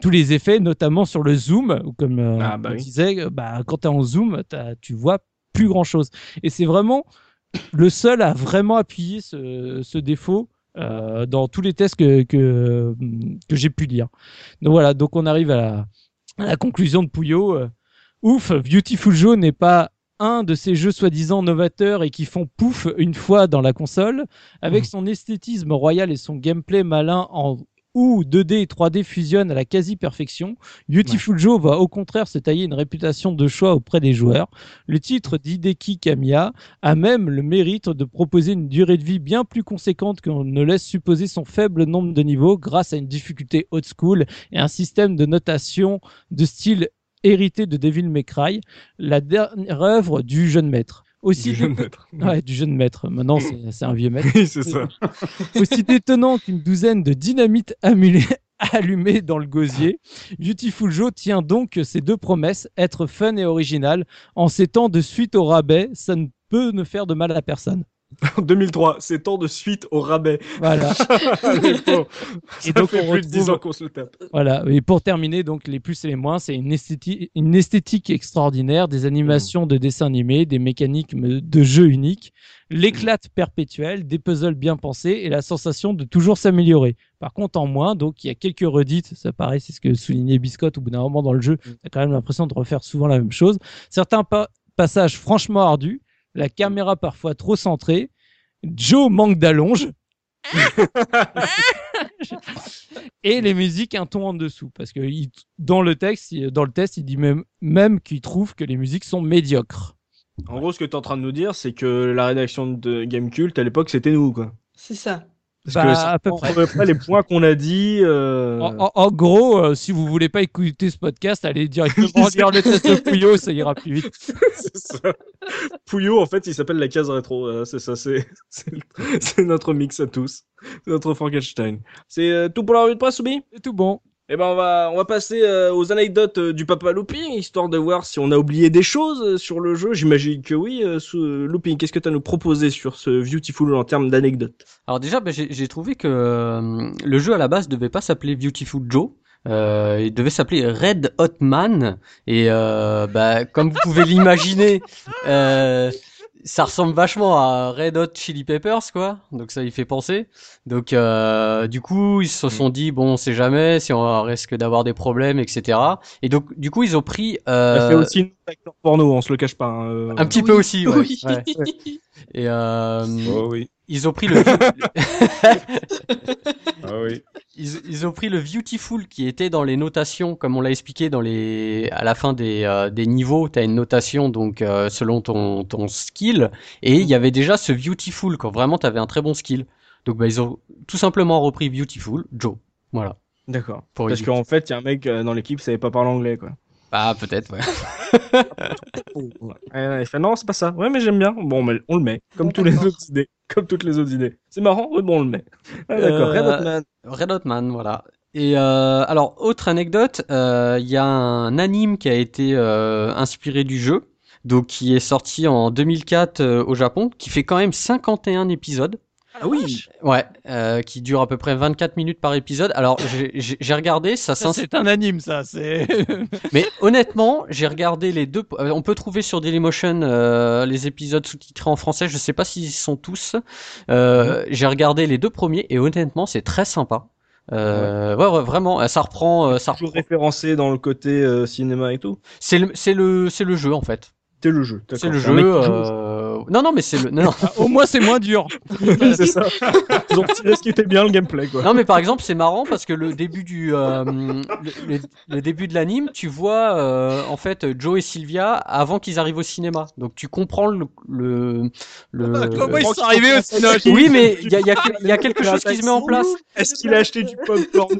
tous les effets, notamment sur le zoom, comme euh, Ah, bah on oui. disait, euh, bah, quand tu es en zoom, tu vois plus grand chose. Et c'est vraiment le seul à vraiment appuyer ce, ce défaut dans tous les tests que, que, que j'ai pu lire. Donc voilà, donc on arrive à la, à la conclusion de Pouillot. ouf, Beautiful Joe n'est pas un de ces jeux soi-disant novateurs et qui font pouf une fois dans la console, avec son esthétisme royal et son gameplay malin en où 2D et 3D fusionnent à la quasi-perfection, Beautiful Joe va au contraire se tailler une réputation de choix auprès des joueurs. Le titre d'Hideki Kamiya a même le mérite de proposer une durée de vie bien plus conséquente qu'on ne laisse supposer son faible nombre de niveaux grâce à une difficulté old school et un système de notation de style hérité de Devil May Cry, la dernière œuvre du jeune maître. Aussi Du jeune maître. Ouais, du jeune maître. Maintenant, c'est un vieux maître. Oui, c'est ça. Aussi détonnant qu'une douzaine de dynamites amulées- allumées dans le gosier, Beautiful Joe tient donc ses deux promesses, être fun et original. En ces temps de suite au rabais, ça ne peut ne faire de mal à personne. En 2003, c'est temps de suite au rabais. Voilà. Et donc, fait on plus de 10 retrouve- ans qu'on se le tape. Voilà. Et pour terminer, donc les plus et les moins, c'est une esthétique, une esthétique extraordinaire, des animations de dessins animés, des mécaniques de jeu uniques, l'éclate perpétuelle, des puzzles bien pensés et la sensation de toujours s'améliorer. Par contre, en moins, donc il y a quelques redites, ça paraît, c'est ce que soulignait Biscotte au bout d'un moment dans le jeu, t'as quand même l'impression de refaire souvent la même chose. Certains pa- passages franchement ardus, la caméra parfois trop centrée, Joe manque d'allonge. et les musiques un ton en dessous parce que il- dans le texte il- dans le test il dit même même qu'il trouve que les musiques sont médiocres En gros, ce que tu es en train de nous dire, c'est que la rédaction de Gamecult, à l'époque, c'était nous, quoi. C'est ça. Parce Bah, que ça à peu près. les points qu'on a dit. euh, en, en- en gros euh, si vous voulez pas écouter ce podcast allez directement lire le test de Puyo ça ira plus vite ça. Pouillot, en fait, il s'appelle la case rétro. C'est ça, c'est c'est le- c'est notre mix à tous. C'est notre Frankenstein. C'est euh, tout pour la revue de presse, Soubi? C'est tout bon Eh ben, on va, on va passer euh, aux anecdotes euh, du Papa Looping, histoire de voir si on a oublié des choses euh, sur le jeu. J'imagine que oui. Euh, sous- Looping, qu'est-ce que tu as nous proposer sur ce Beautiful en termes d'anecdotes? Alors déjà, bah, j'ai trouvé que le jeu à la base devait pas s'appeler Beautiful Joe. Euh, il devait s'appeler Red Hot Man et euh, bah, comme vous pouvez l'imaginer, euh, ça ressemble vachement à Red Hot Chili Peppers quoi. Donc ça y fait penser. Donc euh, du coup ils se sont dit bon on sait jamais si on risque d'avoir des problèmes etc. Et donc du coup ils ont pris Ça fait euh, aussi une acteur porno, on se le cache pas. hein, euh. un petit Oui, peu aussi. ouais, oui. ouais. Et euh, Oh oui. Ils ont pris le Ah oui. ils, ils ont pris le beautiful qui était dans les notations, comme on l'a expliqué dans les, à la fin des, euh, des niveaux, tu as une notation donc euh, selon ton, ton skill, et il y avait déjà ce beautiful quand vraiment tu avais un très bon skill. Donc bah, ils ont tout simplement repris beautiful, Joe. Voilà. D'accord. Parce qu'en fait, il y a un mec euh, dans l'équipe qui savait pas parler anglais, quoi. Ah peut-être. Ouais. Ouais, ouais, il fait non, c'est pas ça. Ouais, mais j'aime bien. Bon, mais on le met. Comme tous les autres idées. Comme toutes les autres idées. C'est marrant. Oui, bon, on le met. Ah, d'accord. Euh, Red Hot Man. Red Hot Man, voilà. Et euh, alors, autre anecdote, euh, il y a un anime qui a été euh, inspiré du jeu, donc qui est sorti en 2004 euh, au Japon, qui fait quand même 51 épisodes. Ah oui. Ouais, euh, qui dure à peu près 24 minutes par épisode. Alors, j'ai- j'ai j'ai regardé, ça c'est un anime ça c'est Mais honnêtement, j'ai regardé les deux. euh, On peut trouver sur Dailymotion euh, les épisodes sous-titrés en français. Je sais pas s'ils sont tous. Euh, J'ai regardé les deux premiers et honnêtement, c'est très sympa. Euh, ouais, ouais, vraiment, ça reprend, euh, ça Toujours reprend. référencé dans le côté euh, cinéma et tout. C'est le, c'est le, c'est le jeu en fait. C'est le jeu. C'est le jeu. Non, non, mais c'est le. Non, non. Ah, au moins, c'est moins dur. c'est ça. Ils ont tiré ce qui était bien le gameplay, quoi. Non mais par exemple c'est marrant parce que le début du euh, le, début de l'anime tu vois euh, en fait Joe et Sylvia avant qu'ils arrivent au cinéma donc tu comprends le le, le- Ah, Comment ils sont arrivés au cinéma? Oui mais il y a, il y a y a quelque chose qui se met en place Est-ce qu'il a acheté du popcorn?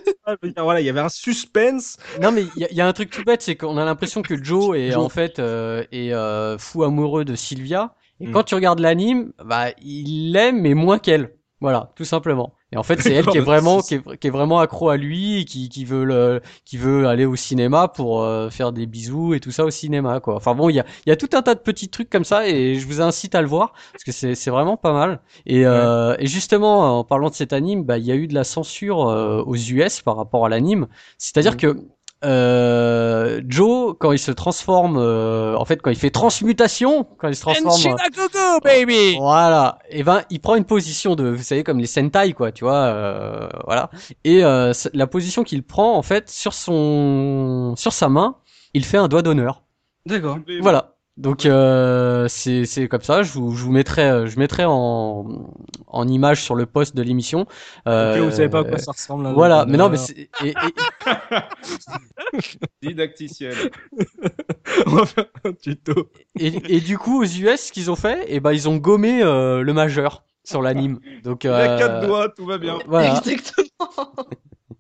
Voilà, il y avait un suspense. non mais il y, a- il y a un truc tout bête c'est qu'on a l'impression que Joe est en fait euh, est euh, fou amoureux de Sylvia et Mm. quand tu regardes l'anime bah il l'aime mais moins qu'elle. Voilà tout simplement. Et en fait c'est elle qui est vraiment qui est, qui est vraiment accro à lui et qui, qui veut le qui veut aller au cinéma pour euh, faire des bisous et tout ça au cinéma quoi. Enfin bon il y a il y a tout un tas de petits trucs comme ça et je vous incite à le voir parce que c'est c'est vraiment pas mal. Et euh, et justement en parlant de cet anime bah il y a eu de la censure euh, aux US par rapport à l'anime. C'est-à-dire Mhm. que euh, Joe, quand il se transforme, euh, en fait, quand il fait transmutation, quand il se transforme, Enchila Gogo, baby voilà, et ben il prend une position de, vous savez, comme les Sentai, quoi, tu vois, euh, voilà. Et euh, la position qu'il prend, en fait, sur son, sur sa main, il fait un doigt d'honneur. D'accord. Voilà. Donc euh, c'est c'est comme ça. Je vous je vous mettrai euh, je mettrai en en image sur le post de l'émission. Euh, Ok, vous savez pas à quoi ça ressemble. là, Voilà, mais non, mais c'est- et, et, Didacticiel. On va faire un tuto. et, et du coup aux US, ce qu'ils ont fait, et ben ils ont gommé euh, le majeur sur l'anime. Donc Il y a euh, quatre doigts, tout va bien. Voilà. Exactement.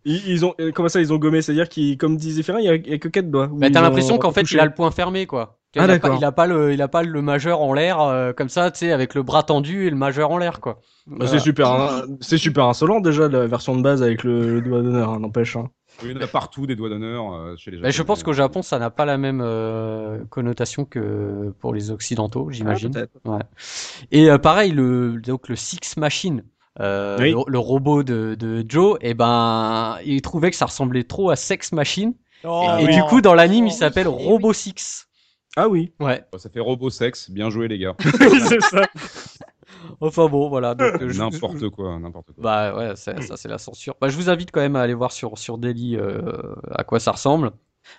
Ils, ont, euh, comment ça, ils ont gommé? C'est-à-dire qu'ils, comme disait Ferrin, il y a, il que quatre doigts. Ou Bah, t'as l'impression qu'en fait il a le point fermé quoi. Ah, il, a pas, d'accord. il a pas le il a pas le majeur en l'air euh, comme ça, tu sais, avec le bras tendu et le majeur en l'air quoi. Bah, Voilà. C'est super, hein, c'est super insolent déjà la version de base avec le, le doigt d'honneur, hein, n'empêche. Hein. Il y en a partout des doigts d'honneur euh, chez les Bah, je Japonais. pense qu'au Japon ça n'a pas la même euh, connotation que pour les occidentaux, j'imagine. Ah, peut-être. Et euh, pareil, le, donc le Six Machine, euh, Oui. le, le robot de, de Joe, et ben, il trouvait que ça ressemblait trop à Sex Machine. Oh, et oui. du coup, dans l'anime, il Oh, s'appelle oui, Robo Six. Ah oui, Ouais. Ça fait robot sexe. Bien joué, les gars. c'est ça. Enfin bon, voilà. Donc, euh, je- N'importe quoi, n'importe quoi. Bah ouais, c'est- ça c'est la censure. Bah, je vous invite quand même à aller voir sur sur Daily euh, à quoi ça ressemble.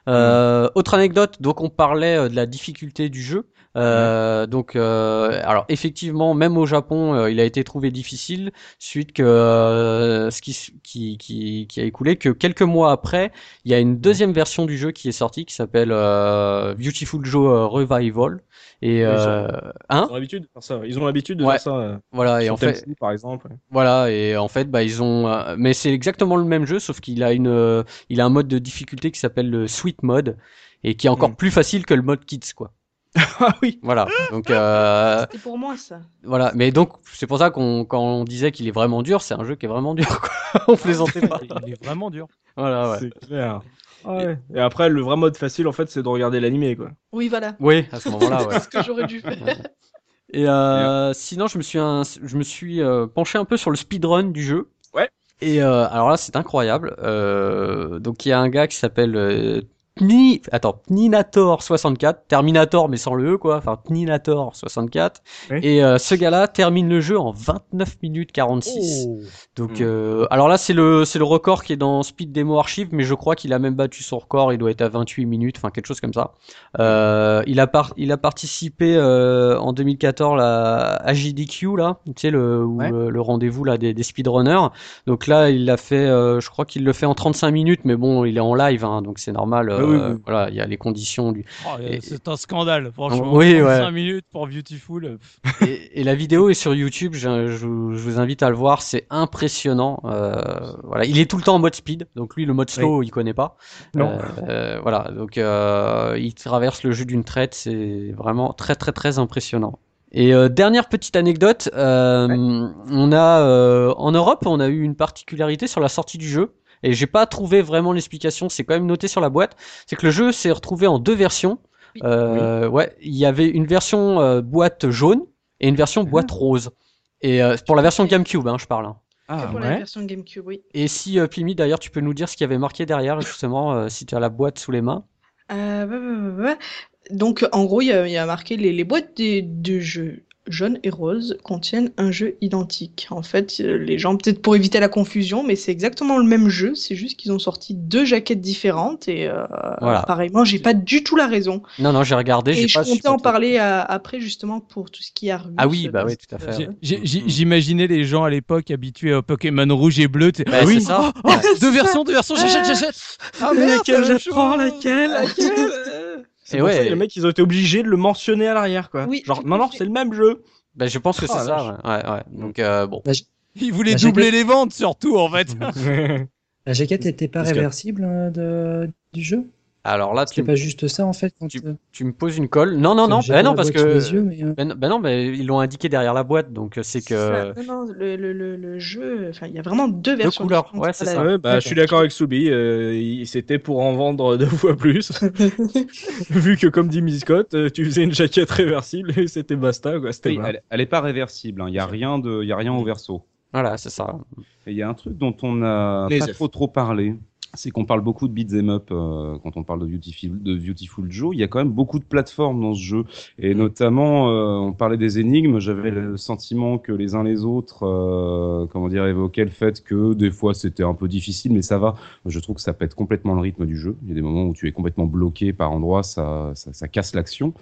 Euh, Autre anecdote, donc on parlait euh, de la difficulté du jeu. Euh, donc, euh, alors effectivement, même au Japon, euh, il a été trouvé difficile suite que euh, ce qui, qui qui qui a écoulé que quelques mois après, il y a une deuxième version du jeu qui est sortie qui s'appelle euh, Beautiful Joe Revival. Et Oui, euh, hein, Ils ont l'habitude de faire ça. Ils ont l'habitude de Ouais. faire ça. euh, voilà. Et en fait, par exemple. Voilà, et en fait, bah, ils ont, euh, mais c'est exactement le même jeu, sauf qu'il a une, euh, il a un mode de difficulté qui s'appelle le Sweet Mode, et qui est encore Mm. plus facile que le mode Kids, quoi. ah oui. Voilà. Donc, euh, C'était pour moi ça. voilà. Mais donc, c'est pour ça qu'on, quand on disait qu'il est vraiment dur, c'est un jeu qui est vraiment dur, quoi. on plaisantait pas. Il est vraiment dur. Voilà, ouais. C'est clair. Ah ouais. Et après, le vrai mode facile, en fait, c'est de regarder l'animé, quoi. Oui, voilà. Oui, à ce moment-là, ouais. C'est ce que j'aurais dû faire. Et euh, sinon, je me suis, un- je me suis euh, penché un peu sur le speedrun du jeu. Ouais. Et euh, alors là, c'est incroyable. Euh, donc il y a un gars qui s'appelle euh, Pni... Attends, Pninator64, Terminator mais sans le E quoi, enfin Pninator64. Oui. Et euh, ce gars-là termine le jeu en 29 minutes 46. Donc euh, alors là c'est le c'est le record qui est dans Speed Demo Archive, mais je crois qu'il a même battu son record, il doit être à 28 minutes, enfin quelque chose comme ça. Euh, il a par... il a participé euh, en 2014 la AJDQ là, tu sais le Ouais. euh, le rendez-vous là des, des speedrunners. Donc là il l'a fait, euh, je crois qu'il le fait en 35 minutes, mais bon il est en live, hein, donc c'est normal. Euh, Ah oui, oui. Voilà, il y a les conditions du. Oh, Et- c'est un scandale, franchement. Oui, ouais. 5 minutes pour Beautiful. pff, Et, et la vidéo est sur YouTube, je, je vous- je vous invite à le voir, c'est impressionnant. Euh, voilà, il est tout le temps en mode speed, donc lui le mode slow il connaît pas. Non. Euh, euh, voilà, donc euh, il traverse le jeu d'une traite, c'est vraiment très très très impressionnant. Et euh, dernière petite anecdote, euh, on a euh, en Europe, on a eu une particularité sur la sortie du jeu. Et j'ai pas trouvé vraiment l'explication, c'est quand même noté sur la boîte. C'est que le jeu s'est retrouvé en deux versions. Oui. Euh, Ouais, il y avait une version euh, boîte jaune et une version boîte rose. Et euh, pour la version GameCube, hein, je parle. hein. Ah pour la version GameCube, oui. Et si euh, Pimi, d'ailleurs, tu peux nous dire ce qu'il y avait marqué derrière, justement, euh, si tu as la boîte sous les mains? Euh, ouais, ouais, ouais, ouais. Donc, en gros, il y a, il y a marqué les, les boîtes des- de jeux jaune et rose contiennent un jeu identique. En fait, euh, les gens, peut-être pour éviter la confusion, mais c'est exactement le même jeu, c'est juste qu'ils ont sorti deux jaquettes différentes et euh, Voilà. apparemment, j'ai pas du tout la raison. Non, non, j'ai regardé. Et je pas comptais en parler euh, après justement pour tout ce qui est Argus. Ah oui, bah oui, tout à fait. J'ai- J'imaginais les gens à l'époque habitués au Pokémon rouge et bleu. Bah, Ah oui, c'est ça. oh, oh, deux versions, deux versions, j'achète, j'achète. Ah merde, laquelle je prends, laquelle, laquelle? C'est pour ça ouais. que les mecs, ils ont été obligés de le mentionner à l'arrière, quoi. Oui, Genre, non, non, c'est le même jeu. Bah, je pense que Ah, c'est ça. Ouais, ouais. Donc euh, bon. Ils voulaient La doubler jaquette. les ventes surtout en fait. La jaquette n'était pas que- réversible euh, de, du jeu? Alors là, tu, pas juste ça en fait quand tu- euh, tu me poses une colle. Non, non, non. pas non, la parce que. les yeux, mais, euh, Ben, ben non, ben, ils l'ont indiqué derrière la boîte, donc euh, c'est que. Non, non, le, le, le, le jeu, enfin, il y a vraiment deux versions. couleurs, différentes. ouais, c'est ça. Ouais, bah, je suis d'accord avec Soubi. euh, il- C'était pour en vendre deux fois plus. Vu que, comme dit Miss Scott, tu faisais une jaquette réversible et c'était basta, quoi. C'était Oui, marrant. elle, elle est pas réversible. hein. Il y a rien de, il y a rien au verso. Voilà, c'est ça. Et il y a un truc dont on n'a Les pas F. trop trop parlé, c'est qu'on parle beaucoup de beat'em up euh, quand on parle de Beautiful, de Beautiful Joe. Il y a quand même beaucoup de plateformes dans ce jeu, et notamment euh, on parlait des énigmes. J'avais le sentiment que les uns les autres, euh, comment dire, évoquaient le fait que des fois c'était un peu difficile, mais ça va. Je trouve que ça pète complètement le rythme du jeu. Il y a des moments où tu es complètement bloqué par endroits, ça, ça, ça casse l'action.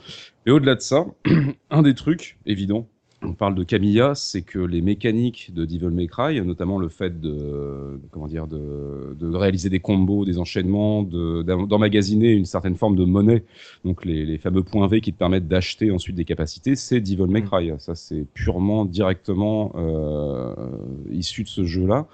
Et au-delà de ça, un des trucs évidents on parle de Camilla, c'est que les mécaniques de Devil May Cry, notamment le fait de, comment dire, de, de réaliser des combos, des enchaînements, de- d'em- d'emmagasiner une certaine forme de monnaie, donc les, les fameux points V qui te permettent d'acheter ensuite des capacités, c'est Devil May Cry. Ça, c'est purement, directement euh, issu de ce jeu-là.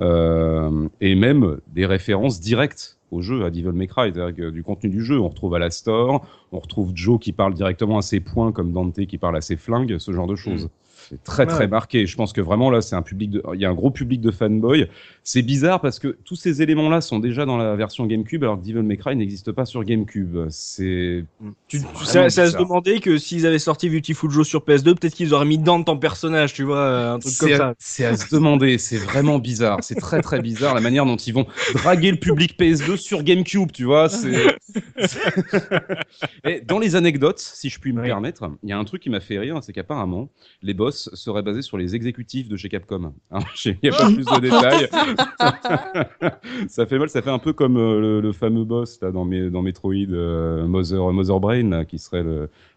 Euh, et même des références directes au jeu, à Devil May Cry, c'est-à-dire du contenu du jeu. On retrouve Alastor, on retrouve Joe qui parle directement à ses points, comme Dante qui parle à ses flingues, ce genre de choses. C'est très très Ouais. marqué. Je pense que vraiment là, c'est un public de, il y a un gros public de fanboys. C'est bizarre parce que tous ces éléments-là sont déjà dans la version GameCube, alors que Devil May Cry n'existe pas sur GameCube. C'est, Tu, c'est ça se bizarre. demandait que s'ils avaient sorti Beautiful Joe sur PS2, peut-être qu'ils auraient mis Dante ton personnage, tu vois, euh, un truc comme C'est ça. à, c'est à se demander, c'est vraiment bizarre, c'est très très bizarre la manière dont ils vont draguer le public PS2 sur GameCube, tu vois. c'est- Et dans les anecdotes, si je puis me Oui. permettre, il y a un truc qui m'a fait rire, c'est qu'apparemment les boss seraient basés sur les exécutifs de chez Capcom. Hein, Il n'y a pas plus de détails. ça fait mal, ça fait un peu comme euh, le, le fameux boss là, dans, mes, dans Metroid, euh, Mother, Mother Brain, là, qui serait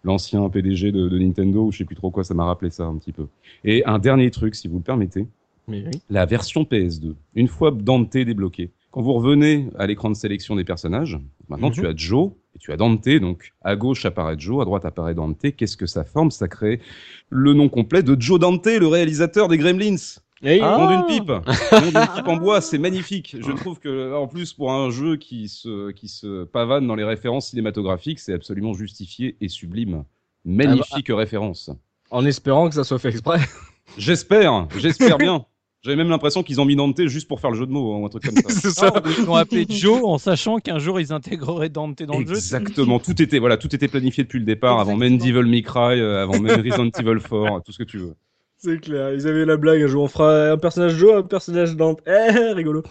l'ancien PDG de, de Nintendo, ou je sais plus trop quoi, ça m'a rappelé ça un petit peu. Et un dernier truc, si vous le permettez, Mais oui. la version PS2. Une fois Dante débloqué, quand vous revenez à l'écran de sélection des personnages, maintenant Mhm. tu as Joe tu as Dante, donc à gauche apparaît Joe, à droite apparaît Dante. Qu'est-ce que ça forme? Ça crée le nom complet de Joe Dante, le réalisateur des Gremlins. Et Ah. Nom d'une pipe, nom d'une pipe en bois, c'est magnifique. Je trouve que en plus pour un jeu qui se qui se pavane dans les références cinématographiques, c'est absolument justifié et sublime. Magnifique référence. en espérant que ça soit fait exprès. J'espère, j'espère bien. J'avais même l'impression qu'ils ont mis Dante juste pour faire le jeu de mots, hein, ou un truc comme ça. C'est ça. Ah, Ils l'ont appelé Joe en sachant qu'un jour ils intégreraient Dante dans le jeu. Exactement, tout était voilà, tout était planifié depuis le départ, avant Exactement. Devil May Cry, euh, avant même Resident Evil 4, tout ce que tu veux. C'est clair, ils avaient la blague un jour, on fera un personnage Joe, un personnage Dante. Eh, rigolo.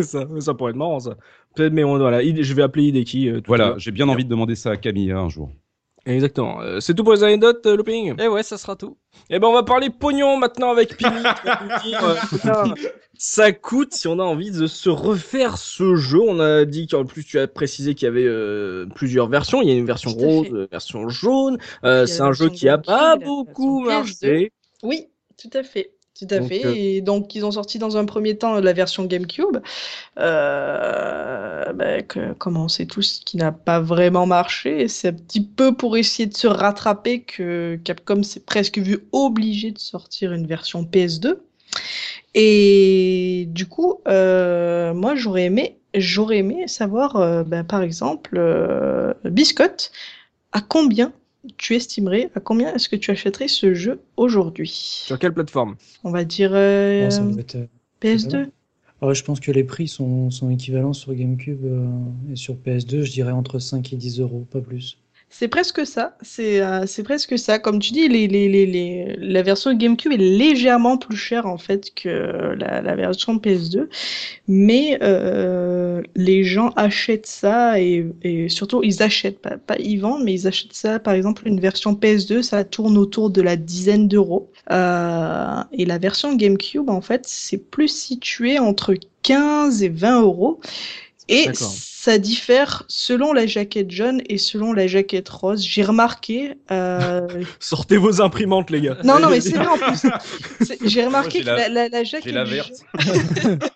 ça, ça pourrait être marrant ça. Peut-être, mais on- voilà, je vais appeler Hideki. euh, tout Voilà, j'ai bien envie de demander ça à Camilla un jour. Exactement. Euh, c'est tout pour les anecdotes, euh, Looping? Et ouais, ça sera tout. Eh ben, on va parler pognon maintenant avec dire, euh, ça coûte si on a envie de se refaire ce jeu. On a dit qu'en plus, tu as précisé qu'il y avait euh, plusieurs versions. Il y a une version rose, une version jaune. Euh, c'est un jeu qui a pas beaucoup marché. Oui, tout à fait. Tout à Donc, fait. euh, Et donc, ils ont sorti dans un premier temps la version GameCube. Euh, ben, que- comme on sait tous, qui n'a pas vraiment marché. C'est un petit peu pour essayer de se rattraper que Capcom s'est presque vu obligé de sortir une version PS2. Et du coup, euh, moi, j'aurais aimé, j'aurais aimé savoir, euh, ben, par exemple, euh, Biscotte, à combien tu estimerais, à combien est-ce que tu achèterais ce jeu aujourd'hui? Sur quelle plateforme? On va dire euh, bon, ça doit être, euh, PS2. ouais, je pense que les prix sont, sont équivalents sur GameCube euh, et sur PS2, je dirais entre 5 et 10 euros, pas plus. C'est presque ça. C'est euh, presque ça. Comme tu dis, les, les, les- la version GameCube est légèrement plus chère en fait que la, la version PS2. Mais euh, les gens achètent ça et, et surtout ils achètent, pas, pas ils vendent, mais ils achètent ça. Par exemple, une version PS2, ça tourne autour de la dizaine d'euros. Euh, et la version GameCube, en fait, c'est plus situé entre 15 et 20 euros. Et ça diffère selon la jaquette jaune et selon la jaquette rose. J'ai remarqué. euh, Sortez vos imprimantes, les gars. Non, non, mais c'est vrai en plus. J'ai remarqué Moi, que la, la, la jaquette. J'ai la jaune- verte.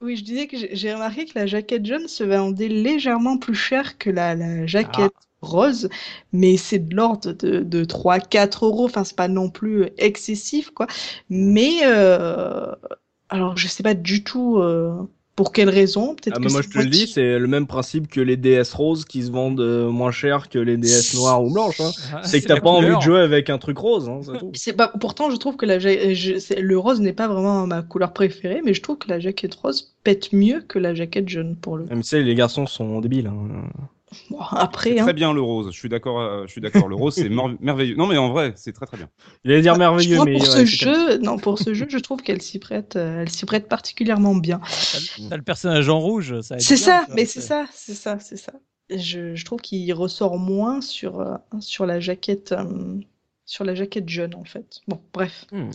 Oui, je disais que j'ai remarqué que la jaquette jaune se vendait légèrement plus cher que la, la jaquette rose, mais c'est de l'ordre de, de 3-4 euros. Enfin, c'est pas non plus excessif, quoi. Mais, euh, alors, je sais pas du tout euh, pour quelle raison? Peut-être Ah, que moi c'est je te le dis, c'est le même principe que les DS roses qui se vendent euh, moins cher que les DS noires ou blanches. hein. Ah, C'est que t'as pas envie de jouer avec un truc rose. Hein, c'est pas, pourtant, je trouve que la, ja- je- c'est- le rose n'est pas vraiment ma couleur préférée, mais je trouve que la jaquette rose pète mieux que la jaquette jaune pour le. Ah, mais tu sais, les garçons sont débiles. hein. Bon, après, C'est hein. très bien le rose. Je suis d'accord. euh, je suis d'accord. Le rose, c'est mer- merveilleux. Non, mais en vrai, c'est très très bien. Il allait dire merveilleux, Moi, mais pour ouais, ce jeu, non, pour ce jeu, je trouve qu'elle s'y prête, euh, elle s'y prête particulièrement bien. T'as- le personnage en rouge, ça. C'est ça, mais c'est ça, c'est ça, c'est ça. Je, je trouve qu'il ressort moins sur, euh, sur la jaquette, euh, sur la jaquette jaune en fait. Bon, bref. Hmm.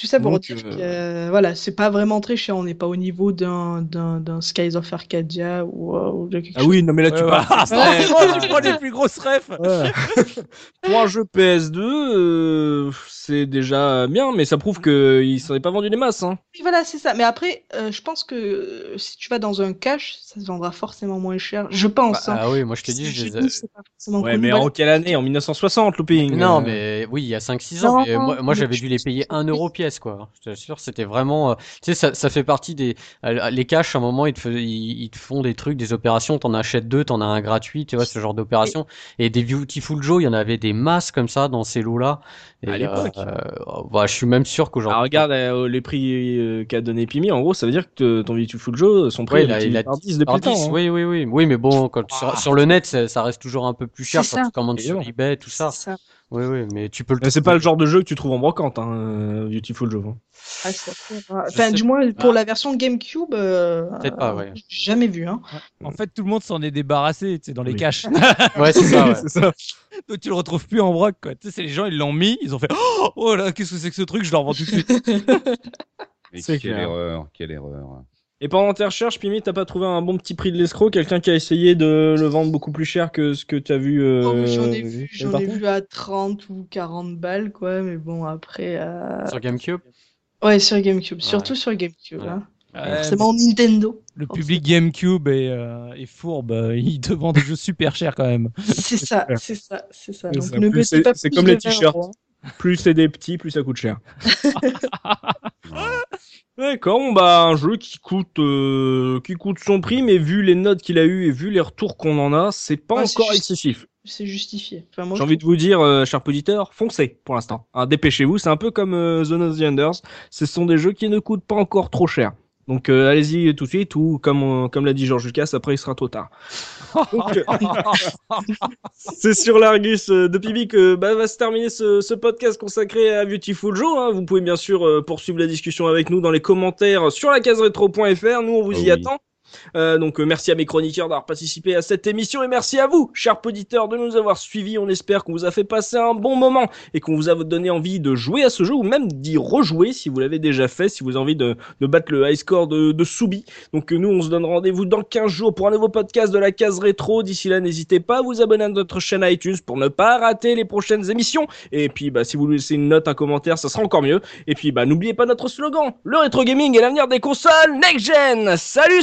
Tout ça pour Donc, dire euh, que euh, voilà, c'est pas vraiment très cher. On n'est pas au niveau d'un d'un d'un Skies of Arcadia ou, euh, ou de quelque Ah chose. oui, non mais là Ouais, tu ouais. parles. Ah, tu prends les plus grosses refs. Ouais. Pour un jeu PS2, euh, c'est déjà bien, mais ça prouve qu'il s'en est pas vendu des masses. Hein. Oui, Voilà, c'est ça. Mais après, euh, je pense que euh, si tu vas dans un cache, ça se vendra forcément moins cher. Je pense. hein. Ah oui, moi je t'ai dit, je les ai- Ouais, mais en quelle année? En 1960, Looping? Non, mais oui, il y a 5-6 ans. Non, mais moi, moi j'avais dû les payer que 1 oui. euro pièce, quoi. Je t'assure, c'était vraiment. euh, Tu sais, ça, ça fait partie des. euh, Les caches, à un moment, ils te, fais- ils, ils te font des trucs, des opérations. T'en achètes deux, t'en as un gratuit, tu vois, ce genre d'opération. Et des Beautiful Joe, il y en avait des masses comme ça dans ces lots-là. Et, À l'époque. euh, bah, je suis même sûr qu'aujourd'hui. Ah, regarde euh, les prix euh, qu'a donné Pimi, en gros, ça veut dire que ton Beautiful Joe, son prix Ouais, il il a, il a par 10 depuis le temps. 10, hein. oui, oui, oui. Oui, mais bon, quand, sur, sur le net, ça, ça reste toujours un peu plus cher C'est quand ça. tu commandes sur eBay, tout ça. C'est. Oui, oui, mais tu peux le Mais c'est pas le genre de jeu que tu trouves en brocante, hein, euh, Beautiful Joe. hein. Ah, ça Enfin, sais du moins, pour la version GameCube, euh, Peut-être pas, ouais. jamais vu. Hein. En fait, tout le monde s'en est débarrassé, tu sais, dans les Oui. caches. Ouais, c'est ça, ouais. c'est ça. Donc tu le retrouves plus en broc, quoi. Tu sais, c'est les gens, ils l'ont mis, ils ont fait Oh, oh là, qu'est-ce que c'est que ce truc Je le revends tout de suite. Mais C'est quelle clair. erreur, quelle erreur. Et pendant tes recherches, Pimi, t'as pas trouvé un bon petit prix de l'escroc? Quelqu'un qui a essayé de le vendre beaucoup plus cher que ce que tu as vu euh, Oh, j'en ai vu, j'en ai vu à 30 ou 40 balles, quoi. Mais bon, après. euh, Sur GameCube? Ouais, sur GameCube, surtout sur GameCube. Ouais. Hein. Ouais, C'est mon Nintendo. le public GameCube est, euh, est fourbe, il te vend des jeux super chers quand même. C'est ça, c'est ça, c'est ça. C'est Donc ça. ne Plus c'est- pas c'est plus comme de les 20 t-shirts. euros. Plus c'est des petits, plus ça coûte cher. D'accord, bah un jeu qui coûte euh, qui coûte son prix, mais vu les notes qu'il a eu et vu les retours qu'on en a, c'est pas encore excessif. C'est justifié. Enfin, J'ai envie de vous dire, euh, chers auditeurs, foncez pour l'instant. Hein, Dépêchez-vous, c'est un peu comme euh, Zone of the Enders. Ce sont des jeux qui ne coûtent pas encore trop cher. Donc euh, allez-y tout de suite ou comme euh, comme l'a dit Georges Lucas, après il sera trop tard. Euh, c'est sur l'Argus euh, de Pibi que bah, va se terminer ce, ce podcast consacré à Beautiful Joe. hein. Vous pouvez bien sûr euh, poursuivre la discussion avec nous dans les commentaires sur la case rétro.fr. Nous on vous Oh y oui. attend. Euh, donc euh, merci à mes chroniqueurs d'avoir participé à cette émission et merci à vous, chers auditeurs, de nous avoir suivis. On espère qu'on vous a fait passer un bon moment et qu'on vous a donné envie de jouer à ce jeu ou même d'y rejouer si vous l'avez déjà fait, si vous avez envie de, de battre le high score de, de Soubi. Donc euh, nous, on se donne rendez-vous dans 15 jours pour un nouveau podcast de la case rétro. D'ici là, n'hésitez pas à vous abonner à notre chaîne iTunes pour ne pas rater les prochaines émissions. Et puis, bah, si vous laissez une note, un commentaire, ça sera encore mieux. Et puis, bah, n'oubliez pas notre slogan, le rétro gaming est l'avenir des consoles next gen. Salut,